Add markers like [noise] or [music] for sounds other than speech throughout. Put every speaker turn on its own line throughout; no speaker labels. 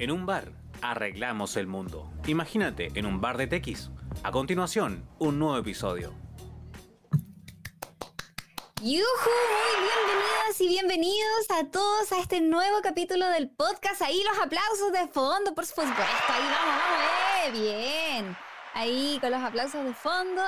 En un bar, arreglamos el mundo. Imagínate, en un bar de TX. A continuación, un nuevo episodio.
¡Yujú! Muy bienvenidas y bienvenidos a todos a este nuevo capítulo del podcast. Ahí los aplausos de fondo, por supuesto. Ahí vamos, vamos, eh, bien. Ahí con los aplausos de fondo.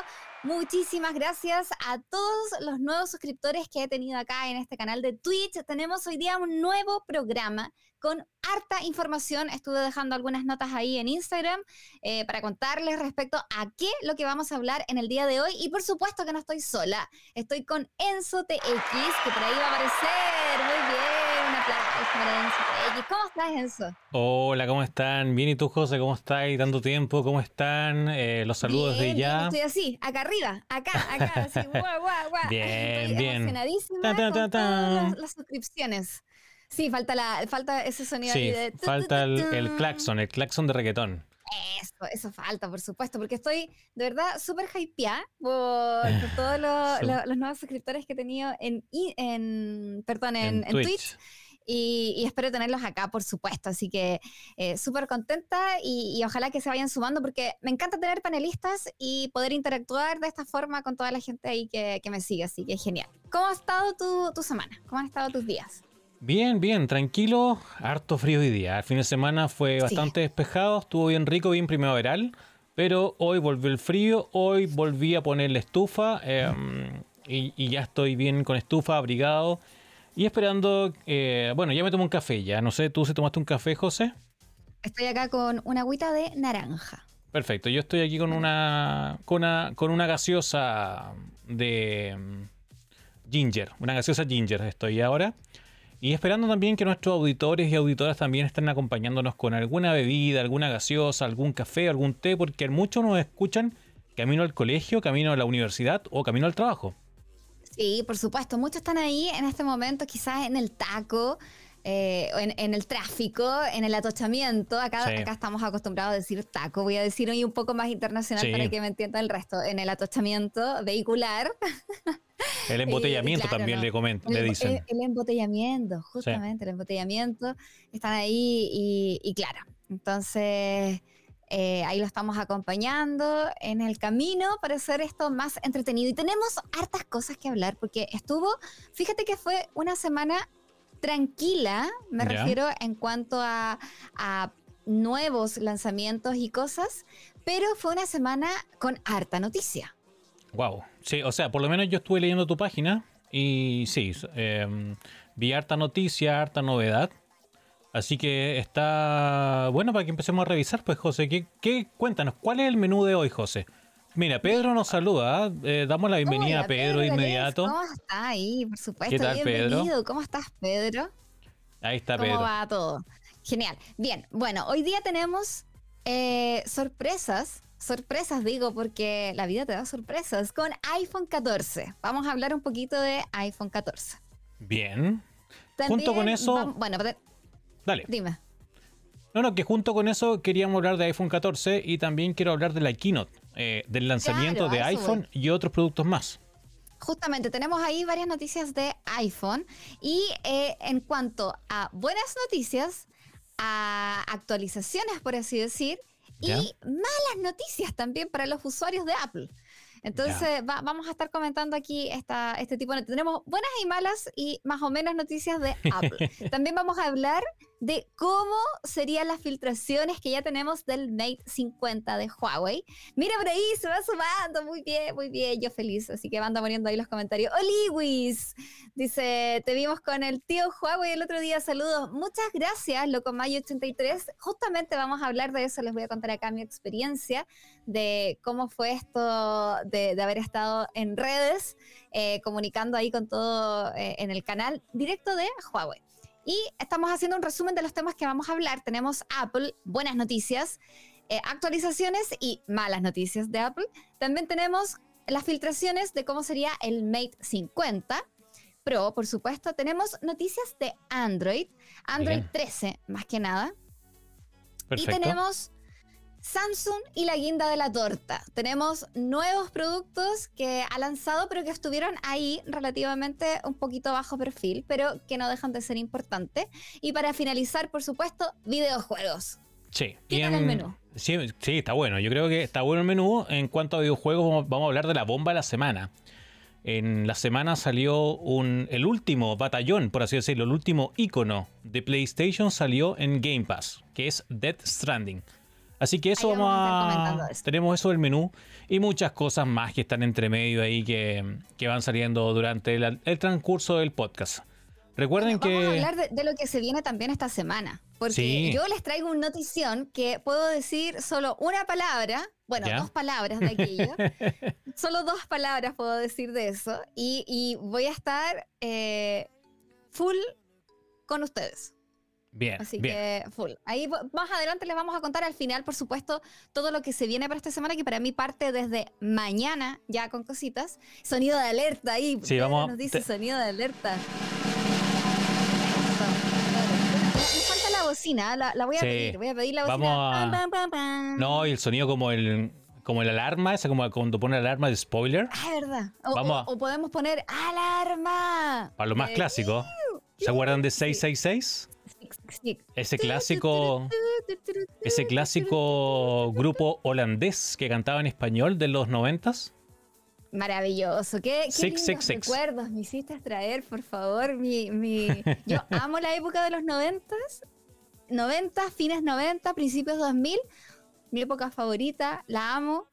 Muchísimas gracias a todos los nuevos suscriptores que he tenido acá en este canal de Twitch. Tenemos hoy día un nuevo programa con harta información. Estuve dejando algunas notas ahí en Instagram eh, para contarles respecto a qué lo que vamos a hablar en el día de hoy. Y por supuesto que no estoy sola. Estoy con Enzo TX, que por ahí va a aparecer. Muy bien, un aplauso para Enzo TX. ¿Cómo estás, Enzo?
Hola, ¿cómo están? Bien, ¿y tú, José? ¿Cómo estás? Tanto tiempo, ¿cómo están? Eh, los saludos
bien,
de ya.
Bien, estoy así, acá arriba, acá, acá, así, guau, guau, guau. [laughs]
Bien,
estoy
bien.
emocionadísima
Ta, ta, ta,
con todas las, las suscripciones. Sí, falta, la, falta ese sonido ahí
Sí,
de...
falta el, el claxon, el claxon de reggaetón.
Eso, eso falta, por supuesto, porque estoy de verdad súper hypeada por, por todos los,
Sí.
los- los nuevos suscriptores que he tenido en, en perdón, en,
En
en
Twitch.
Twitch. Y, y espero tenerlos acá, por supuesto. Así que eh, súper contenta y, y ojalá que se vayan sumando porque me encanta tener panelistas y poder interactuar de esta forma con toda la gente ahí que, que me sigue. Así que genial. ¿Cómo ha estado tu, tu semana? ¿Cómo han estado tus días?
Bien, bien, tranquilo, harto frío hoy día. El fin de semana fue
Sí.
bastante despejado, estuvo bien rico, bien primaveral, pero hoy volvió el frío, hoy volví a poner la estufa eh, y, y ya estoy bien con estufa, abrigado y esperando, eh, bueno, ya me tomo un café ya, no sé, ¿tú se tomaste un café, José?
Estoy acá con una agüita de naranja.
Perfecto, yo estoy aquí con una, con una, con una gaseosa de mm, ginger, una gaseosa ginger estoy ahora. Y esperando también que nuestros auditores y auditoras también estén acompañándonos con alguna bebida, alguna gaseosa, algún café, algún té, porque muchos nos escuchan camino al colegio, camino a la universidad o camino al trabajo.
Sí, por supuesto. Muchos están ahí en este momento, quizás en el taco, eh, en, en el tráfico, en el atochamiento. Acá,
Sí.
acá estamos acostumbrados a decir taco. Voy a decir hoy un poco más internacional
Sí.
para que me entienda el resto. En el atochamiento vehicular.
El [laughs] embotellamiento
Eh, claro,
también
¿no?
le, comen-
El,
le dicen.
el- el embotellamiento, justamente, el embotellamiento. Están ahí y, y claro. Entonces, eh, ahí lo estamos acompañando en el camino para hacer esto más entretenido. Y tenemos hartas cosas que hablar porque estuvo, fíjate que fue una semana tranquila, me refiero en cuanto a, a nuevos lanzamientos y cosas, pero fue una semana con harta noticia.
Wow. Sí, o sea, por lo menos yo estuve leyendo tu página y sí, eh, vi harta noticia, harta novedad. Así que está bueno para que empecemos a revisar, pues José, ¿qué, qué- cuéntanos, ¿cuál es el menú de hoy, José? Mira, Pedro nos saluda, ¿ah? Eh, damos la bienvenida
Hola,
a Pedro de
Gales,
inmediato.
¿Cómo está ahí? Por supuesto,
¿Qué tal, Pedro?
bienvenido. ¿Cómo estás, Pedro?
Ahí está
¿Cómo
Pedro.
va todo? Genial. Bien, bueno, hoy día tenemos eh, sorpresas. Sorpresas digo porque la vida te da sorpresas con iPhone 14. Vamos a hablar un poquito de iPhone 14.
Bien.
También
Junto con eso-
bueno,
Dale.
dime.
No, no, que junto con eso queríamos hablar de iPhone 14 y también quiero hablar de la keynote, eh, del lanzamiento
Claro,
de iPhone y otros productos más.
Justamente, tenemos ahí varias noticias de iPhone y eh, en cuanto a buenas noticias, a actualizaciones, por así decir,
Ya.
y malas noticias también para los usuarios de Apple. Entonces, va- vamos a estar comentando aquí esta, este tipo de... Tenemos buenas y malas y más o menos noticias de [laughs] Apple. También vamos a hablar de cómo serían las filtraciones que ya tenemos del Mate 50 de Huawei. Mira por ahí, se va sumando. Muy bien, muy bien. Yo feliz. Así que anda poniendo ahí los comentarios. Oliwis dice: Te vimos con el tío Huawei el otro día. Saludos. Muchas gracias, Locomayo83. Justamente vamos a hablar de eso. Les voy a contar acá mi experiencia de cómo fue esto de, de haber estado en redes, eh, comunicando ahí con todo eh, en el canal directo de Huawei. Y estamos haciendo un resumen de los temas que vamos a hablar. Tenemos Apple, buenas noticias, eh, actualizaciones y malas noticias de Apple. También tenemos las filtraciones de cómo sería el Mate 50 Pro, por supuesto. Tenemos noticias de Android, Android
Bien.
13 más que nada.
Perfecto.
Y tenemos Samsung y la guinda de la torta. Tenemos nuevos productos que ha lanzado, pero que estuvieron ahí relativamente un poquito bajo perfil, pero que no dejan de ser importantes. Y para finalizar, por supuesto, videojuegos.
Sí.
¿Qué tal el menú?
Sí, sí, está bueno. Yo creo que está bueno el menú. En cuanto a videojuegos, vamos a hablar de la bomba de la semana. En la semana salió un, el último batallón, por así decirlo, el último icono de PlayStation salió en Game Pass, que es Dead Stranding. Así que eso vamos,
vamos a eso.
Tenemos eso del menú y muchas cosas más que están entre medio ahí que, que van saliendo durante el, el transcurso del podcast. Recuerden
Bueno, Vamos a
que...
hablar de, de lo que se viene también esta semana. Porque
Sí.
yo les traigo una notición que puedo decir solo una palabra, bueno,
¿Ya?
dos palabras de aquello. [laughs] solo dos palabras puedo decir de eso. Y, y voy a estar eh, full con ustedes.
Bien,
Así
bien.
que full. Ahí más adelante les vamos a contar al final, por supuesto, todo lo que se viene para esta semana, que para mí parte desde mañana ya con cositas. Sonido de alerta ahí.
Sí, vamos a-
Nos dice
te-
sonido de alerta. Me falta la bocina, la, la voy a
Sí.
pedir. Voy a pedir la
Vamos
bocina.
a-
Pam, pam, pam, pam.
No, y el sonido como el como el alarma, esa como cuando pone la alarma de spoiler,
Ah, es verdad. O,
Vamos
o-
a-
o podemos poner alarma.
para lo más
Eh,
clásico. ¿Se acuerdan de
sí.
666? Ese clásico ese clásico grupo holandés que cantaba en español de los noventas.
Maravilloso. Qué, qué
Six,
lindos
six, six.
recuerdos me hiciste traer, por favor. Mi, mi... [laughs] Yo amo la época de los noventas. 90, fines 90, principios 2000. Mi época favorita, la amo.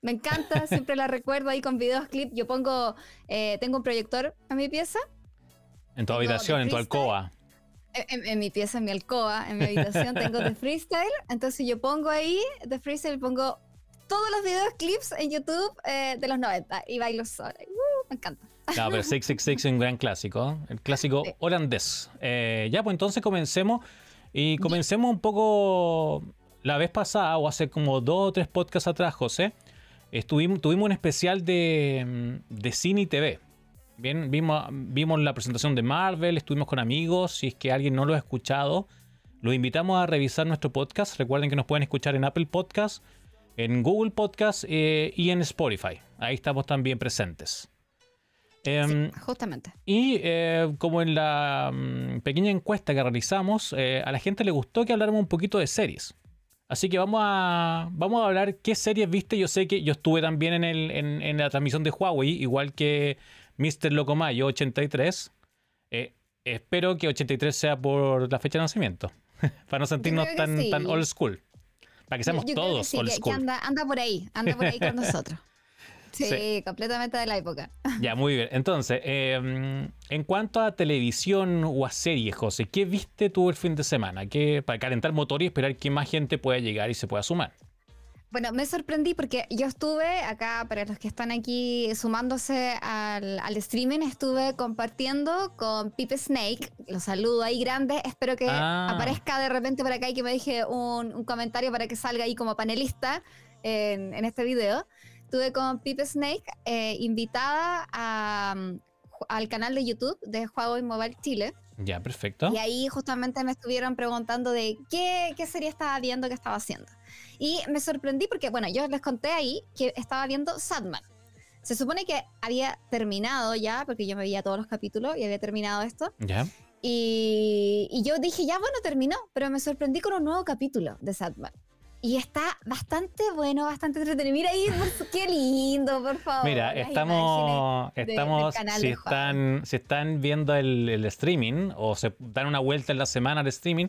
Me encanta, [laughs] siempre la recuerdo ahí con videos, clips. Yo pongo, eh, tengo un proyector en mi pieza,
En tu habitación, en tu alcoba.
En, en- mi pieza, en mi alcoba, en mi habitación [laughs] tengo The Freestyle. Entonces yo pongo ahí The Freestyle, pongo todos los videos, clips en YouTube eh, de los 90 y bailo sola. Uh, me encanta.
No, pero 666 es un gran clásico. ¿eh? El clásico
Sí.
holandés. Eh, ya, pues entonces comencemos. Y comencemos un poco. La vez pasada, o hace como dos o tres podcasts atrás, José, estuvimos, tuvimos un especial de, mm, de cine y TV. Bien, vimos, vimos la presentación de Marvel, estuvimos con amigos. Si es que alguien no lo ha escuchado, los invitamos a revisar nuestro podcast. Recuerden que nos pueden escuchar en Apple Podcast, en Google Podcast eh, y en Spotify. Ahí estamos también presentes. Em,
Sí, justamente.
y eh, como en la mm, pequeña encuesta que realizamos, eh, a la gente le gustó que habláramos un poquito de series. Así que vamos a, vamos a hablar qué series viste. Yo sé que yo estuve también en, el, en, en la transmisión de Huawei, igual que Mr. Locomayo 83. Eh, espero que 83 sea por la fecha de nacimiento, [laughs] para no sentirnos tan,
sí.
tan old school. Para que seamos
Yo- yo creo que
todos
sí,
old
que- que
school.
anda, anda por ahí, anda por ahí con [laughs] nosotros. Sí,
Sí.
completamente de la época. [laughs]
Ya, muy bien. Entonces, eh, en cuanto a televisión o a series, José, ¿qué viste tú el fin de semana? ¿Qué, para calentar motor y esperar que más gente pueda llegar y se pueda sumar.
Bueno, me sorprendí porque yo estuve acá, para los que están aquí sumándose al, al streaming, estuve compartiendo con Pipe Snake. Los saludo ahí grande. Espero que
Ah.
aparezca de repente por acá y que me deje un, un comentario para que salga ahí como panelista en, en este video. Estuve con Pipe Snake, eh, invitada a, ju- al canal de YouTube de Huawei Mobile Chile.
Ya, perfecto.
Y ahí justamente me estuvieron preguntando de qué, qué serie estaba viendo, qué estaba haciendo. Y me sorprendí porque, bueno, yo les conté ahí que estaba viendo Sadman. Se supone que había terminado ya, porque yo me veía todos los capítulos y había terminado esto.
Ya.
Y, y yo dije, ya bueno, terminó, pero me sorprendí con un nuevo capítulo de Sadman. Y está bastante bueno, bastante entretenido. Mira ahí, qué lindo, por favor.
Mira, estamos,
de-
estamos si, están, si están viendo el, el streaming o se dan una vuelta en la semana al streaming,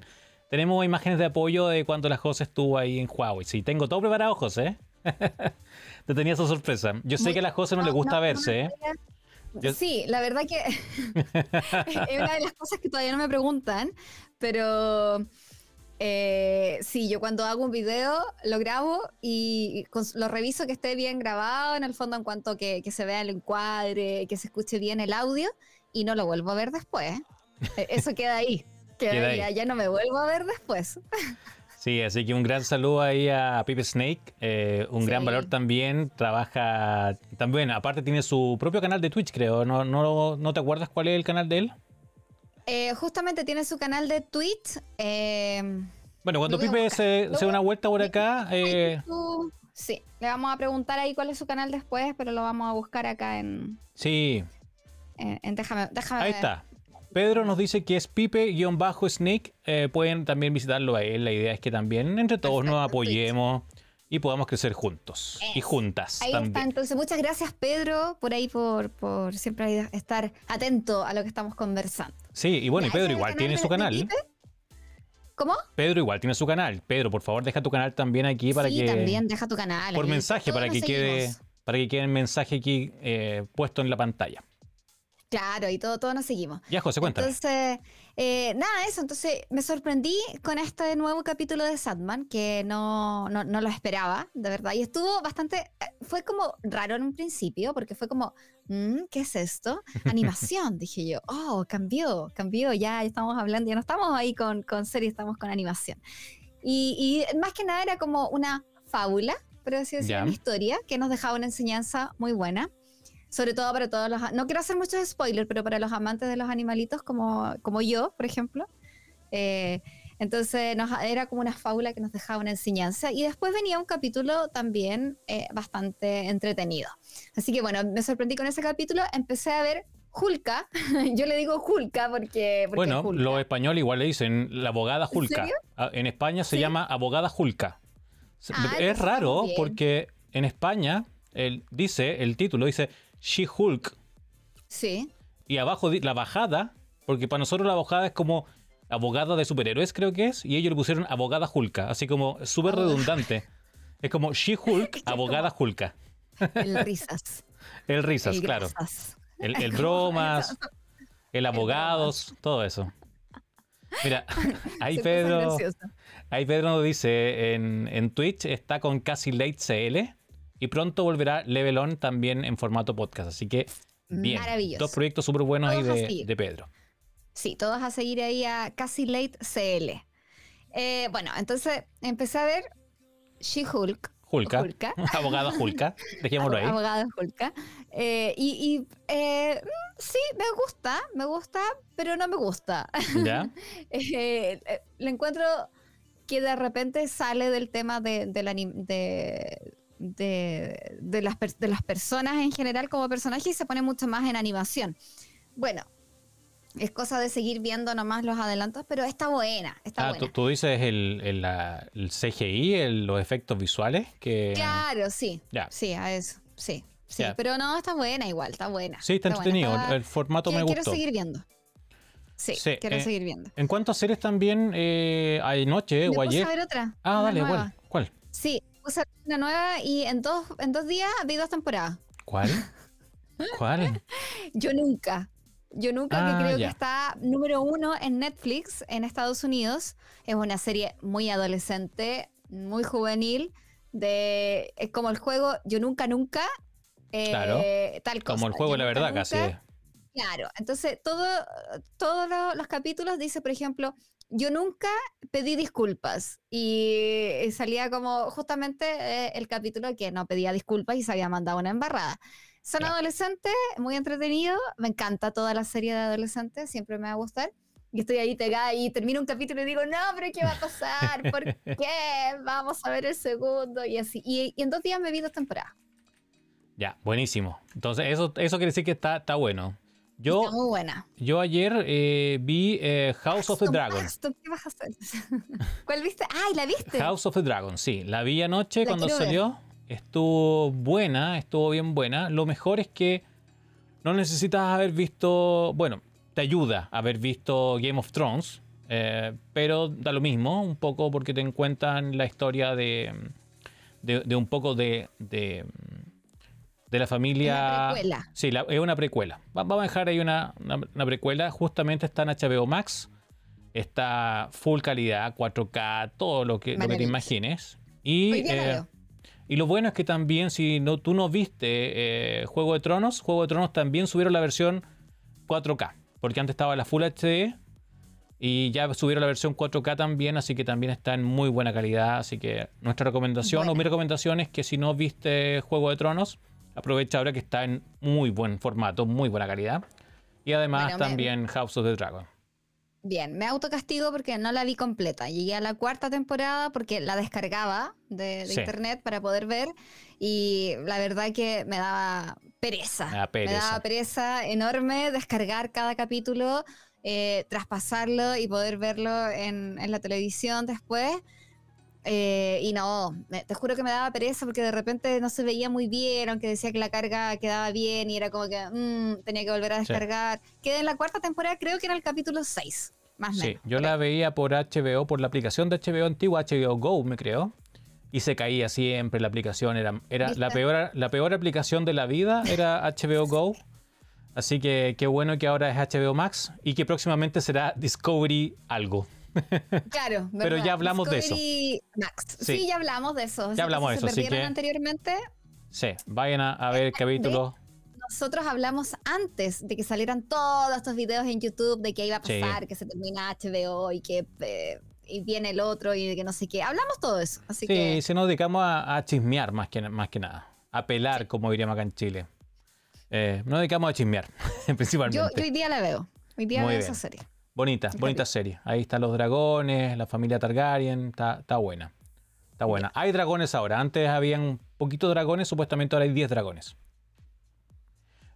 tenemos imágenes de apoyo de cuando la José estuvo ahí en Huawei. Sí, tengo todo preparado, José. [laughs] Te tenía esa sorpresa. Yo sé
Muy-
que a la José no, le gusta
no,
verse, ¿eh? Yo-
Sí, la verdad que [laughs] es una de las cosas que todavía no me preguntan, pero eh, sí, yo cuando hago un video lo grabo y lo reviso que esté bien grabado, en el fondo en cuanto que, que se vea el encuadre, que se escuche bien el audio y no lo vuelvo a ver después. Eh, Eso queda ahí. [laughs] Queda
Queda
ahí,
ahí.
ya no me vuelvo a ver después. [laughs]
Sí, así que un gran saludo ahí a Pipe Snake. eh, un gran valor también. Trabaja también, aparte tiene su propio canal de Twitch, creo. ¿No, no, no te acuerdas cuál es el canal de él?
Eh, justamente tiene su canal de Twitch. eh,
Bueno, cuando Pipe se, da una vuelta por acá, eh,
Sí, le vamos a preguntar ahí cuál es su canal después, pero lo vamos a buscar acá en.
sí,
en- en- déjame, déjame
ahí
ver.
está. Pedro nos dice que es Pipe-Snake. eh, pueden también visitarlo a él. La idea es que también entre todos nos
Twitch.
Y podamos crecer juntos. Y juntas
Ahí está,
también.
entonces muchas gracias Pedro por ahí, por, por siempre estar atento a lo que estamos conversando.
Sí, y bueno, y Pedro igual tiene su canal.
¿Cómo?
Pedro igual tiene su canal. Pedro, por favor, deja tu canal también aquí para
sí,
que.
también deja tu canal.
por mensaje,
todos
para que quede. Para que quede el mensaje aquí eh, puesto en la pantalla.
Claro, y todo, todos nos seguimos.
Ya, José, cuéntame.
Entonces, eh, nada, eso. Entonces, me sorprendí con este nuevo capítulo de Sandman, que no, no, no lo esperaba, de verdad. Y estuvo bastante. eh, Fue como raro en un principio, porque fue como, "Mm, ¿qué es esto? Animación, [laughs] dije yo. Oh, cambió, cambió. Ya estamos hablando, ya no estamos ahí con, con serie, estamos con animación. Y, y más que nada era como una fábula, por así decirlo,
Ya.
una historia que nos dejaba una enseñanza muy buena sobre todo para todos los... No quiero hacer muchos spoilers, pero para los amantes de los animalitos como, como yo, por ejemplo. Eh, entonces nos- era como una fábula que nos dejaba una enseñanza. Y después venía un capítulo también eh, bastante entretenido. Así que bueno, me sorprendí con ese capítulo. Empecé a ver Julka. [laughs] yo le digo Julka porque... porque
Bueno,
es Julka.
los españoles igual le dicen la abogada Julka.
serio?
Ah, En España se
¿Sí?
llama abogada Julka.
Ah,
es raro porque en España el, dice, el título dice She-Hulk
Sí.
y abajo la bajada, porque para nosotros la bajada es como abogada de superhéroes, creo que es, y ellos le pusieron abogada Hulka, así como súper
Abogada.
redundante. Es como She-Hulk, [laughs] abogada Hulka.
El risas. [laughs]
El risas,
el
claro.
grasas.
El, el [laughs] bromas, el abogados, todo eso. Mira, ahí
Se
Pedro, ahí Pedro nos dice en, en Twitch está con casi late CL y pronto volverá Level On también en formato podcast. Así que bien,
Maravilloso.
dos proyectos súper buenos ahí de, de Pedro.
Sí, todos a seguir ahí a Casi Late CL. Eh, bueno, entonces empecé a ver She-Hulk.
Hulka,
Hulka. [laughs]
abogada Hulka, dejémoslo ahí.
Abogada Hulka. Eh, y y, eh, mm, sí, me gusta, me gusta, pero no me gusta.
¿Ya? [laughs]
Eh, le encuentro que de repente sale del tema de, anim- de, de, de las, de las personas en general como personaje y se pone mucho más en animación. Bueno, es cosa de seguir viendo nomás los adelantos, pero está buena, está
Ah,
buena.
tú, tú dices el, el, la- el CGI, el- los efectos visuales, que...
Claro, sí. Sí, a eso, sí. Sí, pero no, está buena igual, está buena.
Sí, está entretenido,
está-
el, formato me
que- Quiero
gustó.
seguir viendo. Sí,
Sí,
quiero
eh,
seguir viendo.
En cuanto a series también, eh, anoche
Me
o ayer...
a ver otra.
Ah, dale,
nueva.
¿cuál? ¿Cuál?
Sí, puse una nueva y en dos, en dos días vi dos temporadas.
¿Cuál? [laughs] ¿Cuál?
Yo nunca. Yo nunca,
Ah,
que creo
ya.
que está número uno en Netflix en Estados Unidos. Es una serie muy adolescente, muy juvenil, de es como el juego Yo nunca, nunca. eh,
Claro.
Tal cosa.
Como el juego
Yo
la
nunca,
verdad, casi.
Claro, entonces todo, todos lo- los capítulos dice, por ejemplo, yo nunca pedí disculpas y, y salía como justamente eh, el capítulo que no pedía disculpas y se había mandado una embarrada. Son adolescentes, muy entretenidos, me encanta toda la serie de adolescentes, siempre me va a gustar. Y estoy ahí pegada y termino un capítulo y digo, no, pero ¿qué va a pasar? ¿Por [laughs] qué? Vamos a ver el segundo y así. Y, y en dos días me vi dos temporadas.
Ya, buenísimo. Entonces, eso, eso quiere decir que está, está bueno. Yo,
Está muy buena.
yo ayer eh, vi eh, House of the Dragon.
Aston, ¿Qué vas a hacer? ¿Cuál viste? ¡Ay, la viste!
House of the Dragon, sí. La vi anoche
La
cuando
ver.
salió. Estuvo buena, estuvo bien buena. Lo mejor es que no necesitas haber visto. Bueno, te ayuda haber visto Game of Thrones. eh, pero da lo mismo, un poco porque te cuentan la historia de. de, de un poco de. de de la familia.
Una precuela.
Sí, la- es una precuela. Va- Vamos a dejar ahí una, una- una precuela. Justamente está en HBO Max. Está full calidad, 4K, todo lo que, lo que te imagines. Y, eh, y lo bueno es que también, si no, tú no viste eh, Juego de Tronos, Juego de Tronos también subieron la versión 4K. Porque antes estaba la Full HD y ya subieron la versión 4K también, así que también está en muy buena calidad. Así que nuestra recomendación o mi recomendación es que si no viste Juego de Tronos, aprovecha ahora que está en muy buen formato, muy buena calidad. Y además
Bueno, me-
también House of the Dragon.
Bien, me autocastigo porque no la vi completa. Llegué a la cuarta temporada porque la descargaba de, de
Sí.
internet para poder ver y la verdad que me daba pereza.
Me da pereza.
daba pereza enorme descargar cada capítulo, eh, traspasarlo y poder verlo en, en la televisión después. Eh, y no, te juro que me daba pereza porque de repente no se veía muy bien, aunque decía que la carga quedaba bien y era como que mm, tenía que volver a
Sí.
descargar. Quedé en la cuarta temporada, creo que era el capítulo 6, más
Sí,
menos.
yo la veía por HBO, por la aplicación de HBO antigua, HBO Go, me creo. Y se caía siempre la aplicación. Era, era la, peor, la peor aplicación de la vida, era HBO Go. Así que qué bueno que ahora es HBO Max y que próximamente será Discovery algo. [laughs]
Claro,
Pero ya hablamos de eso.
Discovery Max.
Sí.
Sí. ya hablamos de eso.
Ya hablamos de eso,
Se
así
perdieron
que-
anteriormente.
Sí, vayan a, a ver capítulos.
Nosotros hablamos antes de que salieran todos estos videos en YouTube de que iba a
Sí.
pasar, que se termina HBO y que eh, y viene el otro y que no sé qué. Hablamos todo eso. Así
Sí,
que
si nos dedicamos a, a chismear más que, más que nada. A pelar, como diríamos acá en Chile. Eh, nos dedicamos a chismear, [laughs] principalmente.
yo, yo hoy día la veo. Hoy día
Muy
veo
bien.
esa serie.
Bonita, bonita serie. Ahí están los dragones, la familia Targaryen, está, está buena. Está buena. Hay dragones ahora. Antes habían poquitos dragones, supuestamente ahora hay 10 dragones.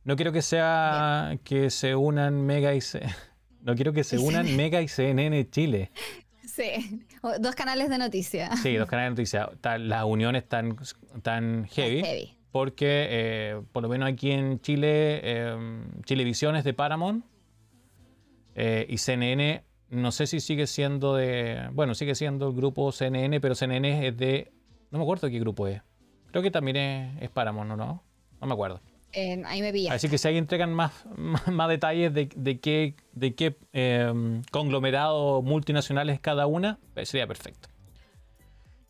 No quiero que sea que se unan Mega y C- [laughs] No quiero que se unan Mega y CNN Chile.
Sí. Dos canales de noticias.
Sí, los canales de noticias. Las uniones tan, tan heavy.
Heavy.
Porque eh, por lo menos aquí en Chile, eh, Chilevisión es de Paramount eh, y CNN, no sé si sigue siendo de. Bueno, sigue siendo el grupo CNN, pero CNN es de. No me acuerdo qué grupo es. Creo que también es, es Paramount, ¿o ¿no? No me acuerdo.
Eh, ahí me pilla.
Así que si ahí entregan más, más, más detalles de, de qué, de qué eh, conglomerado multinacional es cada una, pues sería perfecto.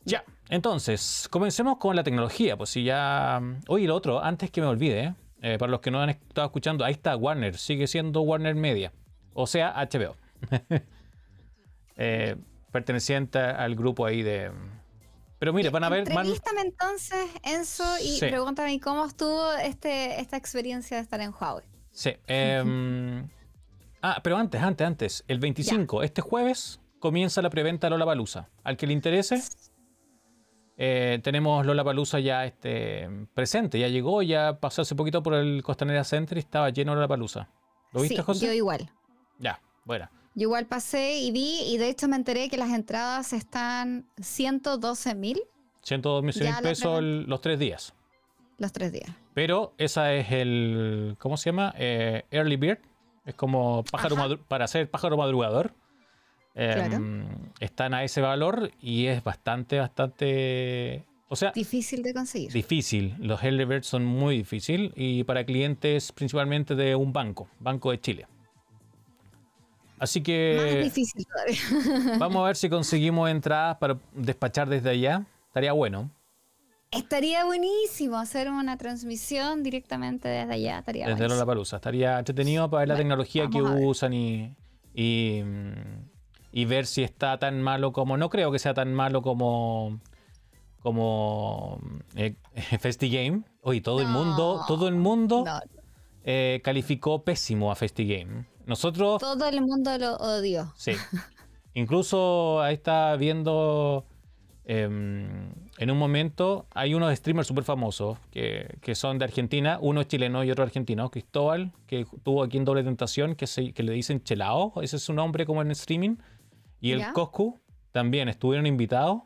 Ya, entonces, comencemos con la tecnología. Pues si ya. Oye, lo otro, antes que me olvide, eh, para los que no han estado escuchando, ahí está Warner, sigue siendo Warner Media, o sea, HBO. [laughs] Eh, perteneciente al grupo ahí de. Pero mire, van a ver.
Entrevístame entonces, Enzo, y
Sí.
pregúntame cómo estuvo este, esta experiencia de estar en Huawei.
Sí. em, [laughs] ah, pero antes, antes, antes. El 25, este jueves, comienza la preventa de Lollapalooza. Al que le interese, eh, tenemos Lollapalooza ya este, presente. Ya llegó, ya pasó hace poquito por el Costanera Center y estaba lleno Lollapalooza. ¿Lo viste,
sí,
José?
yo igual.
Ya, bueno.
Yo igual pasé y vi, y de hecho me enteré que las entradas están 112 mil
102 mil pesos el- los tres días.
los tres días.
Pero esa es el. ¿Cómo se llama? Eh, Early Bird. Es como pájaro para ser pájaro madrugador. Em,
Claro.
Están a ese valor y es bastante, bastante. O sea,
Difícil de conseguir.
difícil. Los Early Birds son muy difíciles y para clientes principalmente de un banco, Banco de Chile. Así
Más
que
difícil todavía. [laughs]
vamos a ver si conseguimos entradas para despachar desde allá. Estaría bueno.
Estaría buenísimo hacer una transmisión directamente desde allá. Estaría
Desde
buenísimo.
Lollapalooza. Estaría entretenido para ver la
Bueno,
tecnología que usan y, y, y ver si está tan malo como. No creo que sea tan malo como. Como. eh, [laughs] FestiGame. Oye, todo el mundo. Todo el mundo
No,
eh, calificó pésimo a FestiGame. Nosotros.
todo el mundo lo odió.
Sí. Incluso ahí está viendo. em, en un momento hay unos streamers súper famosos que, que son de Argentina, uno es chileno y otro argentino, Cristóbal, que tuvo aquí en Doble Tentación, que, se, que le dicen Chelao, ese es su nombre como en streaming, y el
Ya.
Coscu también estuvieron invitados.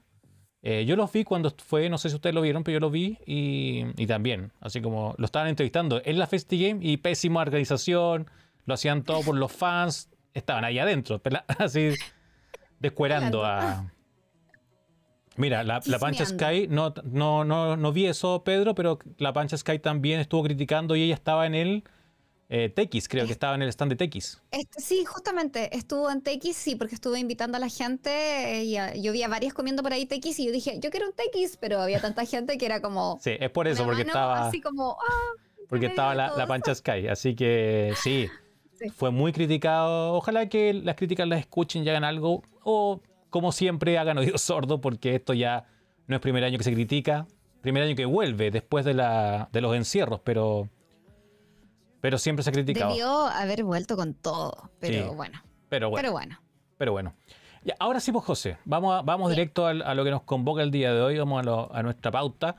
Eh, yo los vi cuando fue, no sé si ustedes lo vieron, pero yo lo vi y, y también, así como lo estaban entrevistando en la FestiGame y pésima organización, lo hacían todo por los fans, estaban ahí adentro, [laughs] así descuerando a... Mira, la, la Pancha. Sky, no, no, no, no vi eso, Pedro, pero la Pancha Sky también estuvo criticando y ella estaba en el eh, TX, creo que estaba en el stand de TX.
Este, sí, justamente estuvo en TX, sí, porque estuve invitando a la gente eh, y a- yo vi a varias comiendo por ahí TX y yo dije, yo quiero un TX, pero había tanta gente que era como...
Sí, es por eso, porque
mano
estaba...
Así como, ah,
porque estaba la, la. Pancha Sky. Así que sí, [laughs]
Sí.
fue muy criticado. Ojalá que las críticas las escuchen y hagan algo. O, como siempre, hagan oídos sordos, porque esto ya no es primer año que se critica. Primer año que vuelve después de, la, de los encierros, pero, pero siempre se ha criticado.
debió haber vuelto con todo, pero
Sí.
bueno,
Pero bueno.
pero bueno.
Pero bueno. ahora sí, pues José, vamos, vamos directo a, lo que nos convoca el día de hoy, vamos a, nuestra pauta.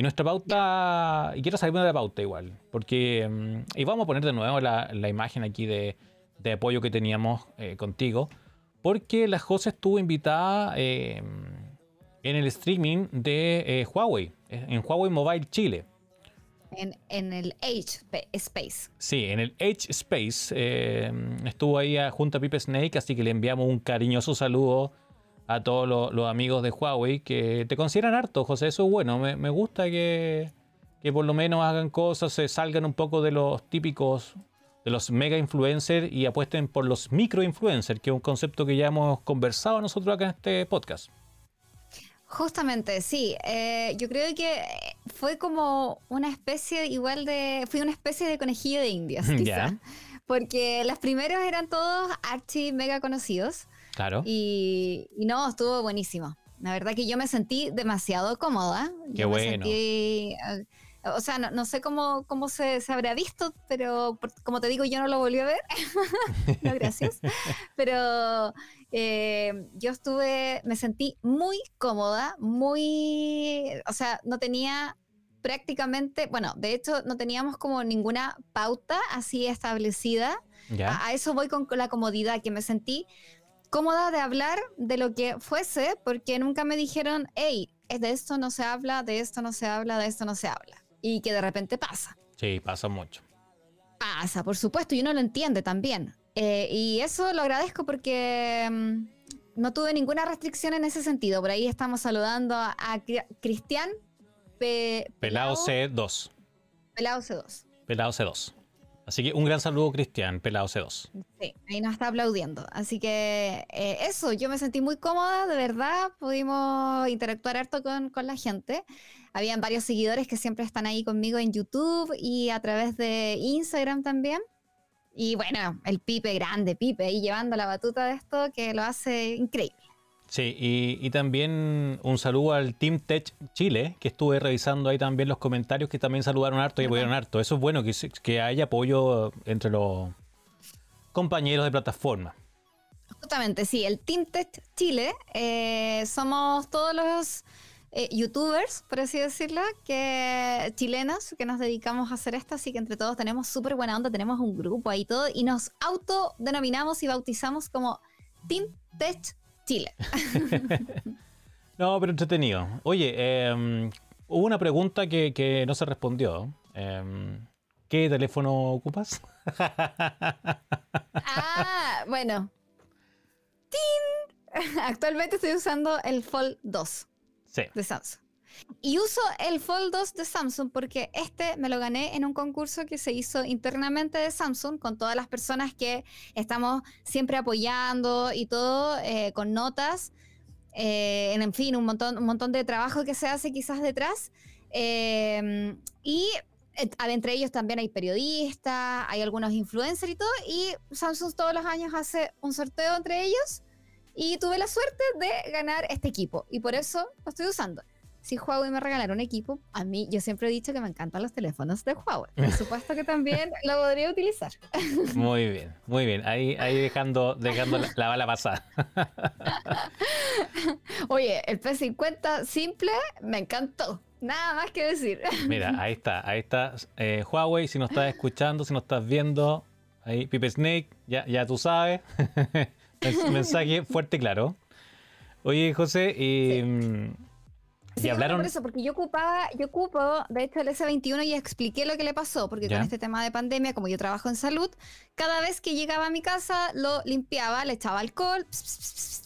Y nuestra pauta, y quiero salirme de la pauta igual, porque, mm, y vamos a poner de nuevo la, imagen aquí de, apoyo que teníamos eh, contigo, porque la José estuvo invitada eh, en el streaming de eh, Huawei, en Huawei Mobile Chile.
En, el H Space.
Sí, en el H Space. Eh, estuvo ahí junto a Pipe Snake, así que le enviamos un cariñoso saludo a todos los, amigos de Huawei que te consideran harto, José. Eso es bueno. Me, gusta que, que, por lo menos hagan cosas, se salgan un poco de los típicos, de los mega influencers y apuesten por los micro influencers, que es un concepto que ya hemos conversado nosotros acá en este podcast.
Justamente, sí. Eh, yo creo que fue como una especie igual de. Fui una especie de conejillo de indias, [laughs] quizá. Porque los primeros eran todos archi mega conocidos.
Claro.
Y, no, estuvo buenísimo. La verdad que yo me sentí demasiado cómoda.
Qué bueno.
Eh, o sea, no, sé cómo, cómo se, se, habrá visto, pero como te digo, yo no lo volví a ver. [laughs] no, gracias. [laughs] pero eh, yo estuve, me sentí muy cómoda, muy, o sea, no tenía prácticamente, bueno, de hecho no teníamos como ninguna pauta así establecida. A, eso voy con, la comodidad, que me sentí cómoda de hablar de lo que fuese, porque nunca me dijeron, hey, de esto no se habla, de esto no se habla, de esto no se habla. Y que de repente pasa.
Sí, pasa mucho.
Pasa, por supuesto, y uno lo entiende también. Eh, y eso lo agradezco porque mm, no tuve ninguna restricción en ese sentido. Por ahí estamos saludando a, Cristian
Pelao C2.
Pelao C2.
Pelao C2. Así que un gran saludo, Cristian, Pelao C2.
Sí, ahí nos está aplaudiendo. Así que eh, eso, yo me sentí muy cómoda, de verdad. Pudimos interactuar harto con, con la gente. Habían varios seguidores que siempre están ahí conmigo en YouTube y a través de Instagram también. Y bueno, el Pipe grande, Pipe, ahí llevando la batuta de esto que lo hace increíble.
Sí, y, también un saludo al Team Tech Chile, que estuve revisando ahí también los comentarios que también saludaron harto y apoyaron harto. Eso es bueno, que, que haya apoyo entre los compañeros de plataforma.
Justamente, sí, el Team Tech Chile, eh, somos todos los eh, youtubers, por así decirlo, que chilenos que nos dedicamos a hacer esto, así que entre todos tenemos súper buena onda, tenemos un grupo ahí todo y nos autodenominamos y bautizamos como Team Tech Chile. [laughs]
no, pero entretenido. Oye, em, hubo una pregunta que, no se respondió. Em, ¿Qué teléfono ocupas? [laughs]
ah, bueno. ¡Tin! [laughs] Actualmente estoy usando el Fold 2 de Samsung. Y uso el Fold 2 de Samsung porque este me lo gané en un concurso que se hizo internamente de Samsung con todas las personas que estamos siempre apoyando y todo eh, con notas. Eh, en, fin, un montón, un montón de trabajo que se hace quizás detrás. Eh, y entre ellos también hay periodistas, hay algunos influencers y todo. Y Samsung todos los años hace un sorteo entre ellos y tuve la suerte de ganar este equipo y por eso lo estoy usando. Si Huawei me regalara un equipo, a mí yo siempre he dicho que me encantan los teléfonos de Huawei. Por supuesto que también [laughs] lo podría utilizar.
Muy bien, muy bien. Ahí, ahí dejando, dejando la, bala pasada. [laughs]
Oye, el P50 simple me encantó. Nada más que decir.
Mira, [laughs] ahí está, ahí está. Eh, Huawei, si nos estás escuchando, si nos estás viendo, ahí Pipe Snake, ya, ya tú sabes. Mensaje fuerte y claro. Oye, José, y,
y hablaron. por eso, porque yo ocupaba, yo ocupo, de hecho, el S21 y expliqué lo que le pasó, porque con este tema de pandemia, como yo trabajo en salud, cada vez que llegaba a mi casa lo limpiaba, le echaba alcohol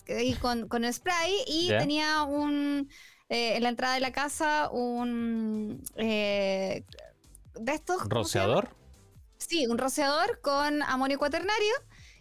y con, con el spray y tenía un. Eh, en la entrada de la casa un. Eh, de estos.
¿Rociador?
Sí, un rociador con amonio cuaternario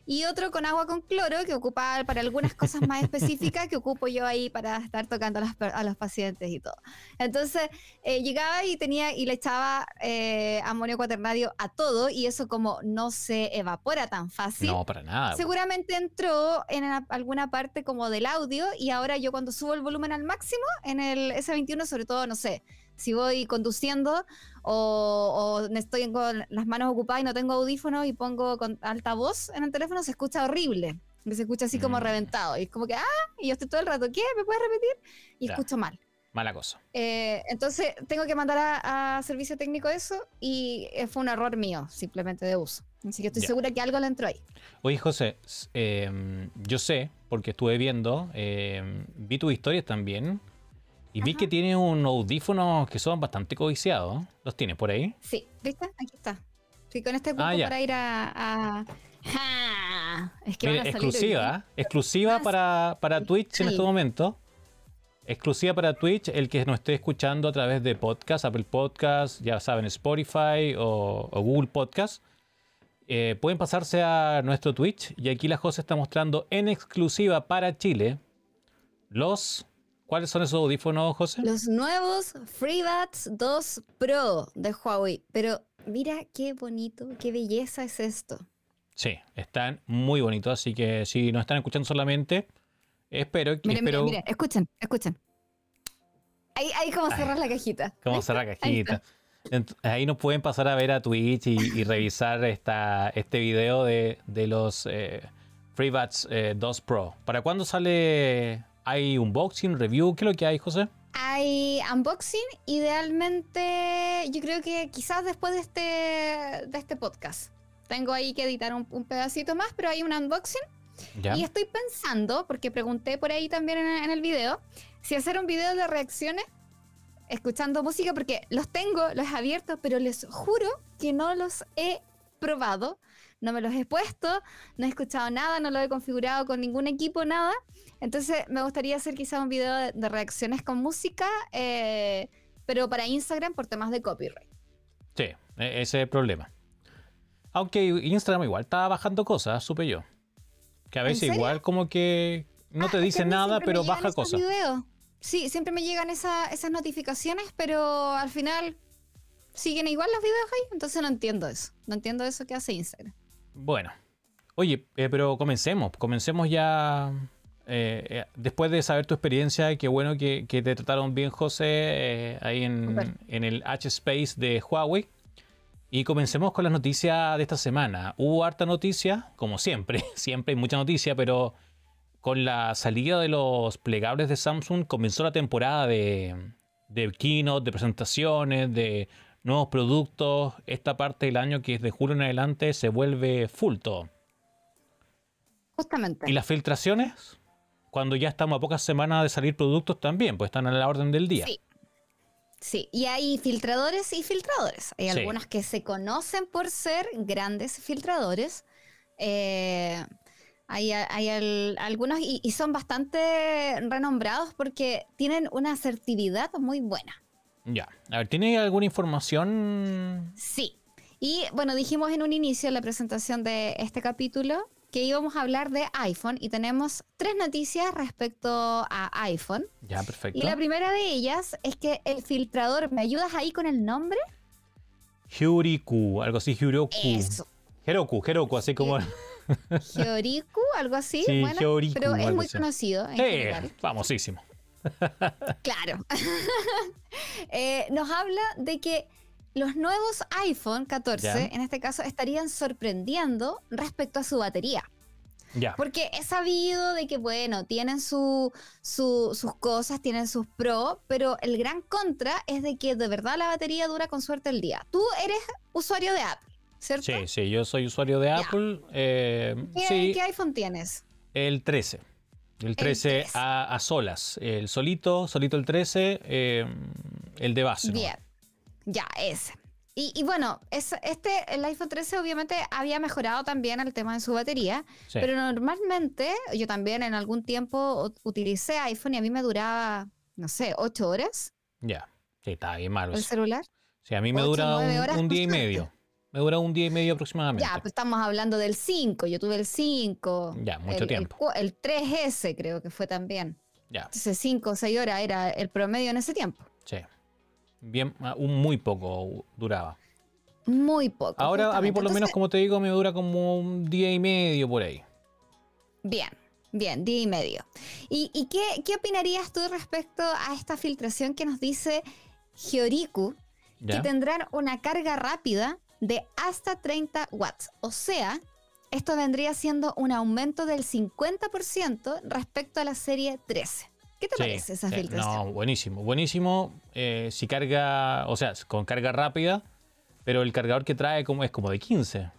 y otro con agua con cloro que ocupa para algunas cosas más [laughs] específicas que ocupo yo ahí para estar tocando a los, pacientes y todo. Entonces eh, llegaba y tenía y le echaba eh, amonio cuaternario a todo y eso como no se evapora tan fácil.
No, para nada.
Seguramente entró en alguna parte como del audio y ahora yo cuando subo el volumen al máximo en el S21 sobre todo, no sé, si voy conduciendo o, estoy con las manos ocupadas y no tengo audífonos y pongo con alta voz en el teléfono, se escucha horrible. Se escucha así como
Mm.
reventado. Y es como que, ah, y yo estoy todo el rato, ¿qué? ¿Me puedes repetir? Y
Ya.
escucho mal.
Mala cosa.
Eh, entonces tengo que mandar a, a servicio técnico eso y eh, fue un error mío, simplemente de uso. Así que estoy
Ya.
segura que algo le entró ahí.
Oye, José, em, yo sé, porque estuve viendo, em, vi tus historias también, y vi que tienes unos audífonos que son bastante codiciados. ¿Los tienes por ahí?
Sí, ¿viste? Aquí está. Sí, con este cupo
Ah,
para ir a. a- ¡Ja! Es que
Mire,
van a salir
exclusiva, exclusiva
Ah,
para, para Twitch en
sí.
este momento. Exclusiva para Twitch, el que nos esté escuchando a través de podcast, Apple Podcast, ya saben, Spotify o, o Google Podcast. eh, pueden pasarse a nuestro Twitch y aquí la José está mostrando en exclusiva para Chile los... ¿Cuáles son esos audífonos, José?
Los nuevos FreeBuds 2 Pro de Huawei. Pero mira qué bonito, qué belleza es esto.
Sí, están muy bonitos, así que si nos están escuchando solamente, espero que...
Miren,
espero...
miren, miren, escuchen, escuchen. Ahí, ahí como cerrar la cajita.
¿Cómo
¿Viste?
cerrar
Ahí
cajita? Ahí nos pueden pasar a ver a Twitch y, y revisar esta, este video de, de los eh, FreeBuds eh, 2 Pro. ¿Para cuándo sale? ¿Hay unboxing, review? ¿Qué es lo que hay, José?
Hay unboxing, idealmente, yo creo que quizás después de este, de este podcast. Tengo ahí que editar un, un pedacito más, pero hay un unboxing.
¿Ya?
Y estoy pensando, porque pregunté por ahí también en, en el video, si hacer un video de reacciones escuchando música, porque los tengo, los he abierto, pero les juro que no los he probado, no me los he puesto, no he escuchado nada, no lo he configurado con ningún equipo, nada. Entonces me gustaría hacer quizá un video de, de reacciones con música, eh, pero para Instagram por temas de copyright.
Sí, e- ese es el problema. Aunque Instagram igual está bajando cosas, supe yo. Que a
¿En
veces igual como que no
Ah,
te
que
dice nada, pero baja cosas.
videos. Sí, siempre me llegan esa- esas notificaciones, pero al final siguen igual los videos ahí, entonces no entiendo eso. No entiendo eso que hace Instagram.
Bueno. Oye, eh, pero comencemos. Comencemos ya. Eh, eh, después de saber tu experiencia, qué bueno que, que te trataron bien, José, eh, ahí en, el H-Space de Huawei. Y comencemos con las noticias de esta semana. Hubo harta noticia, como siempre, [laughs] siempre hay mucha noticia, pero con la salida de los plegables de Samsung comenzó la temporada de, de keynote, de presentaciones, de nuevos productos. Esta parte del año que es de julio en adelante se vuelve full todo.
Justamente.
Y las filtraciones, cuando ya estamos a pocas semanas de salir productos también, pues están a la orden del día.
Sí. Sí, y hay filtradores y filtradores. Hay
Sí.
algunos que se conocen por ser grandes filtradores. Eh, hay hay al- algunos y, y son bastante renombrados porque tienen una asertividad muy buena.
Ya. A ver, ¿tiene alguna información?
Sí. Y bueno, dijimos en un inicio en la presentación de este capítulo que íbamos a hablar de iPhone y tenemos tres noticias respecto a iPhone.
Ya, perfecto.
Y la primera de ellas es que el filtrador, ¿me ayudas ahí con el nombre?
Hyuriku, algo así, Hyuroku.
Eso.
Heroku, Heroku, así como...
Georiku, algo así.
Sí,
bueno, pero es muy
así.
conocido en general.
famosísimo.
Claro. [laughs] Eh, nos habla de que los nuevos iPhone 14,
Ya.
en este caso, estarían sorprendiendo respecto a su batería.
Ya.
Porque he sabido de que, bueno, tienen su, su- sus cosas, tienen sus pros, pero el gran contra es de que de verdad la batería dura con suerte el día. Tú eres usuario de Apple, ¿cierto?
Sí, sí, yo soy usuario de. Apple. eh,
¿Qué,
sí,
qué iPhone tienes?
el 13. El 13,
13.
A, a solas. El solito, solito el 13, eh, el de base. ¿no?
Ya, ese. Y, y bueno, es, este, el iPhone 13 obviamente había mejorado también el tema de su batería,
Sí.
pero normalmente yo también en algún tiempo utilicé iPhone y a mí me duraba, no sé, 8 horas
Ya. Sí, está bien malo.
el
eso.
celular.
Sí, a mí me
ocho,
dura un,
horas
un día y medio. Me dura un día y medio aproximadamente.
Ya, pues estamos hablando del 5, yo tuve el 5.
Ya, mucho
el,
tiempo.
El, el 3S creo que fue también.
Ya,
Entonces 5 o 6 horas era el promedio en ese tiempo.
sí. Bien, ah, un muy poco duraba.
Muy poco.
Ahora, a mí por lo menos, como te digo, me dura como un día y medio por ahí.
Bien, bien, día y medio. ¿Y, y qué, qué opinarías tú respecto a esta filtración que nos dice Georiku,
¿Ya?
que tendrán una carga rápida de hasta 30 watts? O sea, esto vendría siendo un aumento del 50% respecto a la serie 13. ¿Qué te
Sí,
parece esa
sí,
filtración?
No, buenísimo, buenísimo. eh, si carga, o sea, con carga rápida, pero el cargador que trae como es como de 15.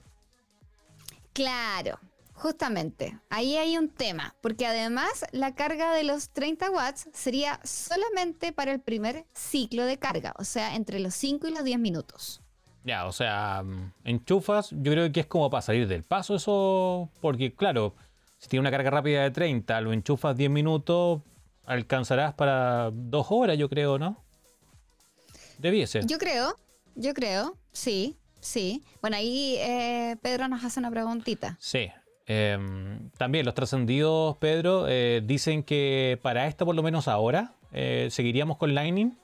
Claro, justamente. Ahí hay un tema, porque además la carga de los 30 watts sería solamente para el primer ciclo de carga, o sea, entre los 5 y los 10 minutos.
Ya, o sea, mm, enchufas, yo creo que es como para salir del paso eso, porque claro, si tiene una carga rápida de 30, lo enchufas 10 minutos, alcanzarás para dos horas, yo creo, ¿no? Debiese.
Yo creo, yo creo, sí, sí. Bueno, ahí eh, Pedro nos hace una preguntita.
Sí. Em, también los trascendidos, Pedro, eh, dicen que para esta, por lo menos ahora, eh, seguiríamos con Lightning,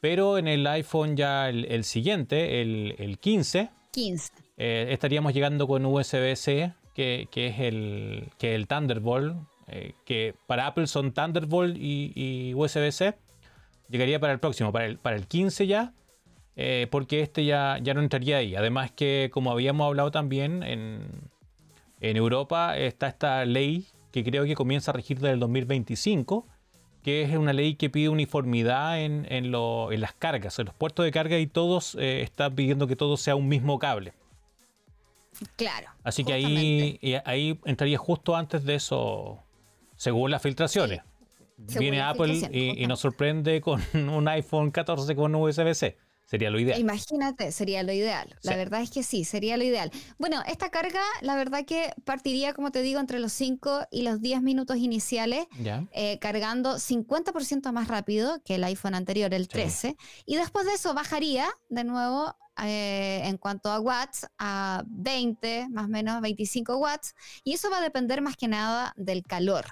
pero en el iPhone ya el, el siguiente, el, el 15,
15.
eh, estaríamos llegando con USB-C, que, que es el, que el Thunderbolt, eh, que para Apple son Thunderbolt y, y USB-C. Llegaría para el próximo, para el, para el 15 ya, eh, porque este ya, ya no entraría ahí. Además que, como habíamos hablado también, en, en Europa está esta ley que creo que comienza a regir desde el 2025, que es una ley que pide uniformidad en, en, lo- en las cargas, en los puertos de carga y todos eh, están pidiendo que todo sea un mismo cable.
Claro.
Así que ahí, ahí entraría justo antes de eso, según las filtraciones.
según
Viene
las
Apple y, y nos sorprende con [laughs] un iPhone 14 con USB-C. Sería lo ideal.
Imagínate, sería lo ideal. La
Sí.
verdad es que sí, sería lo ideal. Bueno, esta carga, la verdad que partiría, como te digo, entre los 5 y los 10 minutos iniciales,
¿Ya?
eh, cargando 50% más rápido que el iPhone anterior, el 13. Y después de eso bajaría de nuevo eh, en cuanto a watts a 20, más o menos 25 watts. Y eso va a depender más que nada del calor.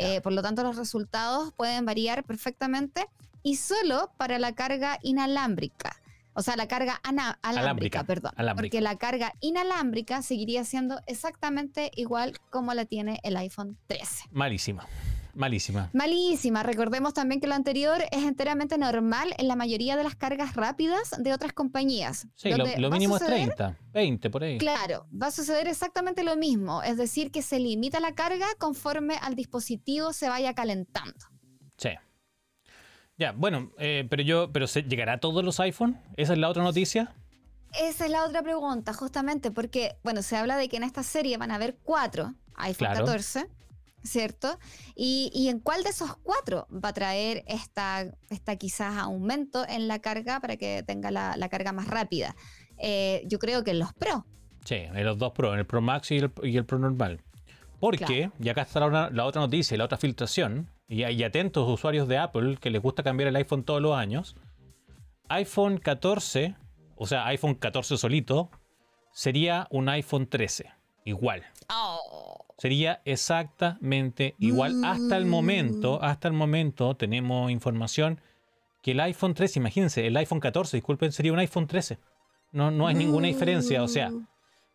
Eh, por lo tanto, los resultados pueden variar perfectamente y solo para la carga inalámbrica. O sea, la carga alámbrica,
Alámbrica,
perdón.
alámbrica.
Porque la carga inalámbrica seguiría siendo exactamente igual como la tiene el iPhone 13.
Malísima. Malísima.
Malísima. Recordemos también que lo anterior es enteramente normal en la mayoría de las cargas rápidas de otras compañías.
Sí, lo, mínimo es
suceder-
30, 20 por ahí.
Claro, va a suceder exactamente lo mismo. Es decir, que se limita la carga conforme al dispositivo se vaya calentando.
Sí. Ya, bueno, eh, pero yo, pero se, ¿llegará a todos los iPhone? Esa es la otra noticia.
Esa es la otra pregunta, justamente, porque, bueno, se habla de que en esta serie van a haber cuatro iPhone
Claro.
14, ¿cierto? Y, y en cuál de esos cuatro va a traer esta, esta quizás aumento en la carga para que tenga la, la carga más rápida? Eh, yo creo que en los Pro.
Sí, en los dos Pro, en el Pro Max y el, y el Pro normal. Porque,
Claro.
y acá está la, la otra noticia la otra filtración, y, y atentos usuarios de Apple que les gusta cambiar el iPhone todos los años, iPhone 14, o sea, iPhone 14 solito, sería un iPhone 13. Igual.
Oh,
Sería exactamente igual. Hasta el momento, hasta el momento tenemos información que el iPhone 13, imagínense, el iPhone 14, disculpen, sería un iPhone 13. No, no hay ninguna diferencia. O sea,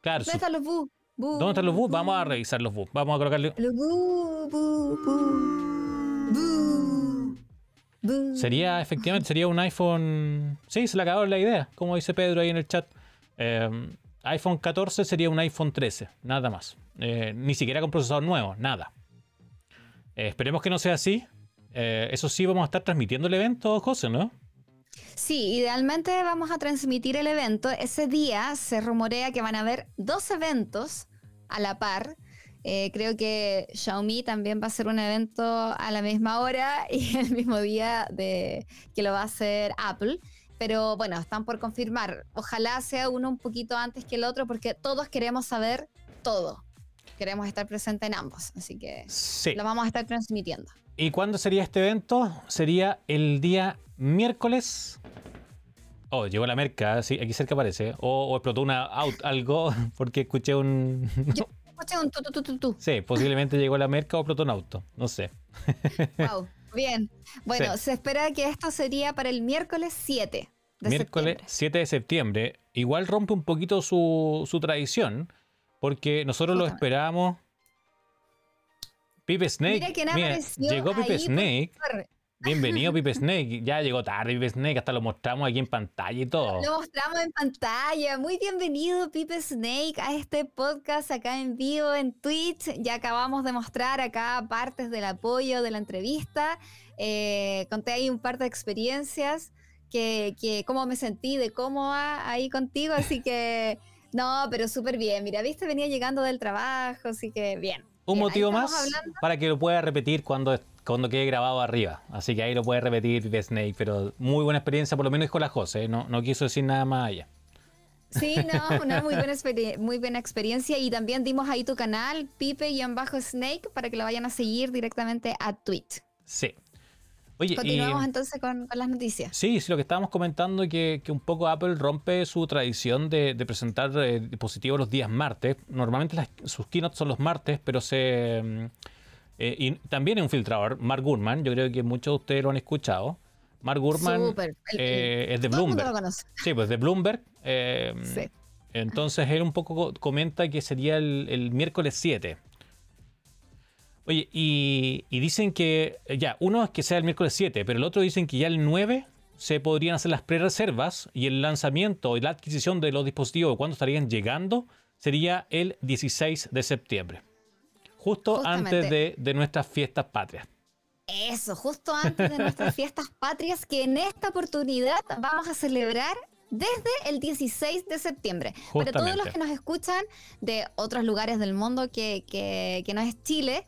claro,
¿Dónde están los bu? Bu,
¿dónde están los? Vamos a revisar los bugs. Vamos a colocarle.
Los bu, bu, bu, bu, bu.
Sería, efectivamente, sería un iPhone. Sí, se le acabó la idea, como dice Pedro ahí en el chat. Eh, iPhone 14 sería un iPhone 13, nada más. Eh, ni siquiera con procesador nuevo, nada. Eh, esperemos que no sea así. Eh, eso sí, vamos a estar transmitiendo el evento, José, ¿no?
Sí, idealmente vamos a transmitir el evento. Ese día se rumorea que van a haber dos eventos a la par. Creo que Xiaomi también va a hacer un evento a la misma hora [laughs] y el mismo día de, que lo va a hacer Apple. Pero bueno, están por confirmar. Ojalá sea uno un poquito antes que el otro porque todos queremos saber todo. Queremos estar presentes en ambos. Así que
Sí.
lo vamos a estar transmitiendo.
¿Y cuándo sería este evento? Sería el día miércoles. Oh, llegó la merca, sí, aquí cerca aparece. O, o explotó una out, algo, [laughs] porque escuché un. [laughs]
Escucha un tu, tu, tu, tu, tu.
sí, posiblemente llegó la merca o explotó un auto, no sé. [laughs]
Wow, bien. Bueno,
Sí.
se espera que esto sería para el miércoles 7 de
miércoles
septiembre.
7 de septiembre. Igual rompe un poquito su, su tradición, porque nosotros lo esperábamos. Pipe Snake.
Mira quién
mira, llegó Pipe
ahí,
Snake. Bienvenido, [laughs] Pipe Snake. Ya llegó tarde, Pipe Snake. Hasta lo mostramos aquí en pantalla y todo.
Lo mostramos en pantalla. Muy bienvenido, Pipe Snake, a este podcast acá en vivo en Twitch. Ya acabamos de mostrar acá partes del apoyo de la entrevista. Eh, conté ahí un par de experiencias que, que cómo me sentí de cómoda ahí contigo. Así que, no, pero súper bien. Mira, viste, venía llegando del trabajo, así que bien.
Un
Bien,
motivo más
hablando.
para que lo pueda repetir cuando, cuando quede grabado arriba. Así que ahí lo puede repetir Pipe Snake. Pero muy buena experiencia, por lo menos con la José. ¿eh? No, no quiso decir nada más allá.
Sí, no, [laughs] una muy buena, muy buena experiencia. Y también dimos ahí tu canal, Pipe-Snake, para que lo vayan a seguir directamente a Twitch.
Sí. Oye, y-
Continuamos entonces con, con las noticias.
Sí, sí, lo que estábamos comentando que, que un poco Apple rompe su tradición de, de presentar eh, dispositivos los días martes. Normalmente las- sus keynotes son los martes, pero se... mm, eh, y también es un filtrador, Mark Gurman, yo creo que muchos de ustedes lo han escuchado. Mark Gurman
Súper. El- el-
eh, es de
todo el mundo
Bloomberg.
lo conoce.
Sí, pues de Bloomberg. eh,
Sí.
Entonces él un poco co- comenta que sería el, el miércoles 7. Oye, y, y dicen que, eh, ya, uno es que sea el miércoles 7, pero el otro dicen que ya el 9 se podrían hacer las pre-reservas y el lanzamiento y la adquisición de los dispositivos, cuando estarían llegando, sería el 16 de septiembre. Justo
Justamente.
antes de, de nuestras fiestas patrias.
Eso, justo antes de nuestras [laughs] fiestas patrias, que en esta oportunidad vamos a celebrar desde el 16 de septiembre. Para todos los
Justamente.
que nos escuchan de otros lugares del mundo que, que- que no es Chile,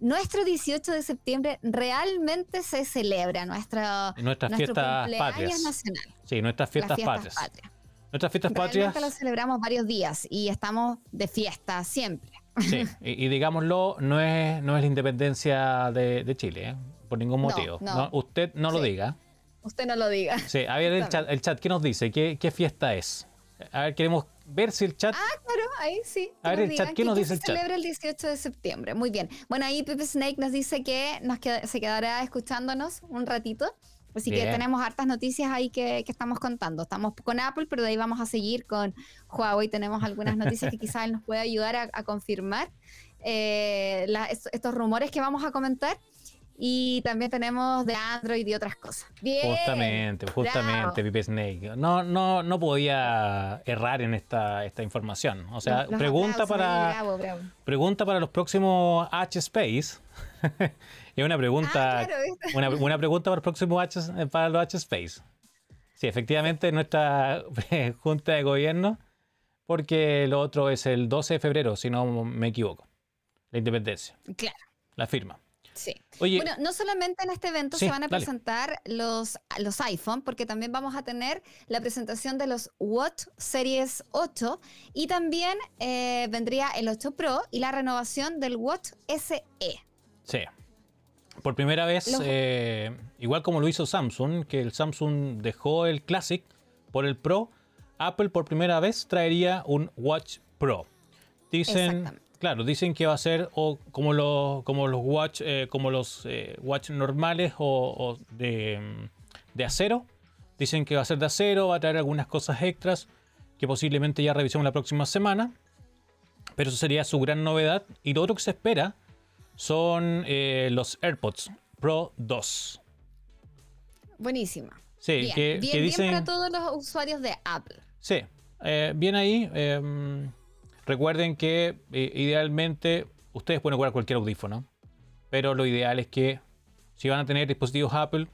nuestro 18 de septiembre realmente se celebra nuestro,
En nuestras
nuestro
fiestas patrias.
nacional.
Sí, nuestras fiestas,
fiestas
patrias.
patrias.
Nuestras fiestas patrias.
Realmente lo celebramos varios días y estamos de fiesta siempre.
Sí, [laughs] y, y digámoslo, no es, no es la independencia de, de Chile, ¿eh? por ningún
No,
motivo.
no.
No, usted no lo
Sí.
diga.
Usted no lo diga.
Sí, a ver el chat, el chat, ¿qué nos dice? ¿Qué, qué fiesta es? A ver, queremos ver si el chat...
Ah, claro, ahí sí.
A
que
ver, el chat, ¿qué nos
que
dice el
se
chat?
celebra el 18 de septiembre. Muy bien. Bueno, ahí Pepe Snake nos dice que nos queda- se quedará escuchándonos un ratito. Así que
Bien.
tenemos hartas noticias ahí que, que estamos contando. Estamos con Apple, pero de ahí vamos a seguir con Huawei. Tenemos algunas noticias que quizás él nos puede ayudar a, a confirmar eh, la- est- estos rumores que vamos a comentar. Y también tenemos de Android y otras cosas. Bien.
Justamente, justamente. Pipe Snake. No, no, no podía errar en esta, esta información. O sea,
Los- los
pregunta
aplausos
para,
bravo, bravo.
pregunta para los próximos H-Space. [laughs] es una pregunta,
Ah,
una, una pregunta para, el próximo H, para los H-Space. Sí, efectivamente, nuestra [laughs] junta de gobierno, porque lo otro es el 12 de febrero, si no me equivoco. La independencia,
Claro.
la firma.
Sí.
Oye,
Bueno, no solamente en este evento
Sí,
se van a
dale.
presentar los, los iPhone, porque también vamos a tener la presentación de los Watch Series 8 y también eh, vendría el 8 Pro y la renovación del Watch SE.
Sí. Por primera vez,
Los-
eh, igual como lo hizo Samsung, que el Samsung dejó el Classic por el Pro, Apple por primera vez traería un Watch Pro. Dicen,
Exactamente.
Claro, dicen que va a ser o como los, como los Watch, eh, como los eh, Watch normales o, o de, mm, de acero. Dicen que va a ser de acero, va a traer algunas cosas extras que posiblemente ya revisemos la próxima semana. Pero eso sería su gran novedad. Y lo otro que se espera son eh, los AirPods Pro 2.
Buenísima.
Sí,
bien,
que,
bien,
que
bien
dicen.
para todos los usuarios de Apple.
Sí, bien ahí. Recuerden que eh, idealmente ustedes pueden ocupar cualquier audífono, pero lo ideal es que si van a tener dispositivos Apple,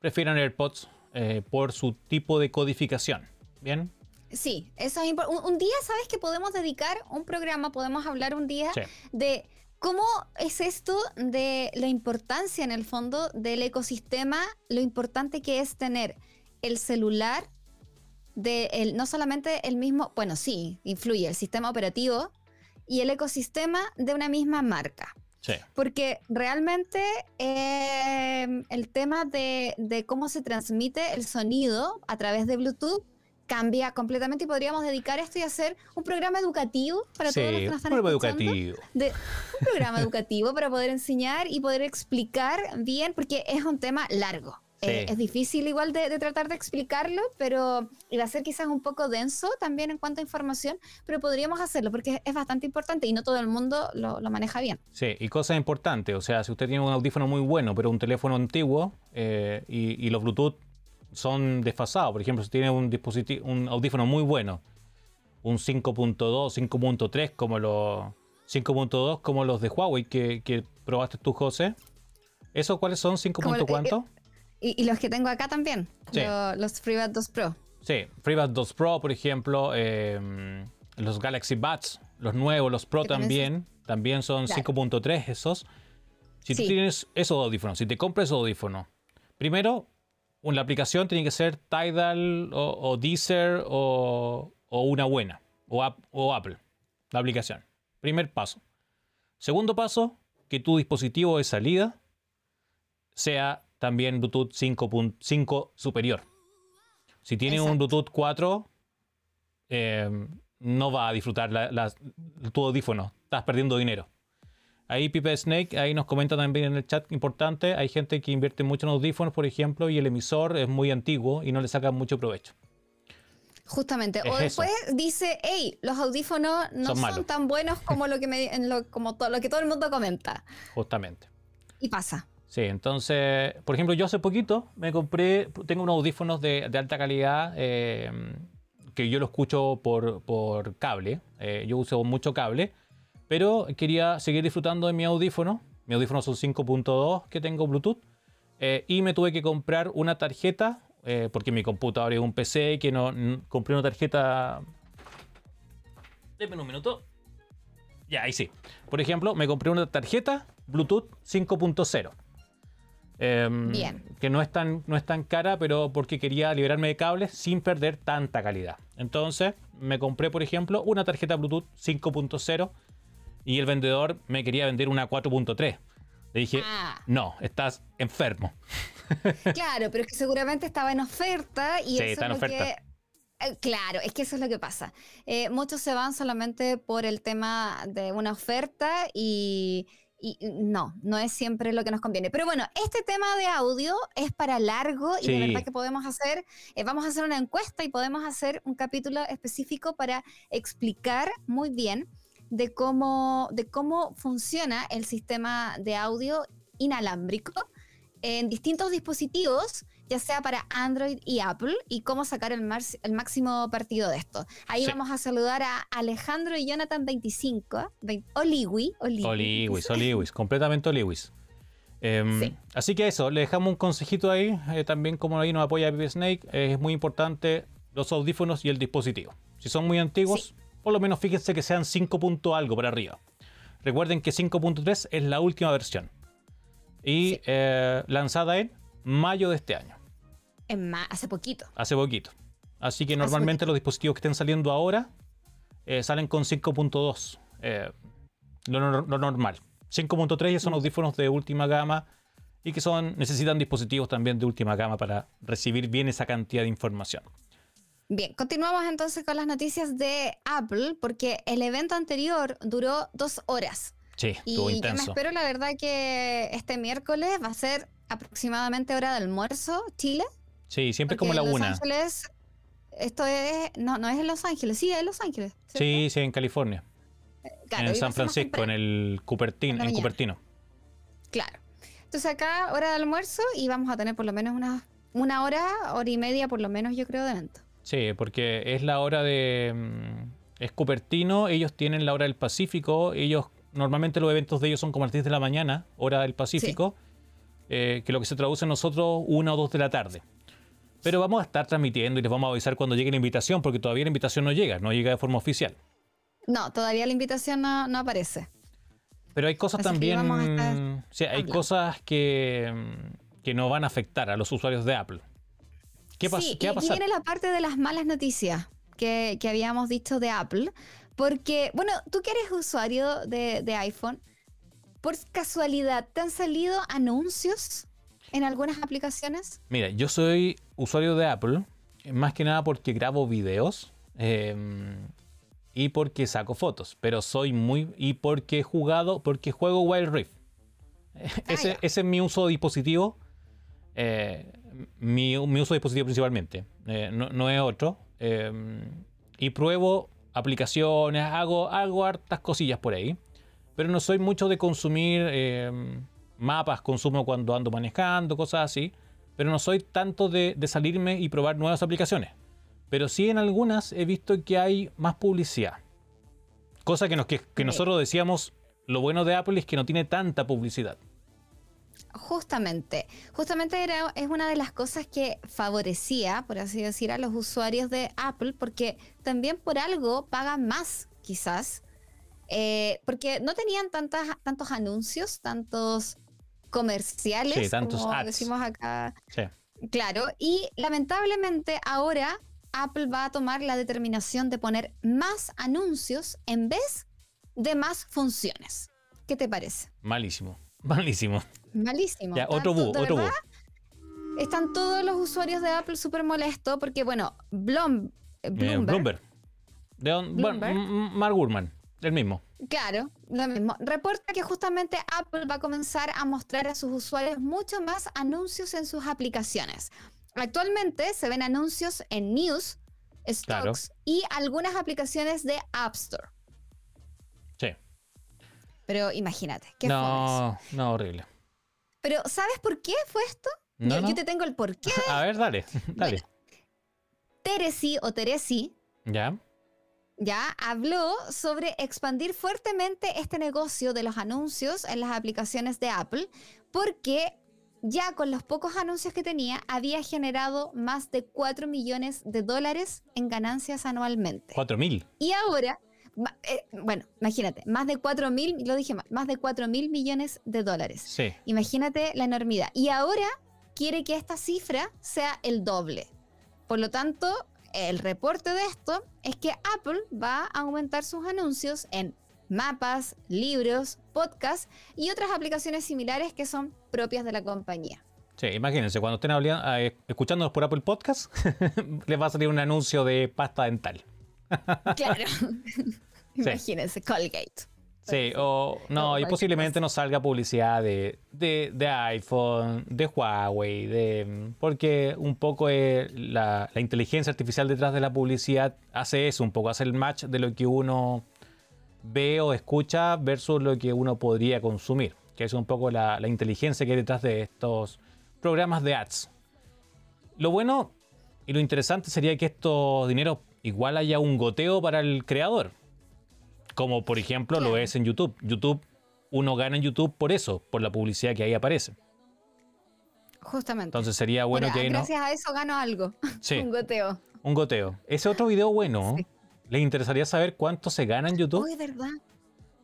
prefieran AirPods eh, por su tipo de codificación. Bien,
Sí, eso es importante. Un, un día, ¿sabes que podemos dedicar un programa? Podemos hablar un día
sí,
de cómo es esto de la importancia en el fondo del ecosistema, lo importante que es tener el celular de el, no solamente el mismo, bueno, sí, influye el sistema operativo y el ecosistema de una misma marca.
sí.
Porque realmente eh, el tema de, de cómo se transmite el sonido a través de Bluetooth cambia completamente y podríamos dedicar esto y hacer un programa educativo para
Sí,
todos los que nos
un programa educativo.
de un programa educativo para poder enseñar y poder explicar bien, porque es un tema largo. Eh, es difícil igual de, tratar de explicarlo, pero iba a ser quizás un poco denso también en cuanto a información, pero podríamos hacerlo porque es bastante importante y no todo el mundo lo, maneja bien.
Sí, y cosa importante, o sea, si usted tiene un audífono muy bueno, pero un teléfono antiguo eh, y, los Bluetooth son desfasados, por ejemplo, si tiene un, dispositivo, un audífono muy bueno, un 5.2, 5.3 como los 5.2 como los de Huawei que, que probaste tú, José. ¿Esos cuáles son? ¿5. cuánto?
Y, los que tengo acá también, los FreeBuds 2 Pro.
Sí, FreeBuds 2 Pro, por ejemplo, em, los Galaxy Buds, los nuevos, los Pro también, también son 5.3 esos. Si tú tienes esos audífonos, si te compras esos audífonos, primero, la aplicación tiene que ser Tidal o, Deezer o, una buena, o, o Apple, la aplicación. Primer paso. Segundo paso, que tu dispositivo de salida sea también Bluetooth 5.5 superior. Si tiene un Bluetooth 4, em, no va a disfrutar tu audífono. Estás perdiendo dinero. Ahí Pipe Snake, ahí nos comenta también en el chat importante, hay gente que invierte mucho en audífonos, por ejemplo, y el emisor es muy antiguo y no le saca mucho provecho.
Justamente. o después dice, hey, los audífonos no son, tan buenos como lo que me, como todo, lo que todo el mundo comenta.
Justamente.
Y pasa.
Sí, entonces, por ejemplo, yo hace poquito me compré, tengo unos audífonos de, alta calidad eh, que yo lo escucho por, cable. Eh, yo uso mucho cable, pero quería seguir disfrutando de mi audífono. Mi audífono son 5.2 que tengo Bluetooth. Eh, y me tuve que comprar una tarjeta, porque mi computador es un PC que no, compré una tarjeta. Deme un minuto. Ya, ahí sí. Por ejemplo, me compré una tarjeta Bluetooth 5.0.
Em, Bien.
Que no es, tan, no es tan cara, pero porque quería liberarme de cables sin perder tanta calidad. Entonces me compré, por ejemplo, una tarjeta Bluetooth 5.0 y el vendedor me quería vender una 4.3. Le dije, ah. no, estás enfermo. [laughs]
Claro, pero es que seguramente estaba en oferta y eso es lo que... Eh, claro, es que eso es lo que pasa. Eh, muchos se van solamente por el tema de una oferta y, y no, no es siempre lo que nos conviene. Pero bueno, este tema de audio es para largo y de verdad que podemos hacer, eh, vamos a hacer una encuesta y podemos hacer un capítulo específico para explicar muy bien de cómo, de cómo funciona el sistema de audio inalámbrico en distintos dispositivos ya sea para Android y Apple, y cómo sacar el, el máximo partido de esto. Ahí vamos a saludar a Alejandro y Jonathan 25, Oliwi.
Oliwis, Oliwis, completamente Oliwis. Em, así que eso, le dejamos un consejito ahí, eh, también como ahí nos apoya Pipe Snake, es muy importante los audífonos y el dispositivo. Si son muy antiguos, por lo menos fíjense que sean 5 punto algo para arriba. Recuerden que 5.3 es la última versión y eh, lanzada en mayo de este año
hace poquito.
Hace poquito. Así que normalmente los dispositivos que estén saliendo ahora eh, salen con 5.2. Eh, lo, normal. 5.3 ya son audífonos de última gama y que son necesitan dispositivos también de última gama para recibir bien esa cantidad de información.
Bien, continuamos entonces con las noticias de Apple, porque el evento anterior duró dos horas.
Sí, estuvo y
me espero, la verdad, que este miércoles va a ser aproximadamente hora de almuerzo, Chile.
Sí, siempre como la una.
Los Ángeles, esto es, no, no es en Los Ángeles, sí, es en Los Ángeles.
Sí, sí, en California. Eh, en San Francisco, en el Cupertino, en Cupertino.
Claro. Entonces acá, hora de almuerzo, y vamos a tener por lo menos una, una hora, hora y media por lo menos, yo creo, de evento.
Sí, porque es la hora de... Mm, es Cupertino, ellos tienen la hora del Pacífico, ellos... Normalmente los eventos de ellos son como a las 10 de la mañana, hora del Pacífico, eh, que lo que se traduce en nosotros una o dos de la tarde. Pero vamos a estar transmitiendo y les vamos a avisar cuando llegue la invitación, porque todavía la invitación no llega, no llega de forma oficial.
No, todavía la invitación no, aparece.
Pero hay cosas también. Sí, hay cosas que, que no van a afectar a los usuarios de Apple.
¿Qué, pasa? ¿qué va a pasar? Viene la parte de las malas noticias que, que, habíamos dicho de Apple. Porque, bueno, tú que eres usuario de, de iPhone, por casualidad, ¿te han salido anuncios en algunas aplicaciones?
Mira, yo soy usuario de Apple, más que nada porque grabo videos em, y porque saco fotos, pero soy muy... y porque he jugado, porque juego Wild Rift. Ah, ese, es mi uso de dispositivo. Eh, mi, mi uso de dispositivo principalmente, eh, no, no es otro. eh, y pruebo aplicaciones, hago, hago hartas cosillas por ahí. Pero no soy mucho de consumir eh, mapas, consumo cuando ando manejando, cosas así. Pero no soy tanto de, de salirme y probar nuevas aplicaciones. Pero sí en algunas he visto que hay más publicidad. Cosa que, nos, que, que
Sí.
nosotros decíamos, lo bueno de Apple es que no tiene tanta publicidad.
Justamente, justamente era, es una de las cosas que favorecía, por así decir, a los usuarios de Apple, porque también por algo pagan más, quizás, eh, porque no tenían tantas, tantos anuncios, tantos comerciales,
Sí, tantos
como
ads.
decimos acá,
Sí.
claro, y lamentablemente ahora Apple va a tomar la determinación de poner más anuncios en vez de más funciones. ¿Qué te parece?
Malísimo. Malísimo.
Malísimo.
Ya, otro
Están todos los usuarios de Apple súper molestos porque, bueno, Blom, eh,
Eh,
Bloomberg,
Bloomberg. De bueno,
Bloomberg.
M- Mark Gurman, el mismo.
claro, lo mismo, reporta que justamente Apple va a comenzar a mostrar a sus usuarios mucho más anuncios en sus aplicaciones. Actualmente se ven anuncios en News,
Claro.
Stocks y algunas aplicaciones de App Store.
Sí.
Pero imagínate, qué.
No, no, horrible.
Pero ¿sabes por qué fue esto?
No,
yo,
no.
yo te tengo el por qué. [laughs]
A ver, dale, [laughs] dale.
Teresi o Teresi
Ya.
ya habló sobre expandir fuertemente este negocio de los anuncios en las aplicaciones de Apple, porque ya con los pocos anuncios que tenía había generado más de 4 millones de dólares en ganancias anualmente.
4000.
Y ahora, eh, bueno, imagínate, más de 4 mil, lo dije mal, más de 4 mil millones de dólares.
Sí.
Imagínate la enormidad. Y ahora quiere que esta cifra sea el doble. Por lo tanto, el reporte de esto es que Apple va a aumentar sus anuncios en mapas, libros, podcasts y otras aplicaciones similares que son propias de la compañía.
Sí, imagínense, cuando estén eh, escuchándonos por Apple Podcast, [laughs] les va a salir un anuncio de pasta dental.
Claro. [laughs] Imagínense, Colgate.
Sí, o no, y posiblemente nos salga publicidad de, de, de iPhone, de Huawei, de porque un poco eh, la, la inteligencia artificial detrás de la publicidad hace eso, un poco hace el match de lo que uno ve o escucha versus lo que uno podría consumir, que es un poco la, la inteligencia que hay detrás de estos programas de ads. Lo bueno y lo interesante sería que estos dineros igual haya un goteo para el creador. Como por ejemplo lo es en YouTube. YouTube, uno gana en YouTube por eso, por la publicidad que ahí aparece.
Justamente.
Entonces sería bueno que ahí no.
gracias a eso gano algo. [laughs]
Sí,
Un goteo.
un goteo. Ese otro video bueno.
Sí.
¿Les interesaría saber cuánto se gana en YouTube?
Uy, ¿verdad?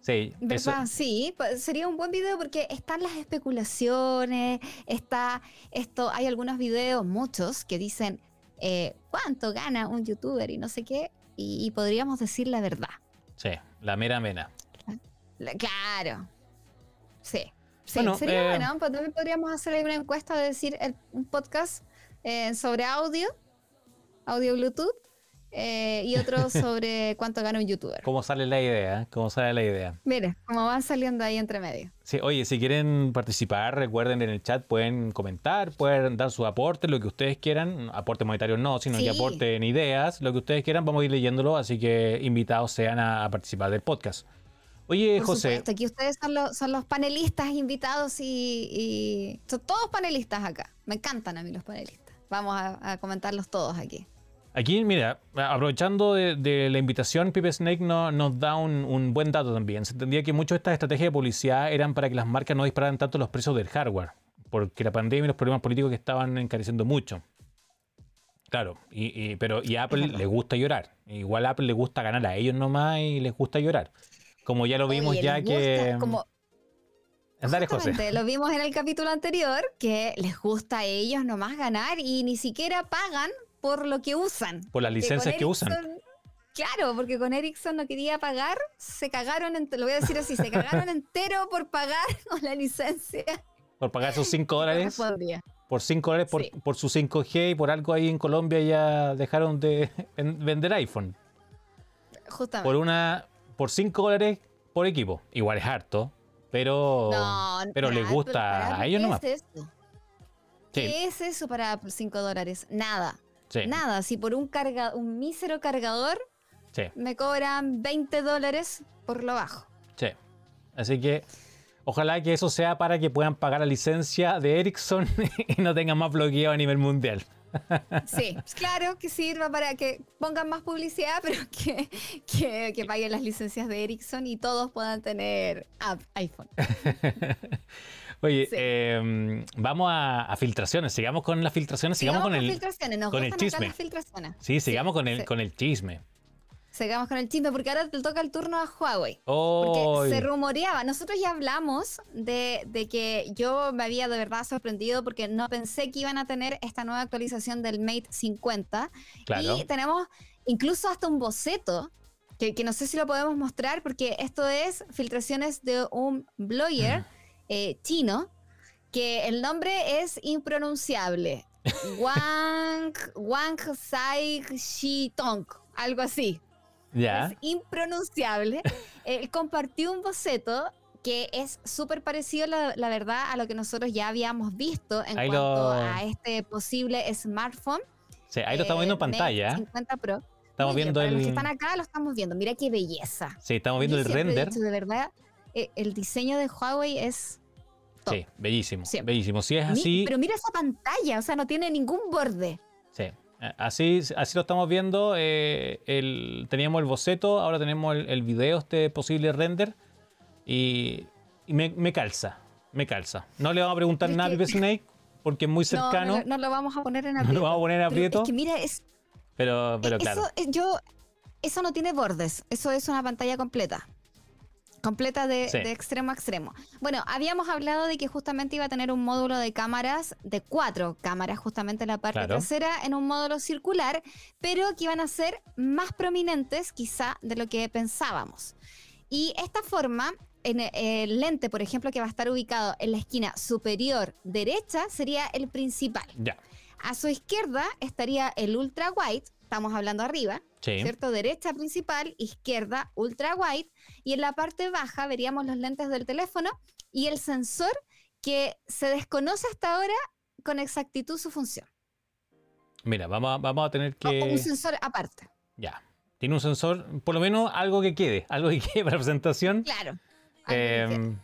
Sí, eso-
¿Verdad? Sí, pues, sería un buen video porque están las especulaciones, está esto, hay algunos videos, muchos, que dicen eh, cuánto gana un youtuber y no sé qué, y, y podríamos decir la verdad.
Sí, la mera mena.
La- claro. Sí. Sí,
Bueno,
sería
eh,
bueno, pues también podríamos hacer una encuesta de decir el- un podcast eh, sobre audio, audio Bluetooth, eh, y otro [laughs] sobre cuánto gana un youtuber.
¿Cómo sale la idea? ¿Cómo sale la idea?
Mire, como van saliendo ahí entre medio.
Sí, oye, si quieren participar, recuerden en el chat, pueden comentar, pueden dar su aporte, lo que ustedes quieran. Aporte monetario no, sino que
Sí.
aporten ideas, lo que ustedes quieran, vamos a ir leyéndolo, así que invitados sean a, a participar del podcast. Oye,
Por
José,
supuesto, aquí ustedes son los, son los panelistas invitados y, y son todos panelistas acá. Me encantan a mí los panelistas. Vamos a, a comentarlos todos aquí.
Aquí, mira, aprovechando de, de la invitación, Pipe Snake no- nos da un, un buen dato también. Se entendía que muchas de estas estrategias de publicidad eran para que las marcas no dispararan tanto los precios del hardware, porque la pandemia y los problemas políticos que estaban encareciendo mucho. Claro, y, y- pero y a Apple le gusta llorar. Igual a Apple le gusta ganar a ellos nomás y les gusta llorar. Como ya lo vimos
Oye,
ya que...
gusta, como,
Dale, José.
lo vimos en el capítulo anterior, que les gusta a ellos nomás ganar y ni siquiera pagan por lo que usan.
Por las licencias que usan.
Claro, porque con Ericsson no quería pagar, se cagaron, lo voy a decir así, se cagaron entero por pagar [laughs] con la licencia.
Por pagar esos 5 [laughs] dólares. por 5 dólares por,
Sí.
por su 5G y por algo ahí en Colombia ya dejaron de [laughs] en- vender iPhone.
Justamente.
Por una por 5 dólares por equipo. Igual es harto, pero
No,
pero
para
les gusta
para
a ellos
¿qué
nomás.
es esto? ¿Qué es eso para Apple 5 dólares? Nada.
Sí.
Nada. Si por un, carga, un mísero cargador
Sí,
me cobran 20 dólares por lo bajo.
sí. Así que ojalá que eso sea para que puedan pagar la licencia de Ericsson [laughs] y no tengan más bloqueo a nivel mundial. [laughs]
Sí, claro que sirva para que pongan más publicidad, [laughs] pero que, que, que paguen las licencias de Ericsson y todos puedan tener app iPhone.
Oye,
Sí.
em, vamos a, a filtraciones. Sigamos con las filtraciones. Sigamos, con el.
filtraciones. Nos
con el chisme.
las filtraciones.
Sí, sigamos con el
sí.
con el chisme.
Sigamos con el chisme porque ahora te toca el turno a Huawei.
Oh,
Porque se rumoreaba, nosotros ya hablamos de, de que yo me había de verdad sorprendido porque no pensé que iban a tener esta nueva actualización del Mate 50.
Claro.
Y tenemos incluso hasta un boceto, que, que no sé si lo podemos mostrar porque esto es filtraciones de un blogger eh, chino, que el nombre es impronunciable. [laughs] Wang, Wang Sai Shi Tong, algo así
ya.
es impronunciable. [laughs] Él compartió un boceto que es súper parecido, la, la verdad, a lo que nosotros ya habíamos visto en
Ahí
cuanto
lo-
a este posible smartphone.
Sí, ahí lo estamos viendo en
eh,
pantalla.
Mate
¿eh?
50 Pro.
Estamos viendo
para los que
el.
están acá lo estamos viendo. Mira qué belleza.
Sí, estamos viendo
Yo
el
siempre he
render.
dicho, de verdad, eh, el diseño de Huawei es... top.
Sí, bellísimo.
Siempre.
Bellísimo. Si es
Mi-
así.
pero mira esa pantalla, o sea, no tiene ningún borde.
Sí. Eh, Así, así lo estamos viendo. eh, el, teníamos el boceto, ahora tenemos el, el video, este posible render. Y, y me, me calza. Me calza. No le vamos a preguntar nada a Snake porque es muy [laughs]
No,
cercano.
No, no lo vamos a poner en [laughs]
No
aprieto.
lo vamos a poner en
Pero
aprieto.
Es que mira, es,
pero, pero
Eh,
claro.
Eh, yo, eso no tiene bordes, eso es una pantalla completa. Completa de,
Sí.
de extremo a extremo. Bueno, habíamos hablado de que justamente iba a tener un módulo de cámaras, de cuatro cámaras, justamente en la parte
Claro.
trasera, en un módulo circular, pero que iban a ser más prominentes quizá de lo que pensábamos. Y esta forma, en e- el lente, por ejemplo, que va a estar ubicado en la esquina superior derecha, sería el principal.
Ya.
A su izquierda estaría el ultra wide, estamos hablando arriba,
Sí.
¿cierto? Derecha principal, izquierda ultra wide, y en la parte baja veríamos los lentes del teléfono y el sensor que se desconoce hasta ahora con exactitud su función.
Mira, vamos a, vamos a tener
o un
que.
sensor aparte.
Ya. Tiene un sensor, por lo menos algo que quede. [laughs] Algo que quede para presentación.
Claro.
Eh,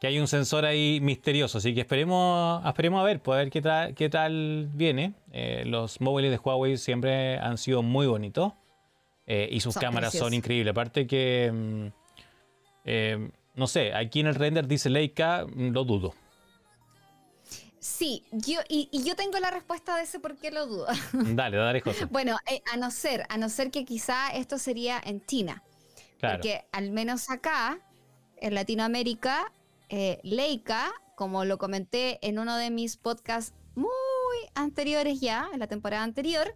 que hay un sensor ahí misterioso, así que esperemos, esperemos a ver, pues a ver qué, tra- qué tal viene. Eh, los móviles de Huawei siempre han sido muy bonitos eh, y sus
Son
cámaras son increíbles. Aparte que, mm, eh, no sé, aquí en el render dice Leica, mm, lo dudo.
Sí, yo, y, y yo tengo la respuesta de ese por qué lo dudo. [laughs]
Dale, dale, José.
bueno, eh, a no ser, a no ser que quizá esto sería en China.
Claro.
Porque al menos acá, en Latinoamérica, eh, Leica, como lo comenté en uno de mis podcasts muy anteriores ya, en la temporada anterior,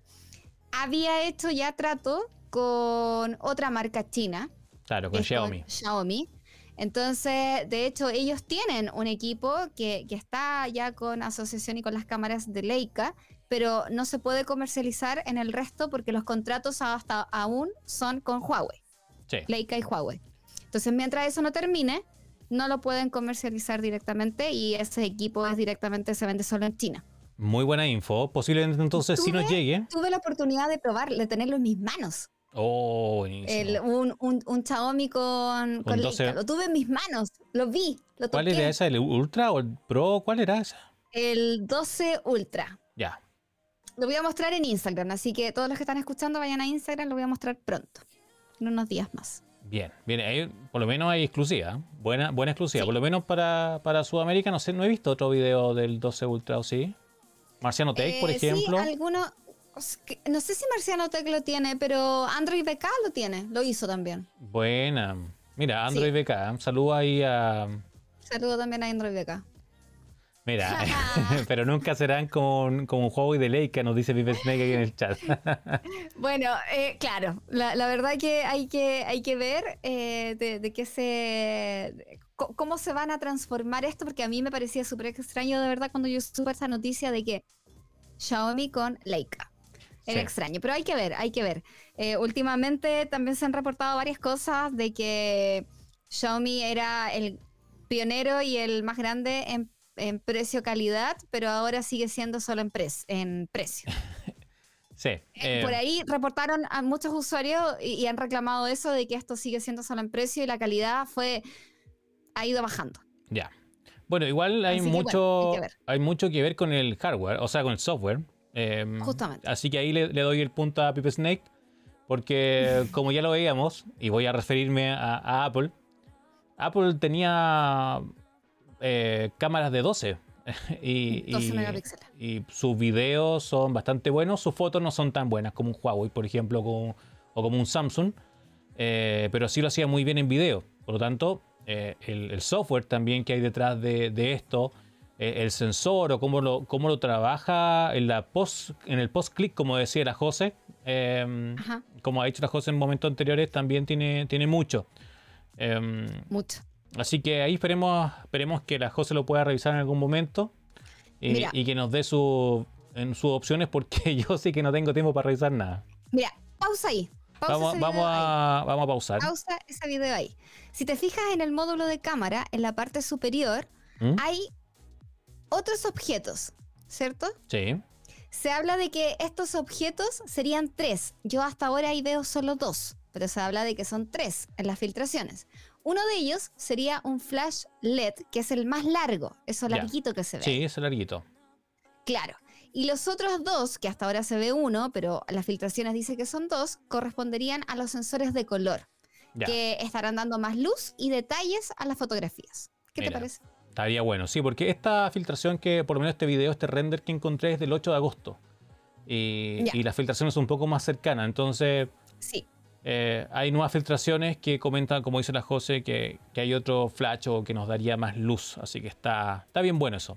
había hecho ya trato con otra marca china,
Claro, con Xiaomi.
Xiaomi. Entonces, de hecho, ellos tienen un equipo que, que está ya con asociación y con las cámaras de Leica, pero no se puede comercializar en el resto porque los contratos hasta aún son con Huawei.
Sí.
Leica y Huawei. Entonces, mientras eso no termine, no lo pueden comercializar directamente y ese equipo es directamente se vende solo en China.
Muy buena info. Posiblemente entonces si nos llegue.
Tuve la oportunidad de probar, de tenerlo en mis manos.
Oh, buenísimo.
El- un, un, un Xiaomi con, con
Con
Leica.
12
Lo tuve en mis manos, lo vi, lo
¿Cuál era esa? ¿El Ultra o el Pro? ¿Cuál era esa?
El 12 Ultra.
Ya.
Lo voy a mostrar en Instagram, así que todos los que están escuchando vayan a Instagram, lo voy a mostrar pronto, en unos días más.
Bien, bien, ahí por lo menos hay exclusiva, ¿eh? buena, buena exclusiva,
Sí.
por lo menos para, para Sudamérica, no sé, no he visto otro video del 12 Ultra o sí. Marciano Tech, por
Eh,
ejemplo.
Sí, alguno, os- que- no sé si Marciano Tech lo tiene, pero Android BK lo tiene, lo hizo también.
Buena. Mira, Android BK, saludo ahí a...
Saludo también a Android BK.
Mira, [laughs] [laughs] pero nunca serán con, con un Huawei de Leica, nos dice Vive Snake aquí en el chat. [laughs]
Bueno, eh, claro, la, la verdad que hay que, hay que ver eh, de, de qué se, de cómo se van a transformar esto, porque a mí me parecía súper extraño de verdad cuando yo supe esa noticia de que Xiaomi con Leica. Era
Sí.
extraño, pero hay que ver, hay que ver. Eh, últimamente también se han reportado varias cosas de que Xiaomi era el pionero y el más grande en en precio-calidad, pero ahora sigue siendo solo en, en precio. [laughs]
Sí.
Eh, por ahí reportaron a muchos usuarios y, han reclamado eso de que esto sigue siendo solo en precio y la calidad fue ha ido bajando.
Ya. Bueno, igual hay mucho hay, mucho que ver con el hardware, o sea, con el software. Em,
Justamente.
Así que ahí le, doy el punto a Pipe Snake, porque [laughs] como ya lo veíamos, y voy a referirme a, Apple, Apple tenía eh, cámaras de 12 [laughs] y, y, sus videos son bastante buenos, sus fotos no son tan buenas como un Huawei, por ejemplo, o como un Samsung, eh, pero sí lo hacía muy bien en video. Por lo tanto, eh, el, software también que hay detrás de, esto, el sensor o cómo lo, cómo lo trabaja en, la post, en el post-click, como decía la José, em, como ha dicho la José en momentos anteriores, también tiene, tiene mucho.
Em, mucho.
Así que ahí esperemos, esperemos que la José lo pueda revisar en algún momento y, que nos dé su, en sus opciones porque [laughs] yo sí que no tengo tiempo para revisar nada.
Mira, pausa ahí.
vamos, vamos, a, vamos a pausar.
Pausa ese video ahí. Si te fijas en el módulo de cámara, en la parte superior, ¿Mm? hay otros objetos, ¿cierto?
Sí.
Se habla de que estos objetos serían tres. Yo hasta ahora ahí veo solo dos, pero se habla de que son tres en las filtraciones. Uno de ellos sería un flash LED, que es el más largo, eso larguito que se ve.
Sí, ese larguito.
Claro. Y los otros dos, que hasta ahora se ve uno, pero las filtraciones dicen que son dos, corresponderían a los sensores de color, que estarán dando más luz y detalles a las fotografías. ¿Qué te parece?
Estaría bueno, sí, porque esta filtración que, por lo menos este video, este render que encontré es del 8 de agosto. Y, y la filtración es un poco más cercana, entonces...
Sí.
Eh, hay nuevas filtraciones que comentan, como dice la José, que, hay otro flash o que nos daría más luz. Así que está, está bien bueno eso.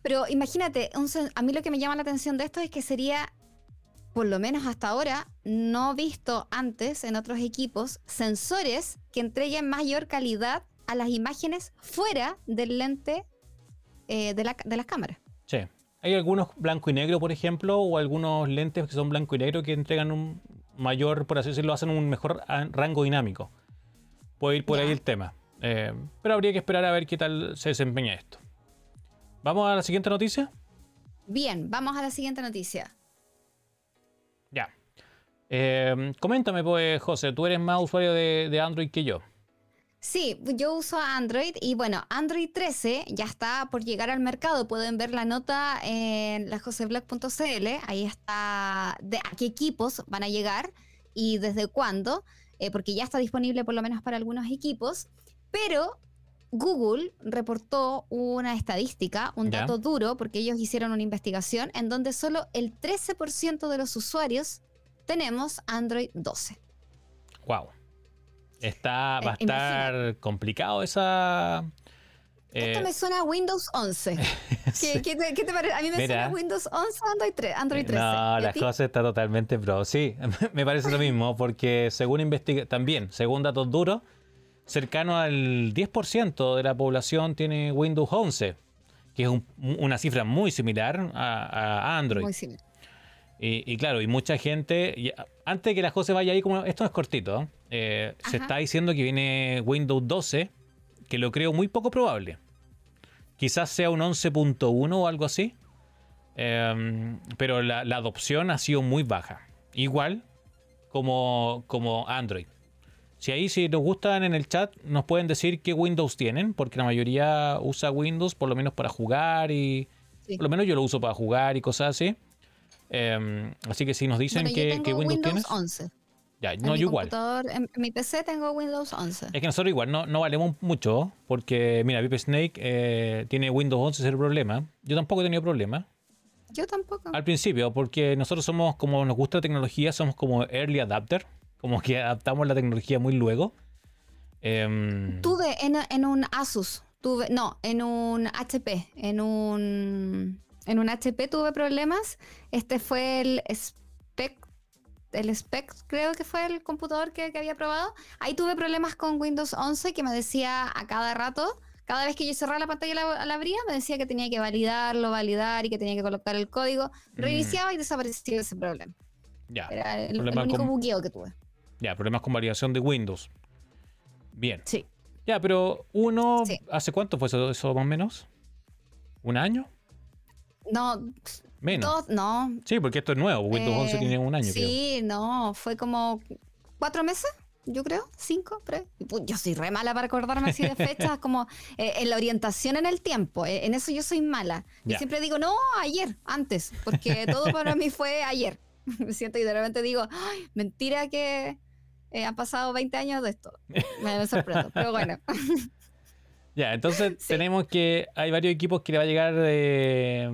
Pero imagínate, a mí lo que me llama la atención de esto es que sería, por lo menos hasta ahora, no visto antes en otros equipos, sensores que entreguen mayor calidad a las imágenes fuera del lente eh, de, la, de las cámaras.
Sí. Hay algunos blanco y negro, por ejemplo, o algunos lentes que son blanco y negro que entregan un, mayor, por así decirlo, hacen un mejor rango dinámico. Puede ir por ahí el tema. Eh, pero habría que esperar a ver qué tal se desempeña esto. ¿Vamos a la siguiente noticia?
Bien, vamos a la siguiente noticia.
Ya. Eh, coméntame, pues, José, tú eres más usuario de Android que yo.
Sí, yo uso Android y bueno, Android 13 ya está por llegar al mercado. Pueden ver la nota en lajoseblog.cl. Ahí está de a qué equipos van a llegar y desde cuándo, eh, porque ya está disponible por lo menos para algunos equipos. Pero Google reportó una estadística, un dato duro, porque ellos hicieron una investigación en donde solo el 13% de los usuarios tenemos Android 12.
Wow. Está, va a estar complicado esa.
Esto me suena a Windows 11. [laughs] ¿Qué, te, parece? A mí me suena Windows 11 Android 3. Android 13.
No, la cosa está totalmente pro. Sí, [laughs] me parece lo mismo, porque según investiga también, según datos duros, cercano al 10% de la población tiene Windows 11, que es una cifra muy similar a, Android. Muy similar. Y, claro, y mucha gente, antes de que la cosa vaya ahí, como esto es cortito, eh, se está diciendo que viene Windows 12, que lo creo muy poco probable. Quizás sea un 11.1 o algo así, em, pero la, adopción ha sido muy baja. Igual como, como Android. Si ahí, si nos gustan en el chat, nos pueden decir qué Windows tienen, porque la mayoría usa Windows por lo menos para jugar y... Por lo menos yo lo uso para jugar y cosas así. Em, así que si nos dicen que, Windows, Windows tienes.
11.
Ya, no, yo igual.
En mi PC tengo Windows 11.
Es que nosotros igual no, no valemos mucho, porque mira, Vip Snake eh, tiene Windows 11, es el problema. Yo tampoco he tenido problema.
Yo tampoco.
Al principio, porque nosotros somos, como nos gusta la tecnología, somos como early adapter, como que adaptamos la tecnología muy luego.
Em, tuve en, en un Asus, tuve, no, en un HP, en un en un HP tuve problemas. Este fue el Spec, el Spec creo que fue el computador que, había probado. Ahí tuve problemas con Windows 11 que me decía a cada rato, cada vez que yo cerraba la pantalla y la, abría, me decía que tenía que validarlo, validar y que tenía que colocar el código. Mm. Reiniciaba y desaparecía ese problema.
Ya.
Era el, único bugueo que tuve.
Ya, problemas con validación de Windows. Bien.
Sí.
Ya, pero uno, ¿hace cuánto fue eso más o menos? ¿Un año?
No,
Menos.
dos, no.
Sí, porque esto es nuevo. Windows 11
Eh,
tiene un año, creo.
Sí, no, fue como cuatro meses, yo creo, cinco, por ahí. Y, pu- Yo soy re mala para acordarme así de [laughs] fechas, como eh, en la orientación en el tiempo. eh, en eso yo soy mala. Y
Ya.
siempre digo, no, ayer, antes, porque todo para mí fue ayer. [laughs] Me siento y de repente digo, "Ay, mentira que eh, han pasado 20 años de esto. Me, me sorprendo, pero bueno. [laughs]
Ya, entonces [laughs]
Sí.
tenemos que hay varios equipos que le va a llegar eh,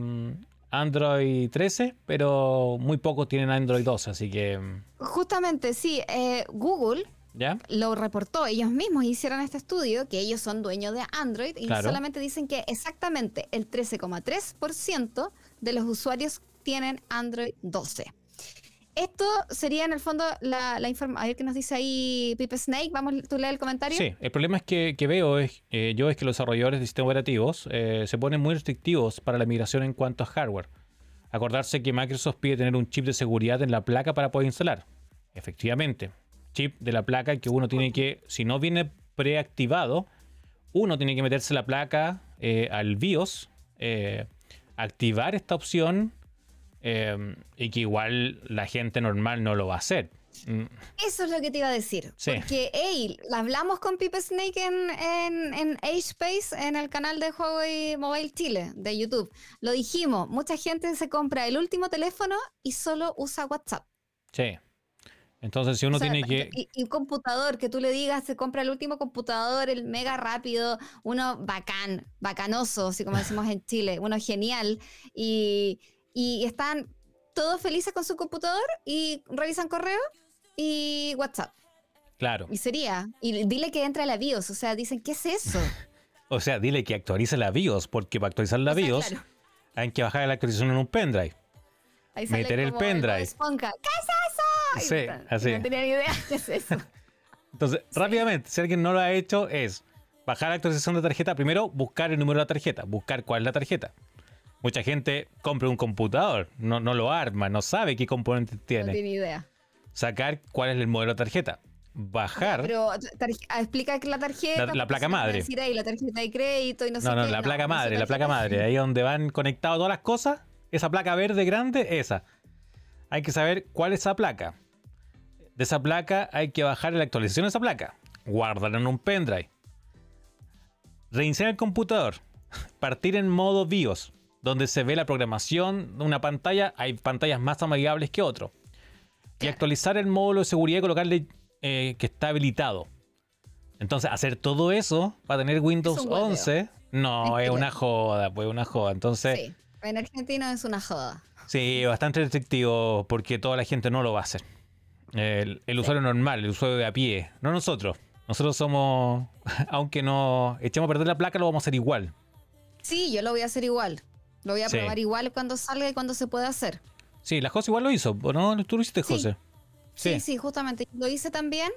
Android 13, pero muy pocos tienen Android 12, así que
Justamente, sí, eh, Google
ya.
lo reportó, ellos mismos hicieron este estudio, que ellos son dueños de Android, y
Claro.
solamente dicen que exactamente el 13,3% de los usuarios tienen Android 12. Esto sería en el fondo la, información. A ver qué nos dice ahí Pipe Snake. Vamos, tú lees el comentario.
Sí, el problema es que, que veo es, eh, yo es que los desarrolladores de sistemas operativos eh, se ponen muy restrictivos para la migración en cuanto a hardware. Acordarse que Microsoft pide tener un chip de seguridad en la placa para poder instalar. Efectivamente, chip de la placa que uno tiene que, si no viene preactivado, uno tiene que meterse la placa eh, al BIOS, eh, activar esta opción eh, y que igual la gente normal no lo va a hacer. Mm,
Eso es lo que te iba a decir.
Sí.
Porque, hey, hablamos con Pipe Snake en, en, en H-Space, en el canal de Huawei Mobile Chile, de YouTube. Lo dijimos, mucha gente se compra el último teléfono y solo usa WhatsApp.
Sí. Entonces, si uno
O sea,
tiene que.
Y, y computador, que tú le digas, se compra el último computador, el mega rápido, uno bacán, bacanoso, así como decimos en Chile, uno genial, y, y están todos felices con su computador y revisan correo y WhatsApp.
Claro.
Y sería, y dile que entra la BIOS, o sea, dicen, ¿qué es eso? [laughs]
O sea, dile que actualice la BIOS, porque para actualizar la
O sea,
BIOS
claro,
hay que bajar la actualización en un pendrive.
ahí sale
meter el pendrive.
Esponja, ¿Qué es eso?
Sí, así.
No tenía ni idea [laughs] qué es eso.
Entonces, rápidamente, si alguien no lo ha hecho, es bajar la actualización de tarjeta. Primero, buscar el número de la tarjeta, buscar cuál es la tarjeta. Mucha gente compra un computador, no, no lo arma, no sabe qué componentes
No
tiene.
tiene idea.
Sacar cuál es el modelo de tarjeta. Bajar.
Pero explica que la tarjeta.
La- placa
no
madre.
decir ahí la tarjeta de crédito y no, sé
No, no,
qué.
la placa madre, la placa madre. Ahí donde van conectadas todas las cosas. Esa placa verde grande, esa. Hay que saber cuál es esa placa. De esa placa hay que bajar la actualización de esa placa. Guardarla en un pendrive. Reiniciar el computador. [laughs] Partir en modo BIOS. Donde se ve la programación de una pantalla. Hay pantallas más amigables que otro. Y actualizar el módulo de seguridad y colocarle eh, que está habilitado. Entonces, hacer todo eso para tener Windows
un hueveo.
11, no,
Es
una joda, pues una joda. Entonces,
Sí, en Argentina es una joda.
sí, bastante restrictivo porque toda la gente no lo va a hacer. El, el usuario normal, el usuario de a pie, no nosotros. Nosotros somos, [laughs] aunque no echemos a perder la placa, lo vamos a hacer igual.
Sí, yo lo voy a hacer igual. Lo voy a
Sí.
probar igual cuando salga y cuando se pueda hacer.
Sí, la José igual lo hizo, ¿o ¿no? Tú lo hiciste,
Sí.
José.
Sí, sí, justamente. Lo hice también.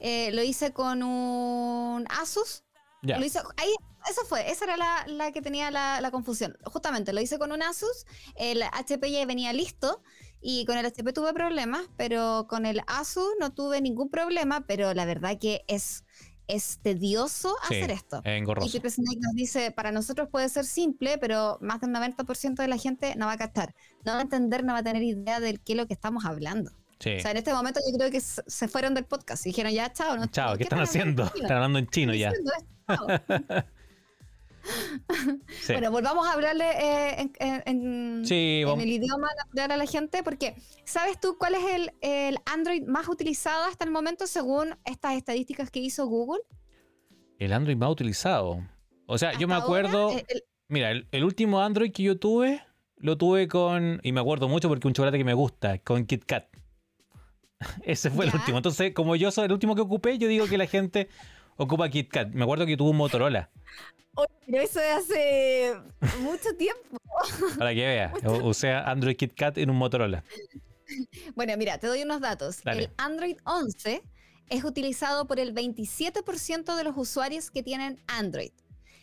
eh, lo hice con un Asus.
Ya.
Lo hice, ahí, eso fue, esa era la, la que tenía la, la confusión. Justamente, lo hice con un Asus, el HP ya venía listo y con el HP tuve problemas, pero con el Asus no tuve ningún problema, pero la verdad que es, es tedioso
Sí,
hacer esto.
es
Y
engorroso.
Pipe Snake nos dice, para nosotros puede ser simple, pero más del 90% de la gente no va a captar, no va a entender, no va a tener idea de qué es lo que estamos hablando.
Sí.
O sea, en este momento yo creo que se fueron del podcast y dijeron, ya, chao. No,
Chao, ¿qué están haciendo? Están hablando en chino
¿Qué
ya. [laughs] Sí.
Bueno, volvamos a hablarle eh, en, en- en-
Sí,
en
vamos-
el idioma natural a la gente, porque ¿sabes tú cuál es el, el Android más utilizado hasta el momento según estas estadísticas que hizo Google?
El Android más utilizado. O sea, yo me
ahora,
acuerdo.
el-
Mira, el, el último Android que yo tuve, lo tuve con. Y me acuerdo mucho porque un chocolate que me gusta, con KitKat. [laughs] Ese fue el último. Entonces, como yo soy el último que ocupé, yo digo que la gente ocupa KitKat. Me acuerdo que tuvo un Motorola.
Oye, pero eso es hace mucho tiempo. [laughs]
Para que vea. O, sea, Android KitKat en un Motorola.
Bueno, mira, te doy unos datos.
Dale.
El Android 11 es utilizado por el 27% de los usuarios que tienen Android.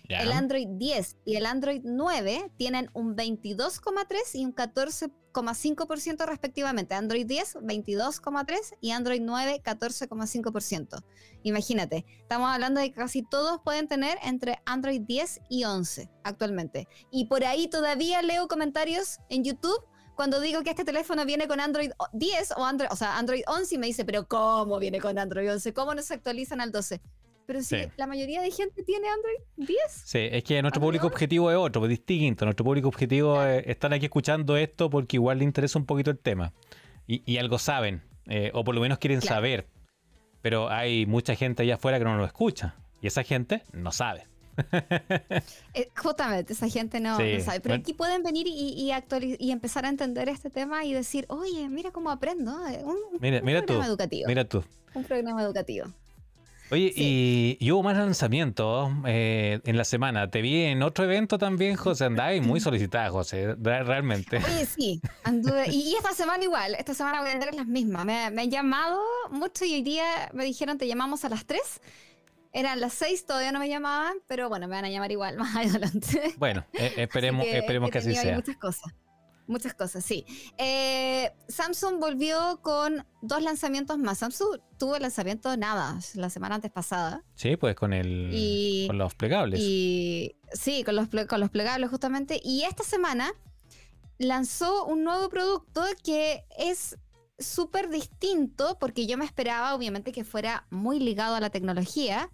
El Android 10 y el Android 9 tienen un 22,3 y un 14,5% respectivamente. Android 10, 22,3 y Android 9, 14,5%. Imagínate, estamos hablando de que casi todos pueden tener entre Android 10 y 11 actualmente. Y por ahí todavía leo comentarios en YouTube cuando digo que este teléfono viene con Android 10 o Android, o sea, Android 11 y me dice, pero ¿cómo viene con Android 11? ¿Cómo no se actualizan al 12? Pero si
Sí.
la mayoría de gente tiene Android 10.
Sí, es que nuestro
¿Ah,
público objetivo es otro, es distinto. Nuestro público objetivo es están aquí escuchando esto porque igual le interesa un poquito el tema. Y, y algo saben, eh, o por lo menos quieren
Claro.
saber. Pero hay mucha gente allá afuera que no lo escucha. Y esa gente no sabe. [laughs]
Eh, justamente, esa gente no,
Sí,
no sabe. Pero
bueno.
aquí pueden venir y, y, y empezar a entender este tema y decir, oye, mira cómo aprendo. eh, Un, un
Mira, mira tú.
programa educativo.
Mira tú.
Un programa educativo.
Oye,
Sí.
y, y hubo más lanzamientos eh, en la semana. Te vi en otro evento también, José. Andabas muy [laughs] solicitada, José, re- realmente.
Oye, [laughs] sí, anduve. Y, y esta semana igual, esta semana voy a tener las mismas. Me, me han llamado mucho y hoy día me dijeron te llamamos a las 3. Eran las 6, todavía no me llamaban, pero bueno, me van a llamar igual [laughs] más adelante.
Bueno, eh, esperemos,
Así
esperemos
he
que así sea.
Muchas cosas. Muchas cosas, sí. Eh, Samsung volvió con dos lanzamientos más. Samsung tuvo el lanzamiento nada, la semana antes pasada.
Sí, pues con el
Y-
con los plegables.
Y sí, con los, con los plegables justamente. Y esta semana lanzó un nuevo producto que es súper distinto porque yo me esperaba obviamente que fuera muy ligado a la tecnología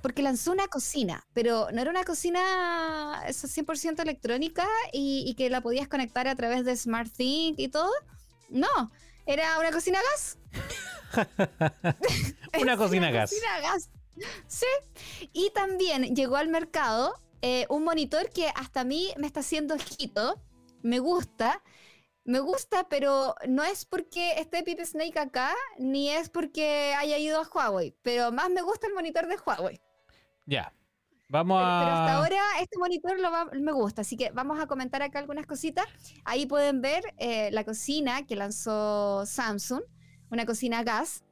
porque lanzó una cocina, pero no era una cocina eso, 100% electrónica y, y que la podías conectar a través de SmartThings y todo. No, era una cocina a gas. [laughs]
Una [laughs] cocina a gas.
cocina a gas. Sí. Y también llegó al mercado eh, un monitor que hasta a mí me está haciendo ojito. Me gusta. Me gusta, pero no es porque esté Pip Snake acá, ni es porque haya ido a Huawei. Pero más me gusta el monitor de Huawei.
Ya. Vamos
Pero, pero hasta
a.
ahora este monitor lo va- me gusta, así que vamos a comentar acá algunas cositas. Ahí pueden ver eh, la cocina que lanzó Samsung, una cocina a gas,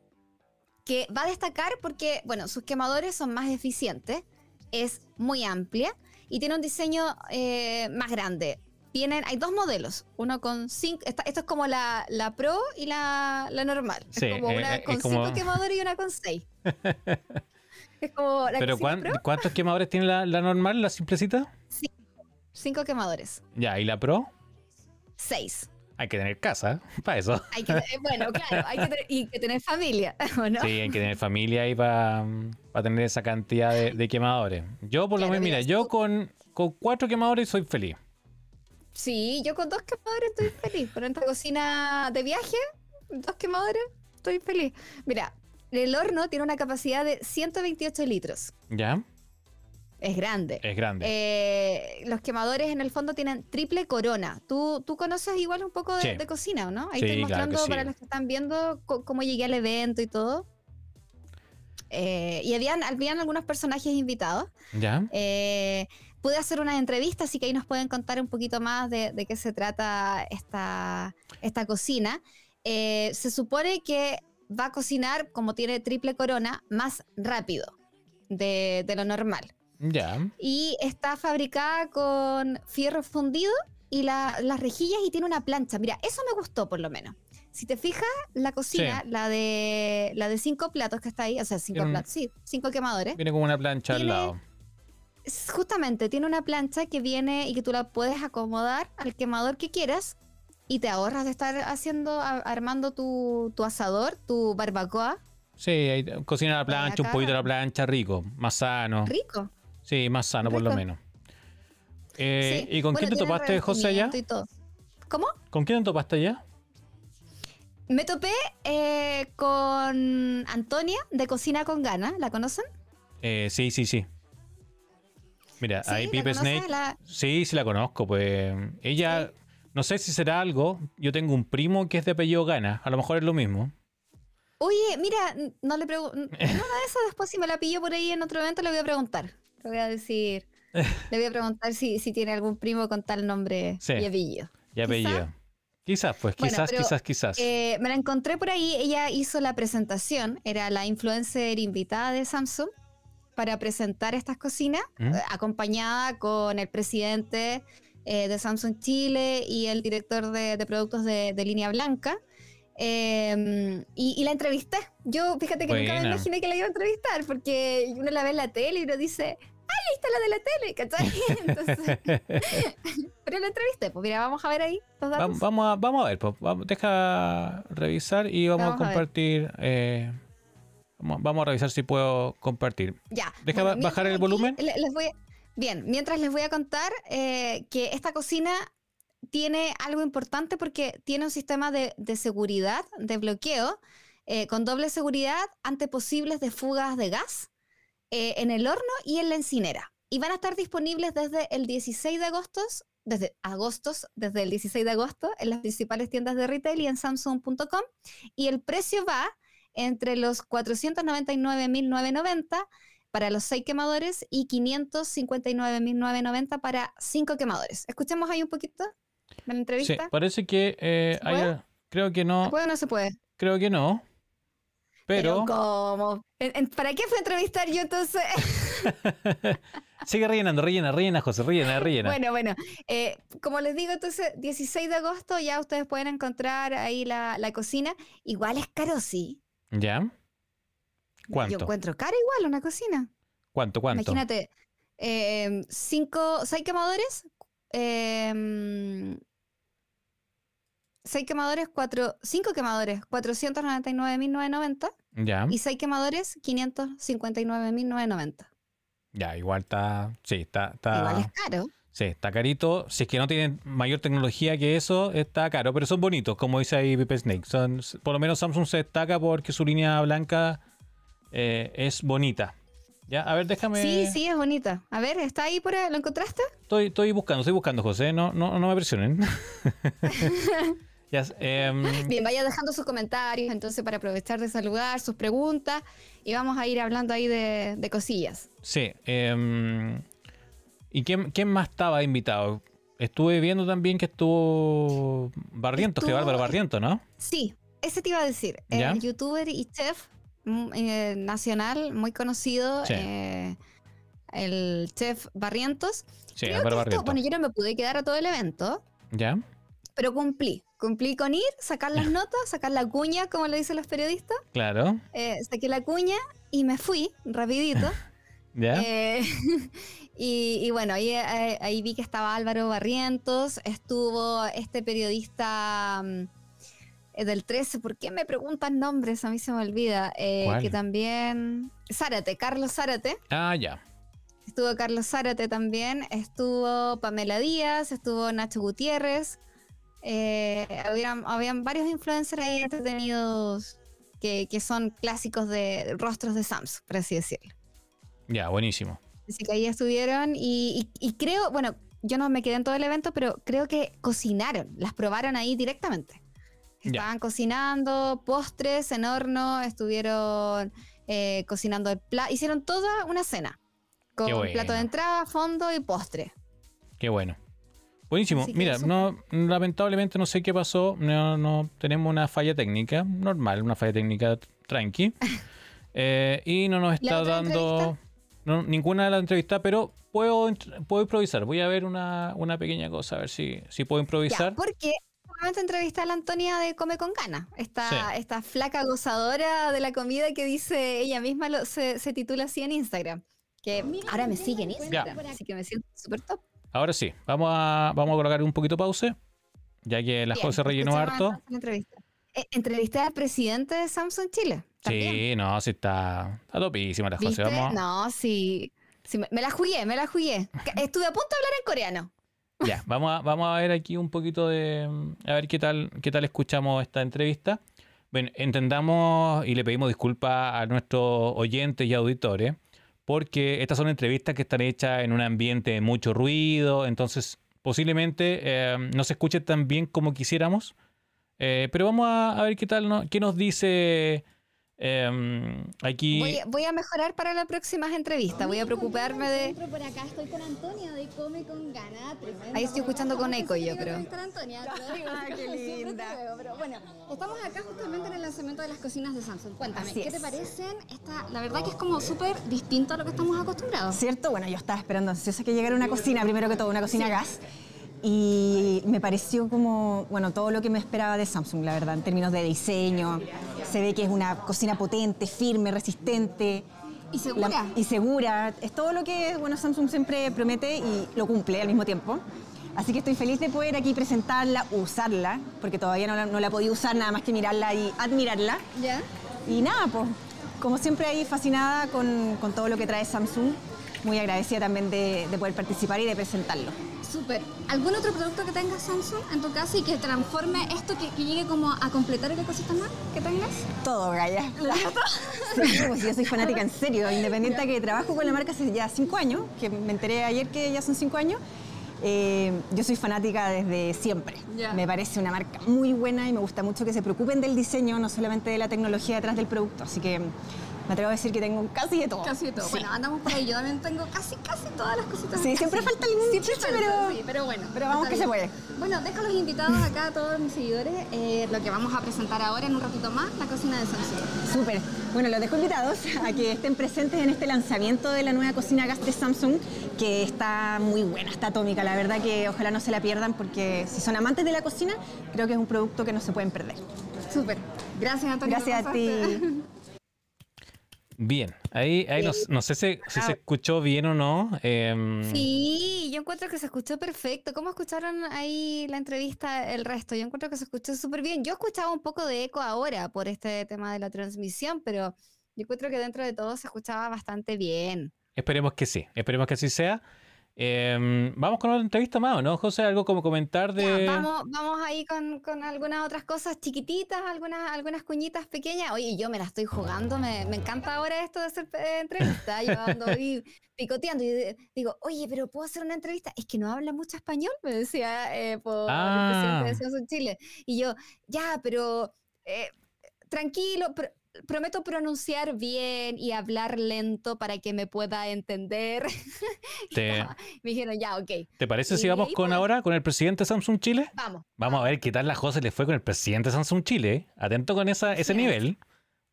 que va a destacar porque, bueno, sus quemadores son más eficientes, es muy amplia y tiene un diseño eh, más grande. Tienen, hay dos modelos, uno con cinco, esta- esto es como la, la Pro y la, la normal.
Sí,
es como
eh,
una
eh, es
con
como-
cinco quemadores y una con seis. [laughs] es como la
Pero
cocina
¿cuán-
Pro,
¿cuántos quemadores tiene la, la normal, la simplecita?
cinco quemadores.
Ya, ¿y la Pro?
Seis.
Hay que tener casa [laughs] para eso.
Hay que, eh, bueno, claro, hay que tener, y que tener familia, [laughs] ¿o no?
Sí, hay que tener familia ahí para tener esa cantidad de, de quemadores. Yo, por lo
Claro,
menos, mira,
mira,
yo con, con cuatro quemadores soy feliz.
Sí, yo con dos quemadores estoy feliz. Por esta cocina de viaje, dos quemadores, estoy feliz. Mira, el horno tiene una capacidad de 128 litros.
¿Ya?
Es grande.
Es grande.
Eh, los quemadores en el fondo tienen triple corona. ¿Tú, tú conoces igual un poco de,
Sí.
de cocina, ¿o no? Ahí
Sí,
estoy
claro
mostrando
sí.
para los que están viendo cómo llegué al evento y todo. Eh, y habían, habían algunos personajes invitados.
¿Ya?
Eh, pude hacer una entrevista, así que ahí nos pueden contar un poquito más de, de qué se trata esta, esta cocina. Eh, se supone que va a cocinar, como tiene triple corona, más rápido de, de lo normal.
Ya.
Y está fabricada con fierro fundido y la- las rejillas y tiene una plancha. Mira, eso me gustó por lo menos. Si te fijas, la cocina,
Sí.
la de la de cinco platos que está ahí, o sea, cinco
Tiene un-
platos, sí, cinco quemadores.
Viene como una plancha al lado.
Justamente, tiene una plancha que viene y que tú la puedes acomodar al quemador que quieras y te ahorras de estar haciendo, a- armando tu, tu asador, tu barbacoa.
Sí, ahí cocina la plancha, un poquito a la plancha, rico. Más sano.
Rico.
Sí, más sano por lo menos. Eh,
Sí.
¿Y con
Bueno,
quién te topaste, José, allá?
¿Cómo?
¿Con quién te topaste allá?
Me topé eh, con Antonia de Cocina con Gana, ¿la conocen?
Eh, sí, sí, sí. Mira,
Sí,
ahí
¿la
Pipe? Snake.
La-
Sí, sí la conozco, pues. Ella, no sé si será algo. Yo tengo un primo que es de apellido Gana. A lo mejor es lo mismo.
Oye, mira, no le pregunto. Una [laughs] de esas después, si me la pillo por ahí en otro evento, le voy a preguntar. Le voy a decir. [laughs] Le voy a preguntar si, si tiene algún primo con tal nombre
Sí.
y apellido.
Y apellido. Quizás, pues,
Bueno,
quizás,
pero,
quizás, quizás.
Eh, me la encontré por ahí, ella hizo la presentación, era la influencer invitada de Samsung para presentar estas cocinas,
¿Mm?
eh, acompañada con el presidente eh, de Samsung Chile y el director de, de productos de, de Línea Blanca. Eh, y, y la entrevisté. Yo, fíjate que nunca me
Buena.
imaginé que la iba a entrevistar, porque uno la ve en la tele y uno dice, ¡ay, ahí está la de la tele! ¿cachai? [laughs] Entonces, [laughs] pero la entrevisté, pues mira, vamos a ver ahí los
Va-
datos.
vamos, a, vamos a ver, pues, vamos- deja revisar y vamos,
Vamos
a
a
compartir. eh, vamos, a revisar si puedo compartir.
Ya.
Deja ba- bajar el volumen.
le- les voy a- bien, mientras les voy a contar eh, que esta cocina tiene algo importante porque tiene un sistema de, de seguridad, de bloqueo, eh, con doble seguridad ante posibles de fugas de gas eh, en el horno y en la encinera. Y van a estar disponibles desde el 16 de agosto, desde agostos, desde el 16 de agosto en las principales tiendas de retail y en samsung.com. Y el precio va entre los 499.990 para los 6 quemadores y 559.990 para 5 quemadores. Escuchemos ahí un poquito de la
Sí,
entrevista.
parece que eh, creo que no,
¿Se puede o no se puede?
creo que no. Pero,
¿cómo? ¿En- en- ¿Para qué fue entrevistar yo entonces? [laughs]
sigue rellenando, rellena, rellena, José, rellena, rellena.
bueno, bueno. eh, como les digo, entonces, 16 de agosto ya ustedes pueden encontrar ahí la, la cocina. Igual es caro, sí.
¿Ya?
Yo
¿Cuánto?
encuentro caro igual una cocina.
¿Cuánto? ¿Cuánto?
Imagínate, eh, cinco, seis quemadores, eh, seis quemadores, cuatro, cinco quemadores, 499.990
Ya,
y seis quemadores, 559.990.
ya, igual está, sí, está, está,
Igual es caro.
Sí, está carito. Si es que no tienen mayor tecnología que eso, está caro, pero son bonitos, como dice ahí Pipe Snake. Son, por lo menos Samsung se destaca porque su línea blanca eh, es bonita. Ya, a ver, déjame.
Sí, sí, es bonita. A ver, ¿está ahí por ahí? ¿Lo encontraste?
Estoy, estoy buscando, estoy buscando, José. No, no, no me presionen. [laughs] Em,
Bien, vaya dejando sus comentarios entonces para aprovechar de saludar, sus preguntas y vamos a ir hablando ahí de, de cosillas.
sí. em, ¿Y quién, quién más estaba invitado? Estuve viendo también que estuvo Barrientos, que Bárbaro Barrientos, ¿no?
Sí, ese te iba a decir.
¿Ya?
El youtuber y chef mm, eh, nacional muy conocido,
Sí.
eh, el chef Barrientos.
Sí,
Creo
Álvaro
que esto-
Barrientos.
bueno, yo no me pude quedar a todo el evento,
¿Ya?
pero cumplí. Cumplí con ir, sacar las [laughs] notas, sacar la cuña, como le dicen los periodistas.
Claro.
Eh, saqué la cuña y me fui rapidito. [laughs] Eh, [laughs] y, y bueno, ahí, eh, ahí vi que estaba Álvaro Barrientos, estuvo este periodista mm, del 13, ¿por qué me preguntan nombres? A mí se me olvida. Eh, que también... Zárate, Carlos Zárate.
ah, ya.
Estuvo Carlos Zárate también, estuvo Pamela Díaz, estuvo Nacho Gutiérrez. eh, habían, habían varios influencers ahí entretenidos que, que son clásicos de rostros de Samsung, por así decirlo.
Ya, buenísimo.
Así que ahí estuvieron y, y- y creo, bueno, yo no me quedé en todo el evento, pero creo que cocinaron, las probaron ahí directamente. Estaban cocinando postres en horno, estuvieron eh, cocinando el plato, hicieron toda una cena con
bueno.
plato de entrada, fondo y postre.
Qué bueno. Buenísimo. Mira, no, lamentablemente no sé qué pasó. No, no tenemos una falla técnica. Normal, una falla técnica tranqui. [laughs] Eh, y no nos
¿La
está dando
entrevista?
No, ninguna de las entrevistas, pero puedo, puedo improvisar. Voy a ver una, una pequeña cosa, a ver si, si puedo
Ya,
improvisar.
porque solamente entrevisté a la Antonia de Come con Gana, esta,
Sí.
esta flaca gozadora de la comida que dice ella misma, lo- se, se titula así en Instagram. Que ahora me sigue en Instagram, así que me siento súper top.
Ahora sí, vamos a, vamos a colocar un poquito pause, ya que la
Bien,
José rellenó
escuchemos
harto.
entrevista. Eh, entrevisté al presidente de Samsung Chile. También.
Sí, no, sí está, está topísima la José. Vamos,
No, sí. sí, me, me la jugué, me la jugué. Estuve a punto de hablar en coreano.
Ya, vamos a, vamos a ver aquí un poquito de. A ver qué tal, qué tal escuchamos esta entrevista. Bueno, entendamos y le pedimos disculpas a nuestros oyentes y auditores, porque estas son entrevistas que están hechas en un ambiente de mucho ruido, entonces posiblemente eh, no se escuche tan bien como quisiéramos. Eh, pero vamos a, a ver qué tal, no- qué nos dice Em, aquí.
Voy, voy, a mejorar para las próximas entrevistas. Voy a preocuparme de.
Por acá estoy con Antonia de Come con Gana.
Ahí estoy escuchando con eco yo, creo.
Antonia,
ah, [laughs] qué linda.
Pero bueno, estamos acá justamente en el lanzamiento de las cocinas de Samsung. Cuéntame, ¿qué te parecen? Esta, la verdad que es como súper distinto a lo que estamos acostumbrados.
¿Cierto? Bueno, yo estaba esperando ansiosa que llegara una cocina, primero que todo, una cocina a gas. Y me pareció como, bueno, todo lo que me esperaba de Samsung, la verdad, en términos de diseño. Se ve que es una cocina potente, firme, resistente.
Y segura.
y segura. Es todo lo que, bueno, Samsung siempre promete y lo cumple al mismo tiempo. Así que estoy feliz de poder aquí presentarla, usarla, porque todavía no la, no la podido usar, nada más que mirarla y admirarla.
¿Ya?
Y nada, pues, como siempre ahí fascinada con, con todo lo que trae Samsung. Muy agradecida también de, de poder participar y de presentarlo.
Súper. ¿Algún otro producto que tengas Samsung en tu casa y que transforme esto, que, llegue como a completar el ecosistema que tengas?
Todo, Gaya. [laughs] [laughs] Sí, pues yo soy fanática en serio, independiente de que trabajo con la marca hace ya cinco años, que me enteré ayer que ya son cinco años. Eh, yo soy fanática desde siempre. Me parece una marca muy buena y me gusta mucho que se preocupen del diseño, no solamente de la tecnología detrás del producto. Así que me atrevo a decir que tengo casi de todo.
Casi de todo. Bueno, andamos por ahí. Yo también tengo casi, casi todas las cositas.
Sí, siempre falta algún
siempre pero, sí, pero bueno.
Pero vamos que se puede.
Bueno, dejo a los invitados acá, a todos mis seguidores, eh, lo que vamos a presentar ahora en un ratito más, la cocina de Samsung.
Súper. Bueno, los dejo invitados a que estén presentes en este lanzamiento de la nueva cocina gas de Samsung, que está muy buena, está atómica. La verdad que ojalá no se la pierdan porque si son amantes de la cocina, creo que es un producto que no se pueden perder.
Súper. Gracias, Antonio.
Gracias a ti. [laughs]
Bien, ahí, ahí no, sé si, se ah. escuchó bien o no.
Em, sí, yo encuentro que se escuchó perfecto. ¿Cómo escucharon ahí la entrevista el resto? Yo encuentro que se escuchó súper bien. Yo escuchaba un poco de eco ahora por este tema de la transmisión, pero yo encuentro que dentro de todo se escuchaba bastante bien.
Esperemos que sí, esperemos que así sea. Em, vamos con otra entrevista más, ¿no, José? ¿Algo como comentar de...?
vamos, vamos ahí con, con, algunas otras cosas chiquititas, algunas, algunas cuñitas pequeñas. Oye, yo me la estoy jugando, me, me encanta ahora esto de hacer eh, entrevista. Yo ando ahí [laughs] picoteando y digo, oye, pero ¿puedo hacer una entrevista? Es que no habla mucho español, me decía eh, por
ah.
el presidente de Chile. Y yo, ya, pero... Eh, tranquilo, pero prometo pronunciar bien y hablar lento para que me pueda entender. [laughs] me dijeron, ya, ok.
¿Te parece si vamos con ahora con el presidente Samsung Chile?
Vamos.
Vamos a ver qué tal la José le fue con el presidente Samsung Chile. Atento con esa, ese nivel.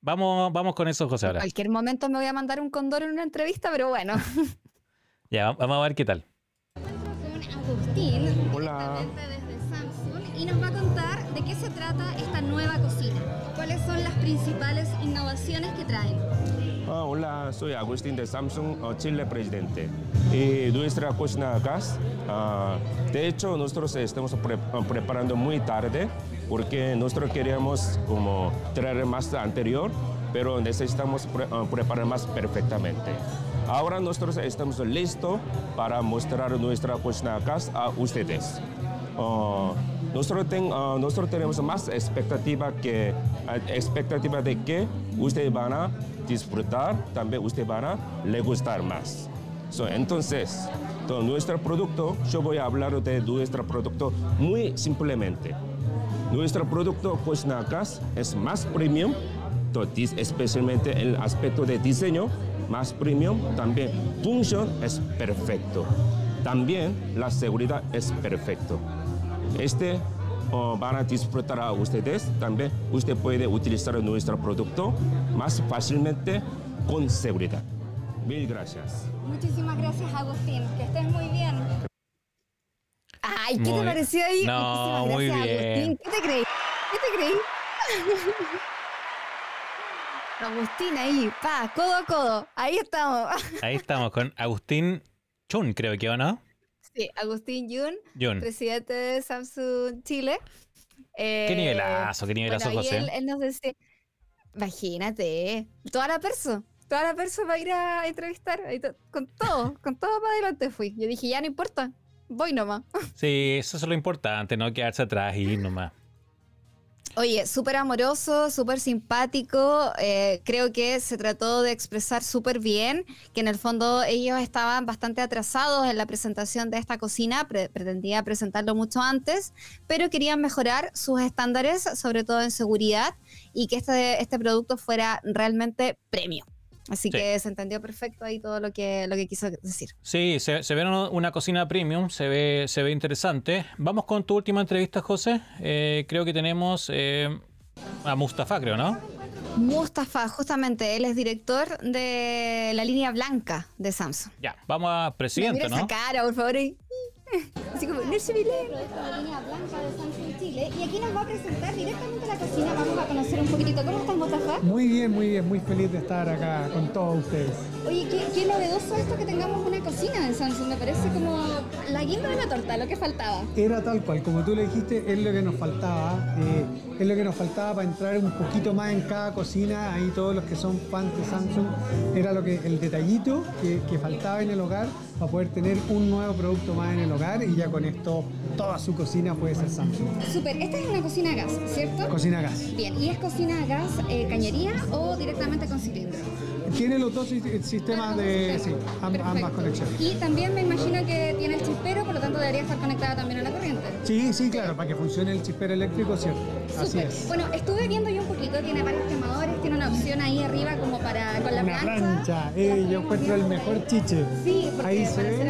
Vamos, vamos con eso, José, ahora.
En cualquier momento me voy a mandar un condor en una entrevista, pero bueno. [laughs]
ya, vamos a ver qué tal.
Hola. Y nos va a contar de qué se trata esta nueva cocina. ¿Cuáles son las principales innovaciones que traen?
Ah, hola, soy Agustín de Samsung Chile Presidente. Y nuestra cocina gas, ah, de hecho nosotros estamos preparando muy tarde porque nosotros queríamos como traer más anterior, pero necesitamos ah, preparar más perfectamente. Ahora nosotros estamos listos para mostrar nuestra cocina gas a ustedes. Nosotros, ah, nosotros tenemos más expectativa, que, ah, expectativa de que ustedes van a disfrutar, también ustedes van a le gustar más. entonces, todo nuestro producto, yo voy a hablar de nuestro producto muy simplemente. Nuestro producto Cocina Gas es más premium, especialmente en el aspecto de diseño, más premium, también función es perfecto. También la seguridad es perfecto. Este van a disfrutar a ustedes. También usted puede utilizar nuestro producto más fácilmente con seguridad. Mil gracias.
Muchísimas gracias, Agustín. Que estés muy bien.
Ay, ¿qué te pareció ahí?
No, muy bien. Agustín.
¿Qué te creí? ¿Qué te creí? [laughs] Agustín ahí, pa, codo a codo. Ahí estamos.
Ahí estamos con Agustín Chun, creo que, ¿o no?
Sí, Agustín Yun, presidente de Samsung Chile.
qué eh, nivelazo, qué nivelazo, José.
Él, nos decía, imagínate, toda la persona, toda la persona va a ir a entrevistar, con todo, [laughs] con todo para adelante fui. Yo dije, ya no importa, voy nomás.
Sí, eso es lo importante, no quedarse atrás y ir nomás.
Oye, súper amoroso, súper simpático. eh, creo que se trató de expresar súper bien, que en el fondo ellos estaban bastante atrasados en la presentación de esta cocina, pre- pretendía presentarlo mucho antes, pero querían mejorar sus estándares, sobre todo en seguridad, y que este, este producto fuera realmente premio. Así
Sí.
que se entendió perfecto ahí todo lo que, lo que quiso decir.
Sí, se, se ve una, cocina premium, se ve, se ve interesante. Vamos con tu última entrevista, José. Eh, creo que tenemos eh, a Mustafa, creo, ¿no?
Mustafa, justamente, él es director de la línea blanca de Samsung.
Ya, vamos a presidente,
Mira esa
¿no?
cara, por favor. [laughs] Así como, no se ve
la línea blanca de Samsung Chile y aquí nos va a presentar directamente la cocina. Vamos a conocer un poquitito. ¿Cómo estás, Mustafa?
Muy bien, muy bien, muy feliz de estar acá con todos ustedes.
Oye, qué, qué novedoso esto que tengamos una cocina en Samsung. Me parece como la guinda de la torta, lo que faltaba.
Era tal cual, como tú le dijiste, es lo que nos faltaba. eh, es lo que nos faltaba para entrar un poquito más en cada cocina. Ahí todos los que son fans de Samsung, era lo que el detallito que, que faltaba en el hogar para poder tener un nuevo producto más en el hogar y ya con esto toda su cocina puede ser Samsung.
Súper, esta es una cocina a gas, ¿cierto?
Cocina a gas.
Bien, ¿y es cocina a gas eh, cañería o directamente con cilindro?
Tiene los dos sis- sistemas de sí, am- ambas conexiones.
Y también me imagino que tiene el chispero, por lo tanto debería estar conectada también a la corriente.
Sí, sí, claro, para que funcione el chispero eléctrico, cierto. Así
Súper.
es.
Bueno, estuve viendo yo un poquito, tiene varios quemadores, tiene una opción ahí arriba como para con la
Una
plancha.
plancha,
La
eh, yo encuentro el mejor
ahí.
chiche.
Sí, porque
Ahí
para
se
hacer
ve.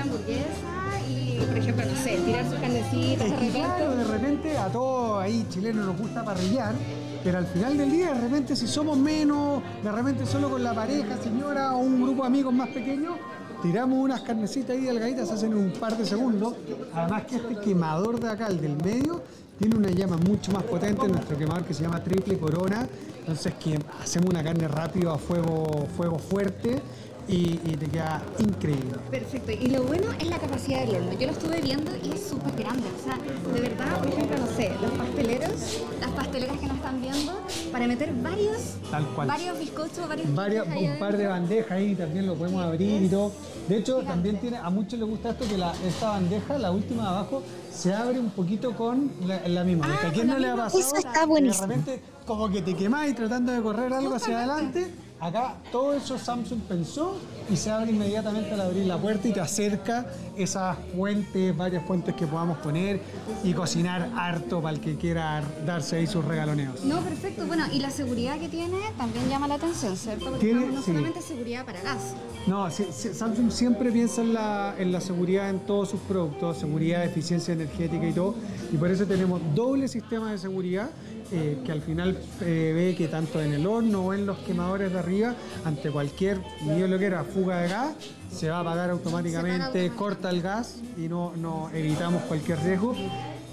Por ejemplo, no sé, tirar sus carnecitas
Es que claro, de repente a todos ahí chilenos nos gusta parrillar, pero al final del día, de repente si somos menos, de repente solo con la pareja, señora, o un grupo de amigos más pequeños, tiramos unas carnecitas ahí delgaditas, se hacen en un par de segundos. Además que este quemador de acá, el del medio, tiene una llama mucho más potente, nuestro quemador que se llama triple corona, entonces que hacemos una carne rápido a fuego, fuego fuerte y, y te queda increíble.
Perfecto, y lo bueno es la capacidad del horno. Yo lo estuve viendo y es súper grande. O sea, de verdad, por ejemplo, no sé, los pasteleros, las pasteleras que nos están viendo, para meter varios,
Tal cual.
varios bizcochos, varios
varias, un par de
adentro.
bandejas ahí también lo podemos abrir y todo. De hecho, también tiene, a muchos les gusta esto que la, esta bandeja, la última de abajo, se abre un poquito con la, la misma.
Ah,
a quién no le ha pasado.
Eso está buenísimo.
De repente, como que te quemáis tratando de correr algo hacia adelante. Acá todo eso Samsung pensó y se abre inmediatamente al abrir la puerta y te acerca esas fuentes, varias fuentes que podamos poner y cocinar harto para el que quiera darse ahí sus regaloneos.
No, perfecto. Bueno, y la seguridad que tiene también llama la atención, ¿cierto? Porque
Tiene-
no,
sí.
solamente seguridad para gas.
No, Samsung siempre piensa en la, en la seguridad en todos sus productos, seguridad, eficiencia energética y todo, y por eso tenemos doble sistema de seguridad eh, que al final eh, ve que tanto en el horno o en los quemadores de arriba, ante cualquier, ni lo quiera, fuga de gas, se va a apagar automáticamente,
automáticamente.
corta el gas y no, no evitamos cualquier riesgo.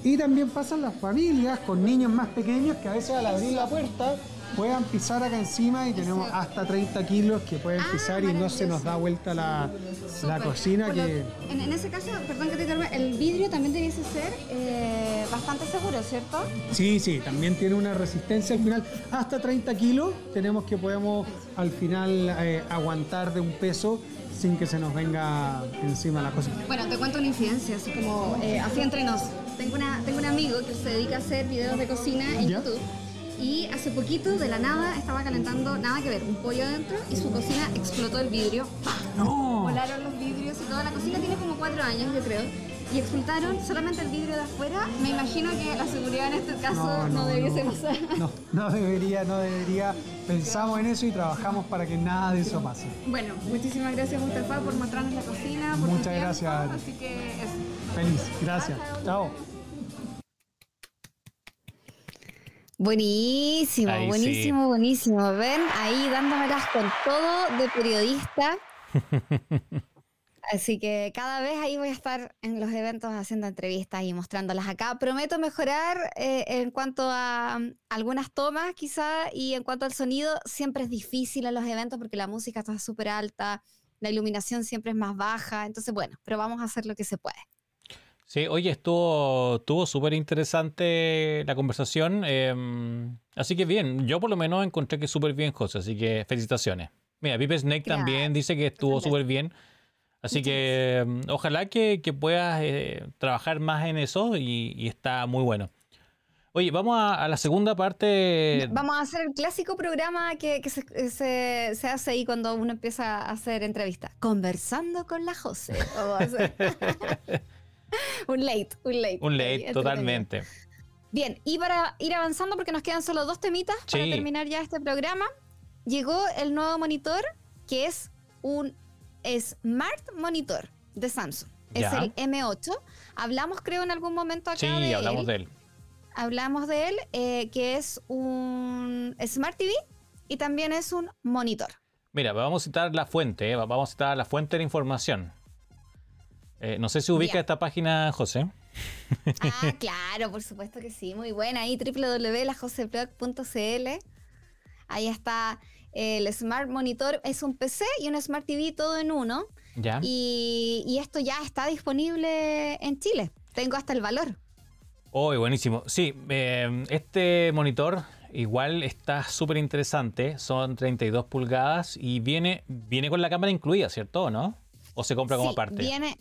Y también pasan las familias con niños más pequeños que a veces al abrir la puerta puedan pisar acá encima y tenemos hasta 30 kilos que pueden
Ah,
pisar y no se nos da vuelta la, la cocina que...
En, en ese caso, perdón que te interrumpa, el vidrio también debiese ser eh, bastante seguro, ¿cierto?
Sí, sí, también tiene una resistencia al final. Hasta 30 kilos tenemos que podemos al final eh, aguantar de un peso sin que se nos venga encima la cocina.
Bueno, te cuento una incidencia, así como eh, así entre nos. Tengo, una, tengo un amigo que se dedica a hacer videos de cocina en
¿Ya?
YouTube. Y hace poquito, de la nada, estaba calentando, nada que ver, un pollo adentro y su cocina explotó el vidrio.
¡No!
Volaron los vidrios y toda la cocina tiene como cuatro años, yo creo. Y explotaron solamente el vidrio de afuera. Me imagino que la seguridad en este caso no, debiese
no.
pasar.
No, no [laughs] debería, no debería. Pensamos en eso y trabajamos para que nada de eso pase.
Bueno, muchísimas gracias Mustafa por mostrarnos la cocina, por
Muchas gracias.
Así que eso.
Feliz, gracias. Chao.
Buenísimo,
Ahí sí.
buenísimo, buenísimo. Ven ahí dándomelas con todo de periodista. [laughs] Así que cada vez ahí voy a estar en los eventos haciendo entrevistas y mostrándolas acá. Prometo mejorar eh, en cuanto a mm, algunas tomas quizá y en cuanto al sonido, siempre es difícil en los eventos porque la música está súper alta, la iluminación siempre es más baja. Entonces, bueno, pero vamos a hacer lo que se puede.
Sí, oye, estuvo, estuvo súper interesante la conversación. eh, así que bien, yo por lo menos encontré que súper bien, José, así que felicitaciones. Mira, Pipe Snake también dice que estuvo súper bien. Así que mm, ojalá que, que puedas eh, trabajar más en eso y, y está muy bueno. Oye, vamos a, a la segunda parte.
Vamos a hacer el clásico programa que, que se, se- se hace ahí cuando uno empieza a hacer entrevistas. Conversando con la José. [laughs] [laughs] Un late, un late.
Un late, totalmente.
Bien, y para ir avanzando, porque nos quedan solo dos temitas para terminar ya este programa, llegó el nuevo monitor que es un Smart Monitor de Samsung.
Ya.
Es el M8. Hablamos, creo, en algún momento acá
Sí,
de
hablamos
él.
de él.
Hablamos de él, eh, que es un Smart TV y también es un monitor.
Mira, vamos a citar la fuente, eh, vamos a citar la fuente de la información. Eh, no sé si ubica esta página, José.
Ah, [laughs] claro, por supuesto que sí. Muy buena. Ahí www.lajoseblog.cl. Ahí está el Smart Monitor. Es un PC y un Smart TV todo en uno.
Ya.
Y, y esto ya está disponible en Chile. Tengo hasta el valor.
Oh, buenísimo. Sí, eh, este monitor igual está súper interesante. Son 32 pulgadas y viene, viene con la cámara incluida, ¿cierto? ¿O no? ¿O se compra como
Sí,
aparte?
Viene,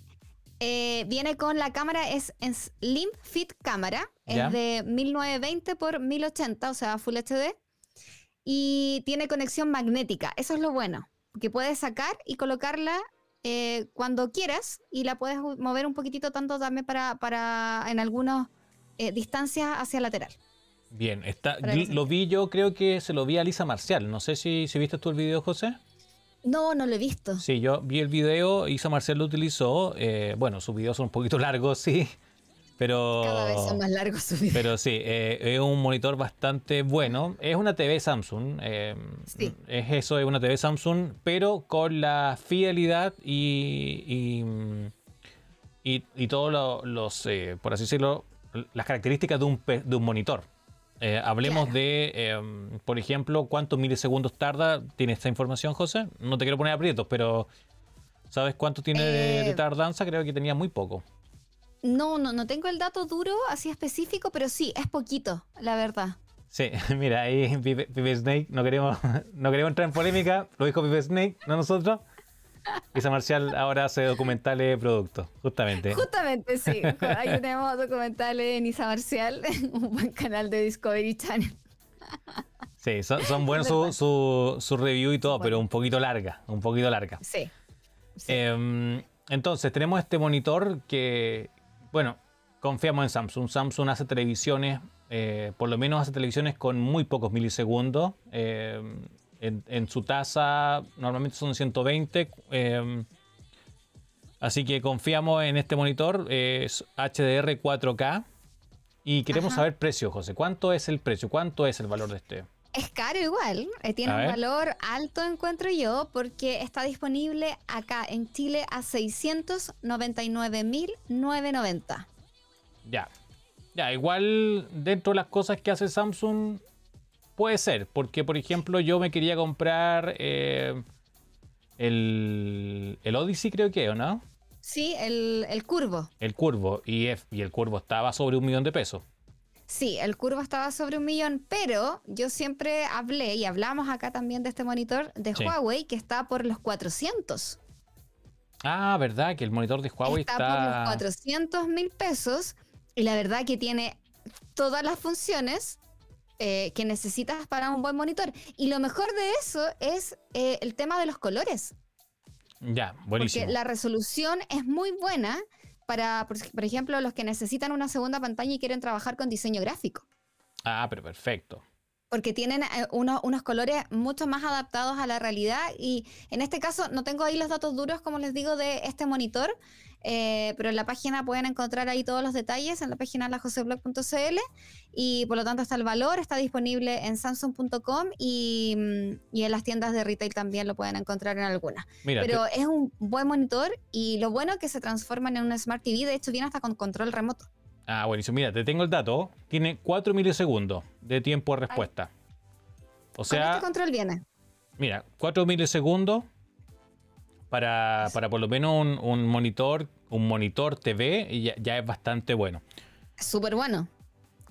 eh, viene con la cámara, es en Slim Fit cámara.
Ya.
Es de 1920 por 1080, o sea, Full HD. Y tiene conexión magnética. Eso es lo bueno. Que puedes sacar y colocarla eh, cuando quieras y la puedes mover un poquitito tanto también para, para en algunas eh, distancias hacia lateral.
Bien, está, lo vi yo, creo que se lo vi a Lisa Marcial. No sé si, si viste tú el video, José.
No, no lo he visto.
Sí, yo vi el video, Isa Marcial lo utilizó. eh, bueno, sus videos son un poquito largos, [laughs] sí. Pero.
Cada vez son más largos sus videos.
Pero sí, eh, es un monitor bastante bueno. Es una TV Samsung. eh,
Sí.
Es eso, es una TV Samsung, pero con la fidelidad y. y, y, y todos lo- los, por así decirlo, las características de un, de un monitor. Eh, hablemos
Claro.
de, eh, por ejemplo, cuántos milisegundos tarda. ¿Tiene esta información, José? No te quiero poner aprietos, pero ¿sabes cuánto tiene de, de
Eh,
tardanza? Creo que tenía muy poco.
No, no, no tengo el dato duro así específico, pero sí, es poquito, la verdad.
Sí, [laughs] mira, ahí Pipe, Pipe Snake, no queremos, [laughs] no queremos entrar en polémica, lo dijo Pipe Snake, no nosotros. Isa Marcial ahora hace documentales de productos, justamente.
Justamente, sí. [laughs] Ahí tenemos documentales en Isa Marcial, [laughs] un buen canal de Discovery Channel.
Sí, son, son [laughs] buenos su, su, su review y todo, pero un poquito larga, un poquito larga.
Sí.
Em, entonces, tenemos este monitor que, bueno, confiamos en Samsung. Samsung hace televisiones, eh, por lo menos hace televisiones con muy pocos milisegundos. em, en, en su tasa normalmente son 120. em, así que confiamos en este monitor. Es HDR 4K. Y queremos
Ajá.
saber precio, José. ¿Cuánto es el precio? ¿Cuánto es el valor de este?
Es caro igual, eh, tiene
A
un
ver.
valor alto encuentro yo porque está disponible acá en Chile a 699.990.
Ya. Ya, igual dentro de las cosas que hace Samsung puede ser, porque por ejemplo yo me quería comprar eh, el, el Odyssey creo que, ¿o no?
Sí, el, el curvo.
El curvo, y, el curvo estaba sobre un millón de pesos.
Sí, el curvo estaba sobre un millón, pero yo siempre hablé y hablamos acá también de este monitor de
Sí.
Huawei que está por los 400.
Ah, ¿verdad? Que el monitor de Huawei
está,
está...
por los 400 mil pesos y la verdad que tiene todas las funciones eh, que necesitas para un buen monitor. Y lo mejor de eso es eh, el tema de los colores.
Ya, buenísimo.
Porque la resolución es muy buena para, por, por ejemplo, los que necesitan una segunda pantalla y quieren trabajar con diseño gráfico.
Ah, pero perfecto.
Porque tienen eh, unos, unos colores mucho más adaptados a la realidad. Y en este caso, no tengo ahí los datos duros, como les digo, de este monitor. eh, pero en la página pueden encontrar ahí todos los detalles, en la página lajoseblog.cl. Y por lo tanto está el valor, está disponible en samsung.com y, mm, y en las tiendas de retail también lo pueden encontrar en algunas. Pero es un buen monitor y lo bueno es que se transforman en un Smart TV. De hecho, viene hasta con control remoto.
Ah, buenísimo. Mira, te tengo el dato. Tiene 4 milisegundos de tiempo de respuesta. O
Con
sea,
este control viene.
Mira, 4 milisegundos para, para por lo menos un, un monitor, un monitor TV y ya, ya es bastante bueno.
Súper bueno.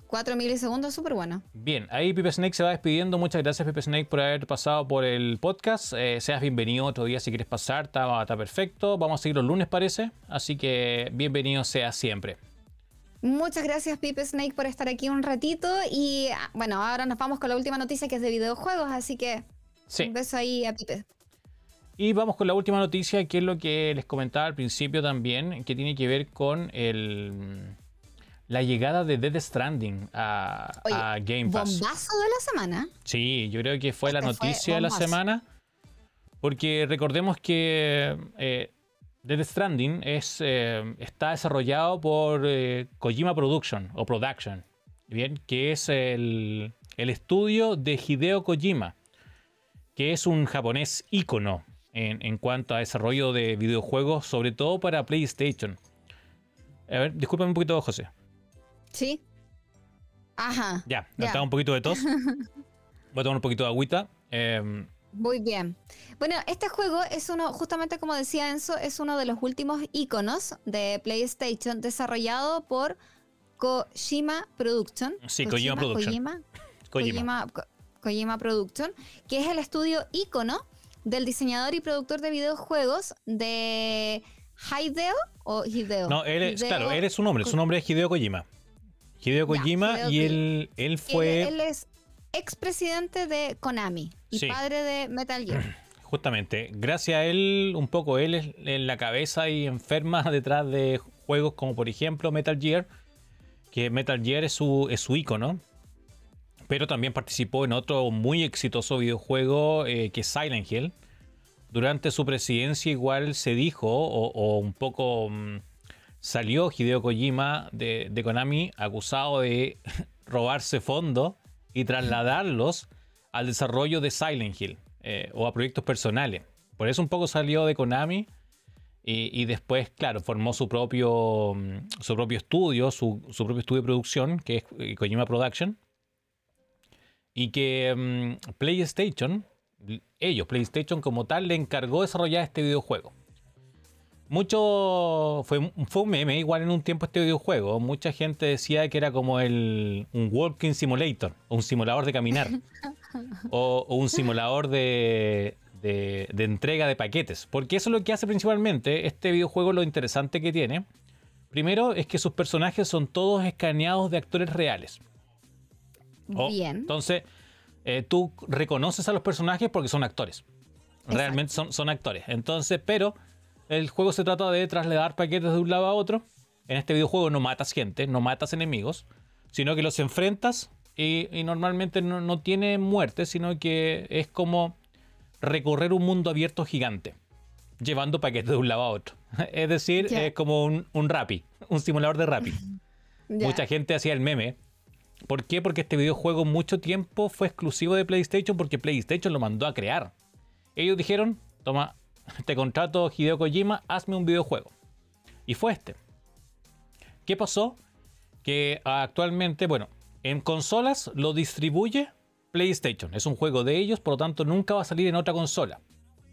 4 milisegundos, súper bueno.
Bien, ahí Pipe Snake se va despidiendo. Muchas gracias, Pipe Snake, por haber pasado por el podcast. Eh, seas bienvenido otro día si quieres pasar, está, está perfecto. Vamos a seguir los lunes, parece. Así que bienvenido sea siempre.
Muchas gracias, Pipe Snake, por estar aquí un ratito. Y ah, bueno, ahora nos vamos con la última noticia que es de videojuegos, así que
Sí.
un beso ahí a Pipe.
Y vamos con la última noticia, que es lo que les comentaba al principio también, que tiene que ver con el, la llegada de Dead Stranding a,
Oye,
a Game Pass.
Bombazo de la semana.
Sí, yo creo que fue la
Este fue
noticia de la semana. Porque recordemos que eh, Dead Stranding es, eh, está desarrollado por eh, Kojima Production o Production, bien, que es el, el estudio de Hideo Kojima, que es un japonés ícono en, en cuanto a desarrollo de videojuegos, sobre todo para PlayStation. A ver, discúlpame un poquito, José.
Sí. Ajá.
Ya,
Ya.
un poquito de tos. [laughs] Voy a tomar un poquito de agüita. Em,
Muy bien. Bueno, este juego es uno, justamente como decía Enzo, es uno de los últimos iconos de PlayStation desarrollado por Kojima Production.
Sí, Kojima Production.
Kojima,
Kojima.
Kojima, Ko- Kojima Production, que es el estudio ícono del diseñador y productor de videojuegos de Hideo o Hideo.
No, él es,
Hideo-
claro, él es su nombre, su nombre es Hideo Kojima. Hideo
Ya,
Kojima
Hideo
y él, él
Él,
fue
él es expresidente de Konami y
Sí.
padre de Metal Gear. [clears throat]
justamente, gracias a él, un poco él es en la cabeza y enferma [laughs] detrás de juegos como por ejemplo Metal Gear, que Metal Gear es su, es su icono, pero también participó en otro muy exitoso videojuego eh, que es Silent Hill. Durante su presidencia igual se dijo, o, o un poco mm, salió Hideo Kojima de, de Konami acusado de [laughs] robarse fondos y trasladarlos al desarrollo de Silent Hill eh, o a proyectos personales. Por eso un poco salió de Konami y, después, claro, formó su propio, mm, su propio estudio, su, su propio estudio de producción, que es eh, Kojima Production. Y que mm, PlayStation, ellos, PlayStation como tal, le encargó desarrollar este videojuego. Mucho. Fue, fue un meme igual en un tiempo este videojuego. Mucha gente decía que era como el, un walking simulator, un simulador de caminar, [laughs] o, o un simulador de, de, de entrega de paquetes. Porque eso es lo que hace principalmente este videojuego, lo interesante que tiene. Primero es que sus personajes son todos escaneados de actores reales. Oh,
Bien.
Entonces, eh, tú reconoces a los personajes porque son actores. Realmente son, son actores. Entonces, pero el juego se trata de trasladar paquetes de un lado a otro. En este videojuego no matas gente, no matas enemigos, sino que los enfrentas y, y normalmente no, no tiene muerte, sino que es como recorrer un mundo abierto gigante, llevando paquetes de un lado a otro. [laughs] Es decir, es como un, un Rappi, un simulador de Rappi. Mucha gente hacía el meme. ¿Por qué? Porque este videojuego mucho tiempo fue exclusivo de PlayStation porque PlayStation lo mandó a crear. Ellos dijeron, toma, te contrato Hideo Kojima, hazme un videojuego. Y fue este. ¿Qué pasó? Que actualmente, bueno, en consolas lo distribuye PlayStation. Es un juego de ellos, por lo tanto nunca va a salir en otra consola.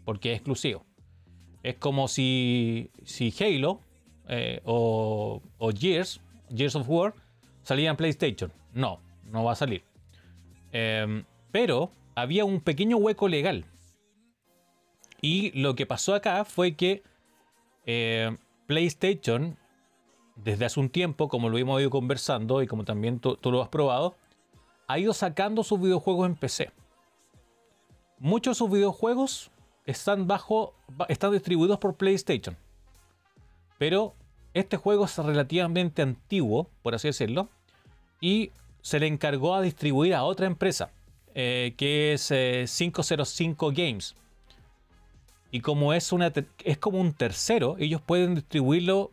Porque es exclusivo. Es como si, si Halo eh, o, o Gears, Gears of War, salía en PlayStation. No, no va a salir. Em, pero había un pequeño hueco legal. Y lo que pasó acá fue que eh, PlayStation, desde hace un tiempo, como lo hemos ido conversando y como también tú, lo has probado, ha ido sacando sus videojuegos en PC. Muchos de sus videojuegos están bajo, ba- están distribuidos por PlayStation. Pero este juego es relativamente antiguo, por así decirlo, y se le encargó a distribuir a otra empresa, eh, que es eh, 505 Games. Y como es, una, es como un tercero, ellos pueden distribuirlo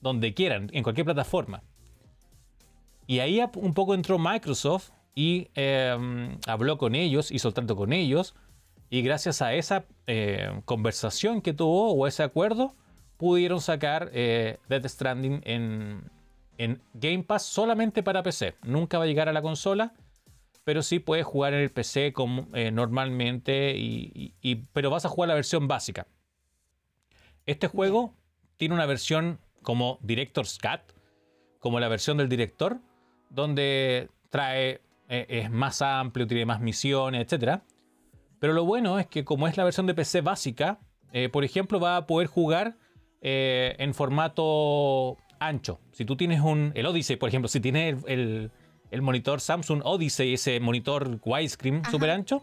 donde quieran, en cualquier plataforma. Y ahí un poco entró Microsoft y eh, habló con ellos, hizo trato con ellos. Y gracias a esa eh, conversación que tuvo o ese acuerdo, pudieron sacar eh, Death Stranding en, en Game Pass solamente para PC. Nunca va a llegar a la consola, pero sí puedes jugar en el PC como, eh, normalmente, y, y- y- pero vas a jugar la versión básica. Este juego tiene una versión como Director's Cut, como la versión del director, donde trae, eh, es más amplio, tiene más misiones, etc. Pero lo bueno es que como es la versión de PC básica, eh, por ejemplo, va a poder jugar eh, en formato ancho. Si tú tienes un, el Odyssey, por ejemplo, si tienes el, el, monitor Samsung Odyssey, ese monitor widescreen súper ancho,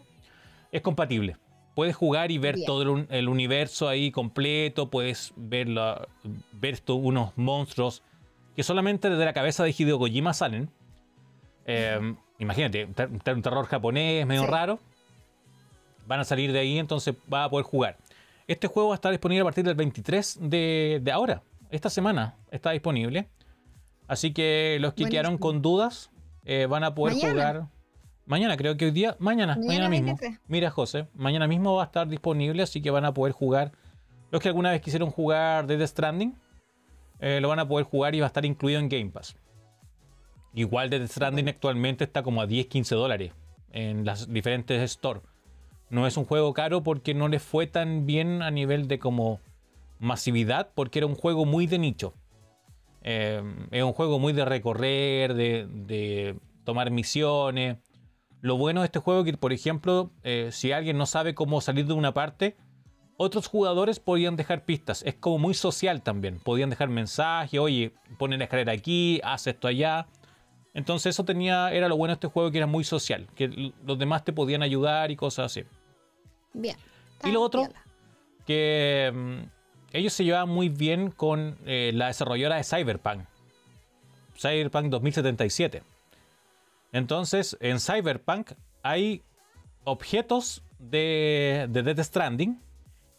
es compatible. Puedes jugar y ver todo el, universo ahí completo, puedes ver, ver unos monstruos que solamente desde la cabeza de Hideo Kojima salen. Em, imagínate, un terror japonés medio raro. Van a salir de ahí, entonces va a poder jugar. Este juego va a estar disponible a partir del 23 de, de ahora. Esta semana está disponible. Así que los que quedaron con dudas eh, van a poder jugar. Mañana, creo que hoy día. Mañana, mañana, mismo. Mira, José, mañana mismo va a estar disponible, así que van a poder jugar. Los que alguna vez quisieron jugar Dead Stranding, eh, lo van a poder jugar y va a estar incluido en Game Pass. Igual Dead Stranding actualmente está como a 10, 15 dólares en las diferentes stores. No es un juego caro porque no le fue tan bien a nivel de como masividad, porque era un juego muy de nicho. Eh, es un juego muy de recorrer, de, tomar misiones. Lo bueno de este juego es que, por ejemplo, eh, si alguien no sabe cómo salir de una parte, otros jugadores podían dejar pistas. Es como muy social también. Podían dejar mensajes, oye, ponen la escalera aquí, haz esto allá. Entonces eso tenía, era lo bueno de este juego que era muy social, que los demás te podían ayudar y cosas así.
Bien.
Y lo otro, que mm, ellos se llevaban muy bien con eh, la desarrolladora de Cyberpunk. Cyberpunk 2077. Entonces, en Cyberpunk hay objetos de, de Death Stranding.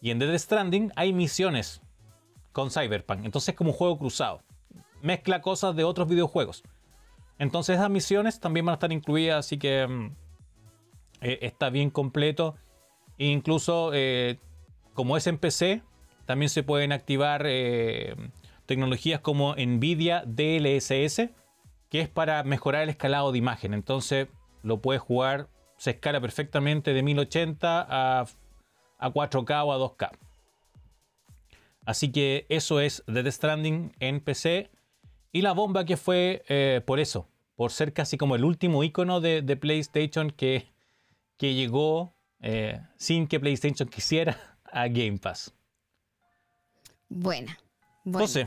Y en Death Stranding hay misiones con Cyberpunk. Entonces es como un juego cruzado. Mezcla cosas de otros videojuegos. Entonces esas misiones también van a estar incluidas, así que mm, eh, está bien completo. E incluso eh, como es en PC, también se pueden activar eh, tecnologías como NVIDIA DLSS, que es para mejorar el escalado de imagen. Entonces lo puedes jugar, se escala perfectamente de 1080 a, a 4K o a 2K. Así que eso es Dead Stranding en PC. Y la bomba que fue eh, por eso, por ser casi como el último icono de, PlayStation que, que llegó eh, sin que PlayStation [laughs] quisiera a Game Pass.
Buena.
Entonces,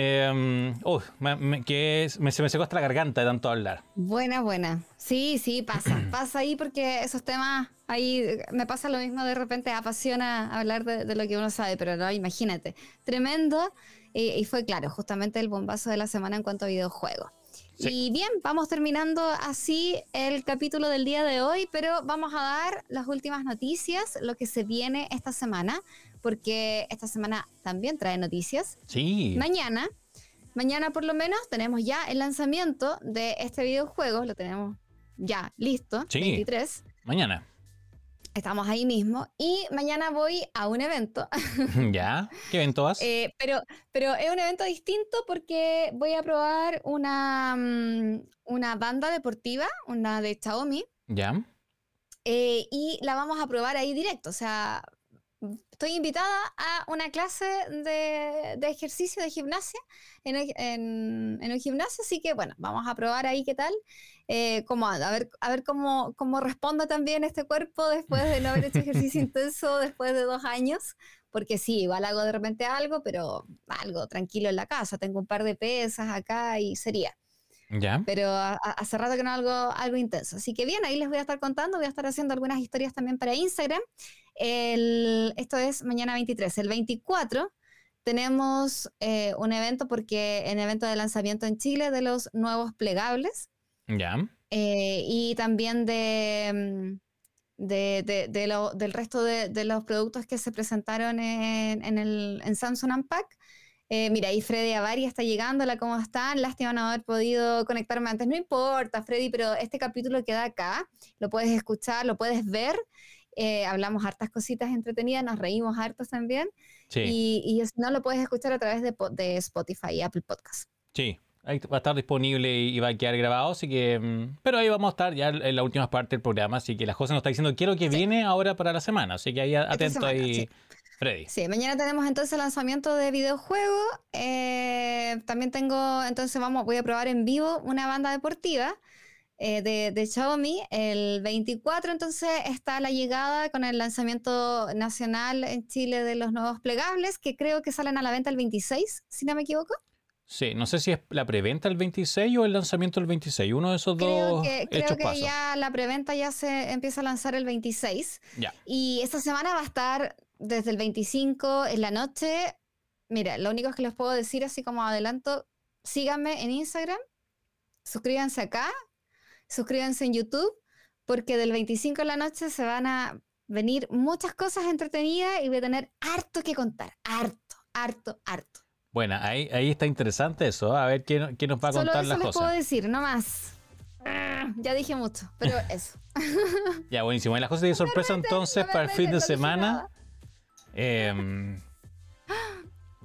em, me, que se me secó hasta la garganta de tanto hablar.
Buena, buena. Sí, sí, pasa. [clears throat] pasa ahí porque esos temas, ahí me pasa lo mismo de repente, apasiona hablar de, lo que uno sabe, pero no, imagínate. Tremendo. Y, fue claro, justamente el bombazo de la semana en cuanto a videojuegos. Y bien, vamos terminando así el capítulo del día de hoy, pero vamos a dar las últimas noticias, lo que se viene esta semana, porque esta semana también trae noticias.
Sí.
Mañana, mañana por lo menos tenemos ya el lanzamiento de este videojuego, lo tenemos ya listo,
sí. 23. Mañana.
Estamos ahí mismo y mañana voy a un evento. [laughs]
¿Ya? ¿Qué evento vas?
Eh, pero, pero es un evento distinto porque voy a probar una, mm, una banda deportiva, una de Xiaomi.
¿Ya?
Eh, y la vamos a probar ahí directo. O sea, estoy invitada a una clase de, ejercicio de gimnasia en, en, un gimnasio, así que bueno, vamos a probar ahí qué tal eh, cómo a ver, a ver cómo, cómo responde también este cuerpo después de no haber hecho ejercicio [laughs] intenso después de dos años, porque sí, igual hago de repente algo, pero algo tranquilo en la casa, tengo un par de pesas acá y sería.
Ya.
Pero hace rato que no algo, algo intenso. Así que bien, ahí les voy a estar contando, voy a estar haciendo algunas historias también para Instagram. El, esto es mañana 23. El 24 tenemos eh, un evento porque en evento de lanzamiento en Chile de los nuevos plegables.
Ya.
Eh, y también de, mm, de, de, lo, del resto de, los productos que se presentaron en, en, el, en Samsung Unpack. Eh, mira, ahí Freddy Avari está llegando, hola, ¿cómo están? Lástima no haber podido conectarme antes. No importa, Freddy, pero este capítulo queda acá, lo puedes escuchar, lo puedes ver. Eh, hablamos hartas cositas entretenidas, nos reímos hartos también.
Sí.
Y, si no, lo puedes escuchar a través de, de Spotify y Apple Podcast.
Sí, va a estar disponible y va a quedar grabado, así que... Mm, pero ahí vamos a estar ya en la última parte del programa, así que la José nos está diciendo, quiero que viene ahora para la semana, así que ahí atento ahí, Freddy.
Sí, mañana tenemos entonces el lanzamiento de videojuego. Eh, también tengo, entonces vamos, voy a probar en vivo una banda deportiva. Eh, de, de, Xiaomi. El 24 entonces está la llegada con el lanzamiento nacional en Chile de los nuevos plegables, que creo que salen a la venta el 26, si no me equivoco.
Sí, no sé si es la preventa el 26 o el lanzamiento el 26. Uno de esos
Creo
dos
que, creo que
pasos.
ya la preventa ya se empieza a lanzar el 26.
Ya.
Y esta semana va a estar desde el 25 en la noche. Mira, lo único que les puedo decir así como adelanto, síganme en Instagram, suscríbanse acá, suscríbanse en YouTube, porque del 25 en la noche se van a venir muchas cosas entretenidas y voy a tener harto que contar, harto, harto, harto.
Bueno, ahí, ahí está interesante eso. A ver quién, quién nos va a
Solo
contar
eso
las
les puedo decir, no más. Ah, Ya dije mucho, pero [laughs] eso.
Ya, buenísimo. Y las cosas de sorpresa entonces para el fin de semana. Em,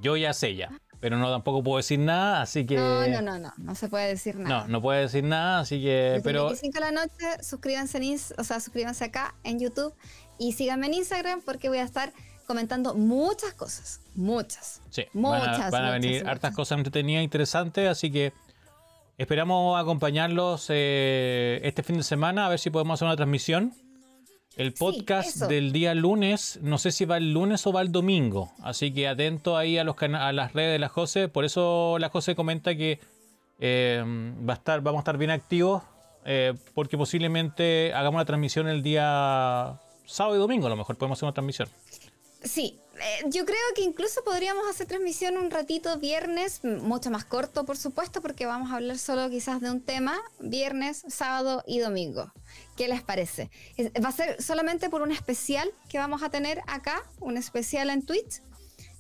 yo ya sé ya, pero no tampoco puedo decir nada, así que...
No, no, no, no, no se puede decir nada.
No, no puedo decir nada, así que...
Desde
Pero
25 de la noche, suscríbanse en o sea, suscríbanse acá en YouTube y síganme en Instagram porque voy a estar comentando muchas cosas, muchas.
sí, van a,
Muchas,
van a
muchas,
venir
muchas.
hartas cosas entretenidas interesantes, así que esperamos acompañarlos eh, este fin de semana, a ver si podemos hacer una transmisión. El podcast del día lunes, no sé si va el lunes o va el domingo, así que atento ahí a, los a las redes de la José, por eso la José comenta que eh, va a estar, vamos a estar bien activos, eh, porque posiblemente hagamos la transmisión el día sábado y domingo, a lo mejor podemos hacer una transmisión.
Sí, eh, yo creo que incluso podríamos hacer transmisión un ratito viernes, mucho más corto por supuesto, porque vamos a hablar solo quizás de un tema, viernes, sábado y domingo. ¿Qué les parece? Es- va a ser solamente por un especial que vamos a tener acá, un especial en Twitch,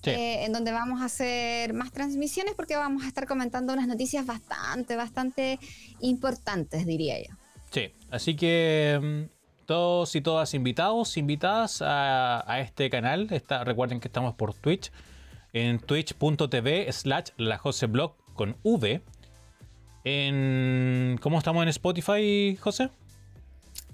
Sí.
eh, en donde vamos a hacer más transmisiones porque vamos a estar comentando unas noticias bastante, bastante importantes, diría yo.
Sí, así que mm, todos y todas invitados, invitadas a, a este canal. Está, recuerden que estamos por Twitch, en twitch.tv slash lajoseblog con V. En, ¿Cómo estamos en Spotify, José?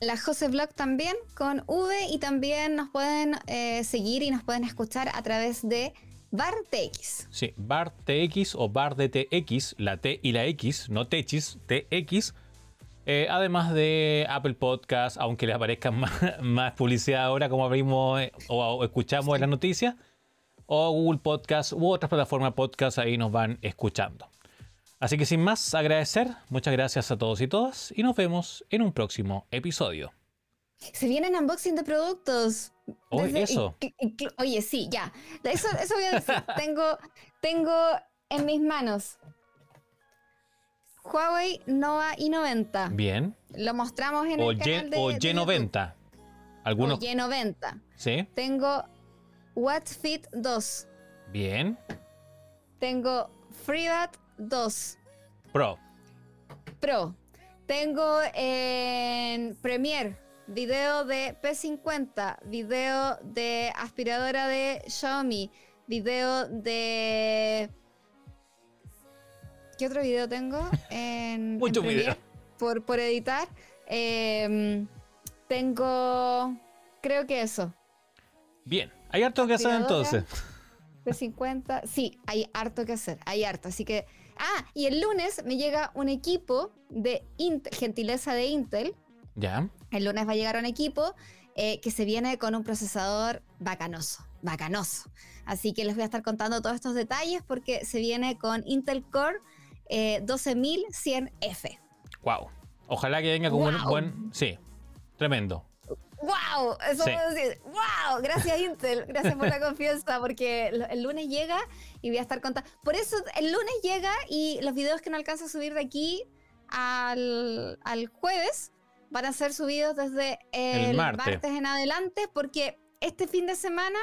La Blog también con V y también nos pueden eh, seguir y nos pueden escuchar a través de Bar TX.
Sí, Bar TX o Bar de TX, la T y la X, no TX, TX. Eh, además de Apple Podcast, aunque le aparezca [laughs] más, más publicidad ahora, como abrimos eh, o, o escuchamos en las noticias, o Google Podcast u otras plataformas podcast, ahí nos van escuchando. Así que sin más, agradecer, muchas gracias a todos y todas, y nos vemos en un próximo episodio.
Se vienen unboxing de productos.
Oh,
Desde-
eso.
y- y- y- oye, sí, ya. Eso, eso voy a decir. [laughs] tengo, tengo en mis manos Huawei Nova i90.
Bien.
Lo mostramos en
O,
el canal de,
o
de
Y90. Algunos.
O Y90.
Sí.
Tengo Watch Fit 2.
Bien.
Tengo FreeBat 2
Pro.
Pro. Tengo en Premiere video de P50, video de aspiradora de Xiaomi, video de... ¿Qué otro video tengo? [laughs] En,
Mucho
en Premiere
video.
Por, por editar. Em, tengo... Creo que eso.
Bien. Hay harto que hacer entonces. [laughs]
P50, sí, hay harto que hacer, hay harto. Así que, ah, y el lunes me llega un equipo de Intel, gentileza de Intel.
Ya.
El lunes va a llegar un equipo eh, que se viene con un procesador bacanoso, bacanoso. Así que les voy a estar contando todos estos detalles porque se viene con Intel Core eh, 12100F.
Wow. Ojalá que venga con un
Wow.
buen. Sí. Tremendo.
¡Wow! Eso
Sí.
puedo decir. ¡Wow! Gracias, Intel. Gracias por la [laughs] confianza, porque el lunes llega y voy a estar contando. Por eso el lunes llega y los videos que no alcanzo a subir de aquí al, al jueves van a ser subidos desde el,
El martes.
martes en adelante, porque este fin de semana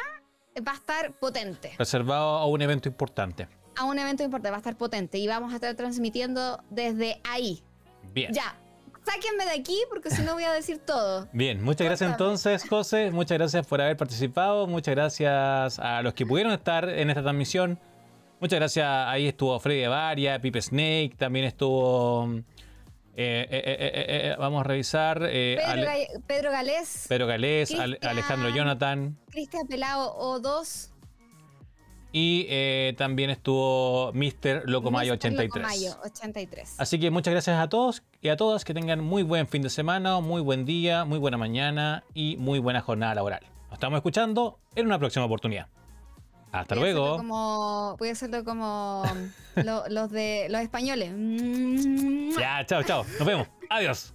va a estar potente.
Reservado a un evento importante.
A un evento importante, va a estar potente y vamos a estar transmitiendo desde ahí.
Bien.
Ya. Sáquenme de aquí porque si no voy a decir todo.
Bien, muchas gracias entonces, José. Muchas gracias por haber participado. Muchas gracias a los que pudieron estar en esta transmisión. Muchas gracias. Ahí estuvo Freddy Varia, Pipe Snake. También estuvo. eh, eh, eh, eh, vamos a revisar.
Pedro,
Ale-
Ga- Pedro Galés,
Pedro Galés, Ale-. Alejandro Jonathan.
Cristian Pelao O2.
Y eh, también estuvo Mr. Locomayo
Mr.
83.
Locomayo 83.
Así que muchas gracias a todos y a todas que tengan muy buen fin de semana, muy buen día, muy buena mañana y muy buena jornada laboral. Nos estamos escuchando en una próxima oportunidad. Hasta
Voy
luego.
Como, voy a hacerlo como lo- los de los españoles.
Ya, chao, chao. Nos vemos. Adiós.